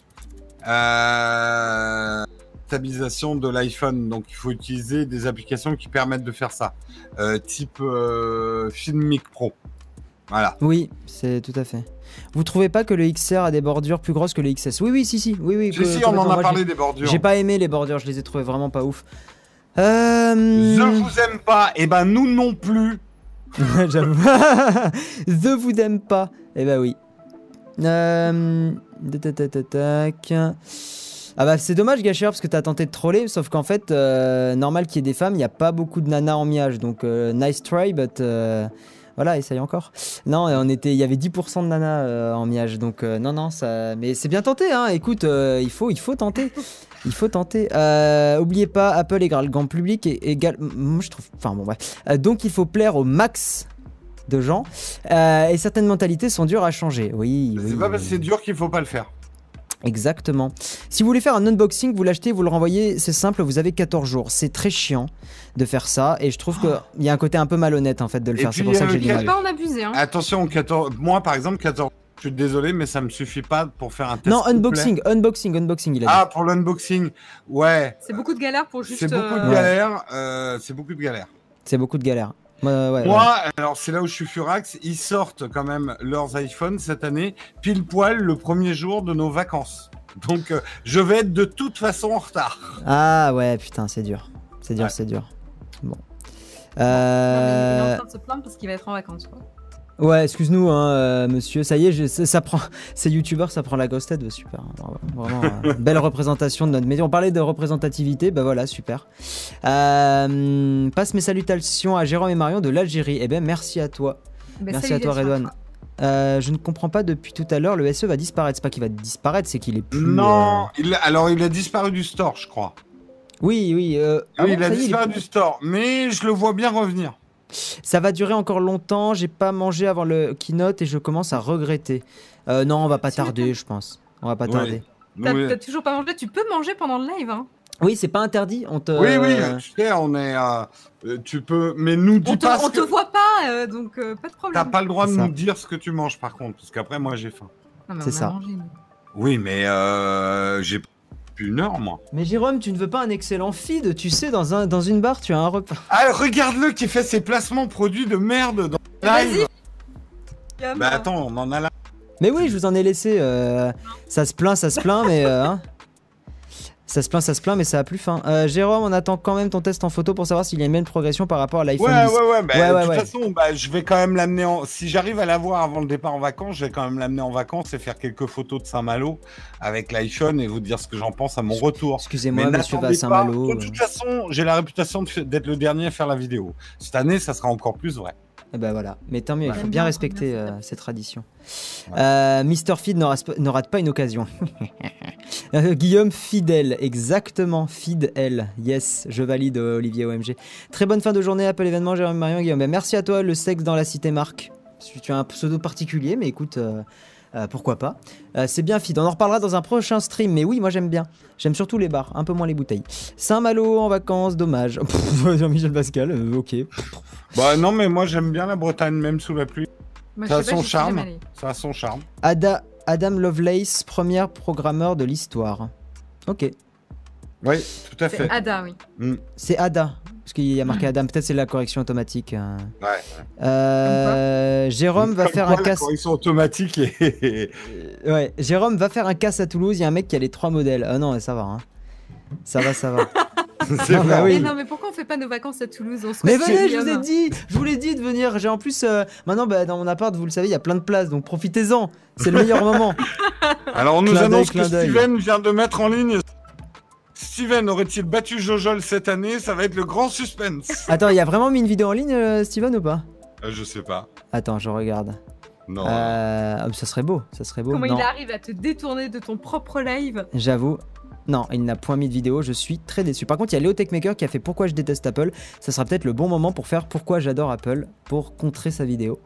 Euh, Stabilisation de l'iPhone. Donc il faut utiliser des applications qui permettent de faire ça. Euh, type euh, Filmic Pro. Voilà. Oui, c'est tout à fait. Vous trouvez pas que le XR a des bordures plus grosses que le XS Oui, oui, si, si. Oui, oui. Si, que- si, on en complètement. a Moi, parlé des bordures. J'ai pas aimé les bordures, je les ai trouvées vraiment pas ouf. Euh... Je vous aime pas. Et ben nous non plus. [laughs] J'avoue. [laughs] Je vous aime pas. Eh ben oui. Euh... tac. Ah bah c'est dommage Gacheur parce que t'as tenté de troller sauf qu'en fait euh, normal qu'il y ait des femmes il n'y a pas beaucoup de nanas en miage donc euh, nice try but euh, voilà essaye encore. Non on était il y avait 10% de nanas en miage donc non non ça mais c'est bien tenté hein écoute il faut il faut tenter il faut tenter. Euh, oubliez pas Apple égale grand public et égal moi je trouve enfin bon bref. Donc il faut plaire au max de gens et certaines mentalités sont dures à changer. Oui, oui. C'est pas parce que c'est dur qu'il faut pas le faire. Exactement. Si vous voulez faire un unboxing, vous l'achetez, vous le renvoyez, c'est simple, vous avez 14 jours. C'est très chiant de faire ça et je trouve qu'il y a un côté un peu malhonnête en fait de le Et faire. C'est puis, pour ça que euh, j'ai. Faut pas en abuser. Hein. Attention, 14... moi par exemple, 14. Je suis désolé, mais ça me suffit pas pour faire un test. Non, complet. unboxing, unboxing, unboxing, il a dit. Ah, pour l'unboxing, ouais. C'est beaucoup de galères pour juste. C'est beaucoup de euh, galères. euh, c'est beaucoup de galères. C'est beaucoup de galères. Ouais, ouais, Moi, ouais. alors c'est là où je suis furax. Ils sortent quand même leurs iPhones cette année, pile poil le premier jour de nos vacances. Donc, euh, je vais être de toute façon en retard. Ah ouais, putain, c'est dur. C'est dur, Ouais. c'est dur. Bon. non, mais il est Euh... en train de se plaindre parce qu'il va être en vacances. Quoi. Ouais, excuse-nous, hein, euh, monsieur. Ça y est, je- ça, ça prend. [laughs] Ces youtubeurs, ça prend la grosse tête. bah, super. hein, Vraiment, vraiment, euh, belle [laughs] représentation de notre métier. On parlait de représentativité. Bah voilà, super. Euh, passe mes salutations à Jérôme et Marion de l'Algérie. Eh ben, merci à toi. Mais Merci à toi, Redouane. Euh, je ne comprends pas depuis tout à l'heure. Le SE va disparaître. C'est pas qu'il va disparaître, c'est qu'il est plus. Non, euh, il, alors il a disparu du store, je crois. Oui, oui. euh, ah oui, bon, il a est, disparu plus- du store, mais je le vois bien revenir. Ça va durer encore longtemps. J'ai pas mangé avant le keynote et je commence à regretter. Euh, non, on va pas tarder, je pense. On va pas Ouais. tarder. T'as Oui, t'as toujours pas mangé Tu peux manger pendant le live. Hein. Oui, c'est pas interdit. On te. oui, oui, tu sais, on est. euh, tu peux, mais nous dis On te, pas. ce on te que- voit pas, euh, donc euh, pas de T'as problème. pas le droit de ça. nous dire ce que tu manges par contre, parce qu'après moi j'ai faim. C'est on a ça. mangé. Oui, mais euh, j'ai plus une heure moi. Mais Jérôme, tu ne veux pas un excellent feed Tu sais, dans, un, dans une barre, tu as un repas. Ah, regarde-le qui fait ses placements produits de merde dans le live. Vas-y. Bah attends, on en a là. Mais oui, je vous en ai laissé. euh, ça se plaint, ça se plaint, mais. euh, hein. Ça se plaint, ça se plaint, mais ça a plus faim. Euh, Jérôme, on attend quand même ton test en photo pour savoir s'il y a une même progression par rapport à l'iPhone Ouais, 10. ouais, ouais, bah, Ouais, de ouais, toute ouais. façon, bah, je vais quand même l'amener en. Si j'arrive à l'avoir avant le départ en vacances, je vais quand même l'amener en vacances et faire quelques photos de Saint-Malo avec l'iPhone et vous dire ce que j'en pense à mon retour. Excusez-moi, monsieur n'attendez Vassin-Malo. pas. De toute façon, j'ai la réputation d'être le dernier à faire la vidéo. Cette année, ça sera encore plus vrai. Et ben voilà. Mais tant mieux, il Ouais. faut bien respecter euh, ces traditions. Ouais. Euh, Mr. Feed ne rate, pas une occasion. [laughs] Euh, Guillaume Fidel, exactement, Fidel. Yes, je valide Olivier OMG. Très bonne fin de journée, Apple événement, Jérôme Marion, Guillaume. Ben, merci à toi, le sexe dans la cité Marc. Tu as un pseudo particulier, mais écoute, euh, pourquoi pas. Euh, c'est bien feed. On en reparlera dans un prochain stream. Mais oui, moi j'aime bien. J'aime surtout les bars, un peu moins les bouteilles. Saint-Malo en vacances, dommage. [laughs] Jean-Michel Pascal, euh, ok. Bah non, mais moi j'aime bien la Bretagne, même sous la pluie. Moi, Ça a son charme. Ça a son charme. Ada, Adam Lovelace, premier programmeur de l'histoire. Ok. Oui, tout à fait. C'est Ada, oui. C'est Ada. Parce qu'il y a marqué Adam. Peut-être c'est la correction automatique. hein. Ouais. Euh, Jérôme va faire quoi, un la casse. correction automatique et... Ouais, Jérôme va faire un casse à Toulouse. Il y a un mec qui a les trois modèles. Ah non, ça va. hein. Ça va, ça va. [laughs] C'est Ah bah vrai. oui. Mais non, mais pourquoi on fait pas nos vacances à Toulouse? On se Mais venez, je vous ai Guillaume. dit, je vous l'ai dit de venir. J'ai en plus, euh, maintenant, bah, dans mon appart, vous le savez, il y a plein de places, donc profitez-en. C'est le meilleur moment. [laughs] Alors on nous Clin annonce que. Steven vient de mettre en ligne. Steven aurait-il battu Jojol cette année? Ça va être le grand suspense. Attends, il y a vraiment mis une vidéo en ligne, euh, Steven, ou pas? Euh, je sais pas. Attends, je regarde. Non. Euh, ah, ça serait beau, ça serait beau. Comment non, il arrive à te détourner de ton propre live? J'avoue. Non, il n'a point mis de vidéo, je suis très déçu. Par contre, il y a Léo Techmaker qui a fait Pourquoi je déteste Apple. Ça sera peut-être le bon moment pour faire Pourquoi j'adore Apple, pour contrer sa vidéo.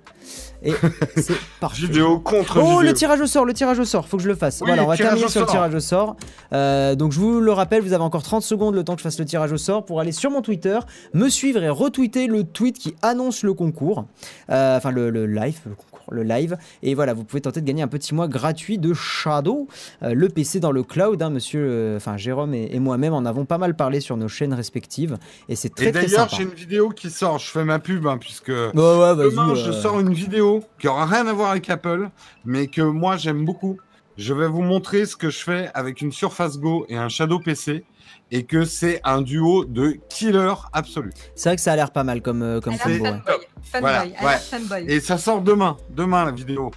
Et [laughs] c'est parfait. Vidéo contre Oh, vidéo. le tirage au sort, le tirage au sort, faut que je le fasse. Oui, voilà, on va terminer sur le tirage au sort. Euh, donc je vous le rappelle, vous avez encore 30 secondes le temps que je fasse le tirage au sort pour aller sur mon Twitter, me suivre et retweeter le tweet qui annonce le concours. Euh, Enfin, le, le live, le concours, le live. Et voilà, vous pouvez tenter de gagner un petit mois gratuit de Shadow, euh, le PC dans le cloud. hein, monsieur, euh, enfin Jérôme et, et moi-même en avons pas mal parlé sur nos chaînes respectives. Et c'est très Et très d'ailleurs, sympa. j'ai une vidéo qui sort. Je fais ma pub, hein, puisque ouais, demain, je euh, sors une vidéo qui aura rien à voir avec Apple, mais que moi j'aime beaucoup. Je vais vous montrer ce que je fais avec une Surface Go et un Shadow PC, et que c'est un duo de killer absolu. C'est vrai que ça a l'air pas mal comme, euh, comme combo. ouais. Fanboy. Voilà, elle ouais. fanboy. Et ça sort demain, demain la vidéo.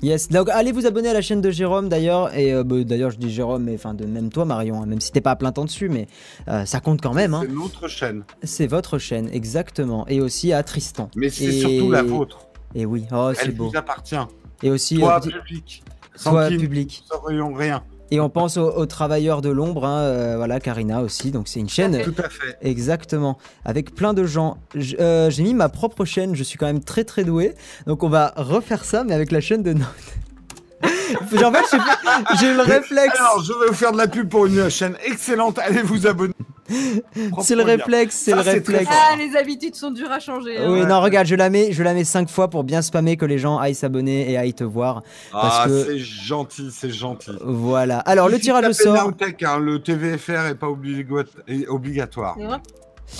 Yes, donc allez vous abonner à la chaîne de Jérôme d'ailleurs, et euh, bah, d'ailleurs je dis Jérôme, mais enfin de même toi Marion, hein, même si t'es pas à plein temps dessus, mais euh, ça compte quand même, hein. C'est notre chaîne, c'est votre chaîne, exactement, et aussi à Tristan. mais c'est Et- surtout la vôtre. Et oui, oh c'est Elle beau. vous appartient. Et aussi, Toi, euh, petit- public. toi Tranquille, public. nous saurions rien. Et on pense aux, aux travailleurs de l'ombre, hein, euh, voilà, Karina aussi, donc c'est une chaîne... Tout à fait. Exactement, avec plein de gens. J- euh, J'ai mis ma propre chaîne, je suis quand même très très doué. Donc on va refaire ça, mais avec la chaîne de. [laughs] Genre, en fait, j'ai j'ai le réflexe. Alors, je vais vous faire de la pub pour une chaîne excellente. Allez vous abonner. C'est le réflexe, c'est le réflexe. Ah, les habitudes sont dures à changer. hein. Oui, Ouais. non, regarde, je la mets, je la mets cinq fois pour bien spammer que les gens aillent s'abonner et aillent te voir. Parce Ah, que- c'est gentil, c'est gentil. Voilà. Alors, le tirage au sort. Hein, le TVFR est pas est obligatoire.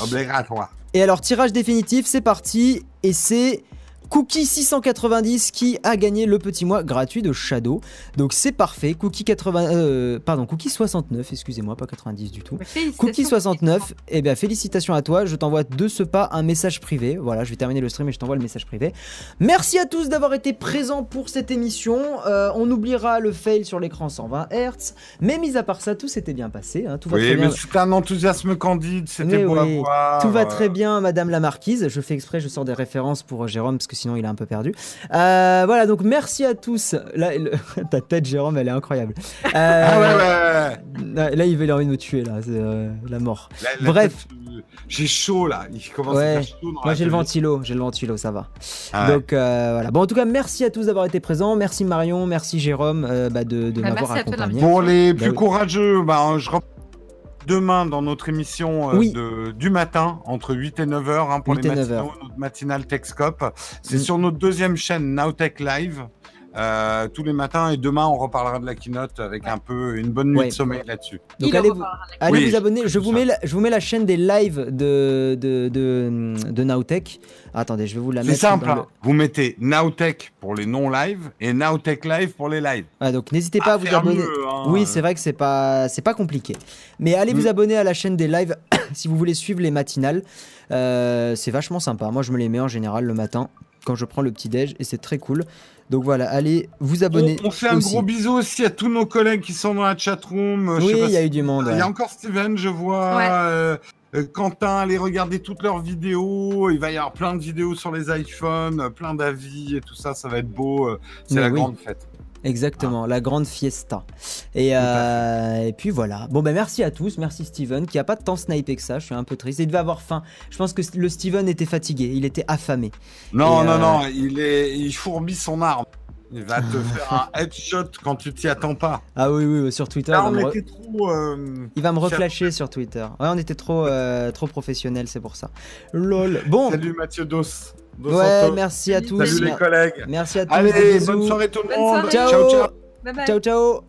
Obligatoire. Et alors, tirage définitif, c'est parti. Et c'est Cookie 690 qui a gagné le petit mois gratuit de Shadow. Donc c'est parfait. Cookie 80, euh, pardon, Cookie 69, excusez-moi, pas 90 du tout. Cookie 69, eh bien félicitations à toi, je t'envoie de ce pas un message privé. Voilà, je vais terminer le stream et je t'envoie le message privé. Merci à tous d'avoir été présents pour cette émission. Euh, on oubliera le fail sur l'écran 120 Hz, mais mis à part ça, tout s'était bien passé. hein, tout va Oui, très bien. mais c'était un enthousiasme candide, c'était oui, à voir. Tout va très bien, Madame la Marquise. Je fais exprès, je sors des références pour euh, Jérôme parce que sinon il est un peu perdu. Euh, voilà, donc merci à tous. Là, le- [laughs] ta tête, Jérôme, elle est incroyable. Euh, Ah ouais, ouais, ouais. là, il veut a envie de me tuer là, c'est euh, la mort. La- la Bref. tête, J'ai chaud là, il commence Ouais. à faire chaud dans Moi j'ai le ventilo, j'ai le ventilo, ça va. Ah ouais. Donc euh, voilà. Bon en tout cas merci à tous d'avoir été présents, merci Marion, merci Jérôme euh, bah, de, de Bah, m'avoir accompagné. Pour les Bah plus courageux, bah, je rep- demain dans notre émission euh, Oui. de, du matin, entre 8 et 9 heures, hein, pour 8 les et 9 matinaux, notre matinale Techscope. C'est Mm. sur notre deuxième chaîne Nowtech Live. Euh, tous les matins et demain on reparlera de la keynote avec un peu une bonne nuit Ouais. de sommeil là-dessus. Donc Il allez vous, reparlera. allez Oui, vous abonner. Je vous, mets la, je vous mets la chaîne des lives de, de, de, de Nowtech. Attendez, je vais vous la C'est mettre. simple, dans hein. vous mettez Nowtech pour les non-live et Nowtech Live pour les lives. donc n'hésitez pas à vous abonner. mieux, hein. Oui, c'est vrai que c'est pas, c'est pas compliqué. Mais allez vous Mm. abonner à la chaîne des lives [coughs] si vous voulez suivre les matinales. Euh, c'est vachement sympa. Moi, je me les mets en général le matin quand je prends le petit déj et c'est très cool. Donc voilà, allez vous abonner. On, on fait un aussi. gros bisou aussi à tous nos collègues qui sont dans la chatroom. Euh, Oui, il y a si- eu du monde. Il y a encore Steven, je vois. Ouais. euh, euh, Quentin, allez regarder toutes leurs vidéos. Il va y avoir plein de vidéos sur les iPhones, plein d'avis et tout ça. Ça va être beau. C'est la oui. grande fête. Exactement, la grande fiesta. Euh, et, puis voilà. Bon ben merci à tous, merci Steven, qui a pas tant snipé que ça, je suis un peu triste. Il devait avoir faim. Je pense que le Steven était fatigué, il était affamé. Non, non, euh, non, il, est, fourbit son arme. Il va te [laughs] faire un headshot quand tu t'y attends pas. Ah oui, oui, sur Twitter. Là, on il, va était trop, euh, il va me reflasher sur Twitter. Ouais, on était trop, euh, trop professionnel, c'est pour ça. Lol. Bon. Salut Mathieu Doss. Ouais, merci à tous. Salut les collègues. Merci à tous. Allez, bonne soirée tout le monde. Ciao. Ciao, ciao. Bye bye. ciao, ciao.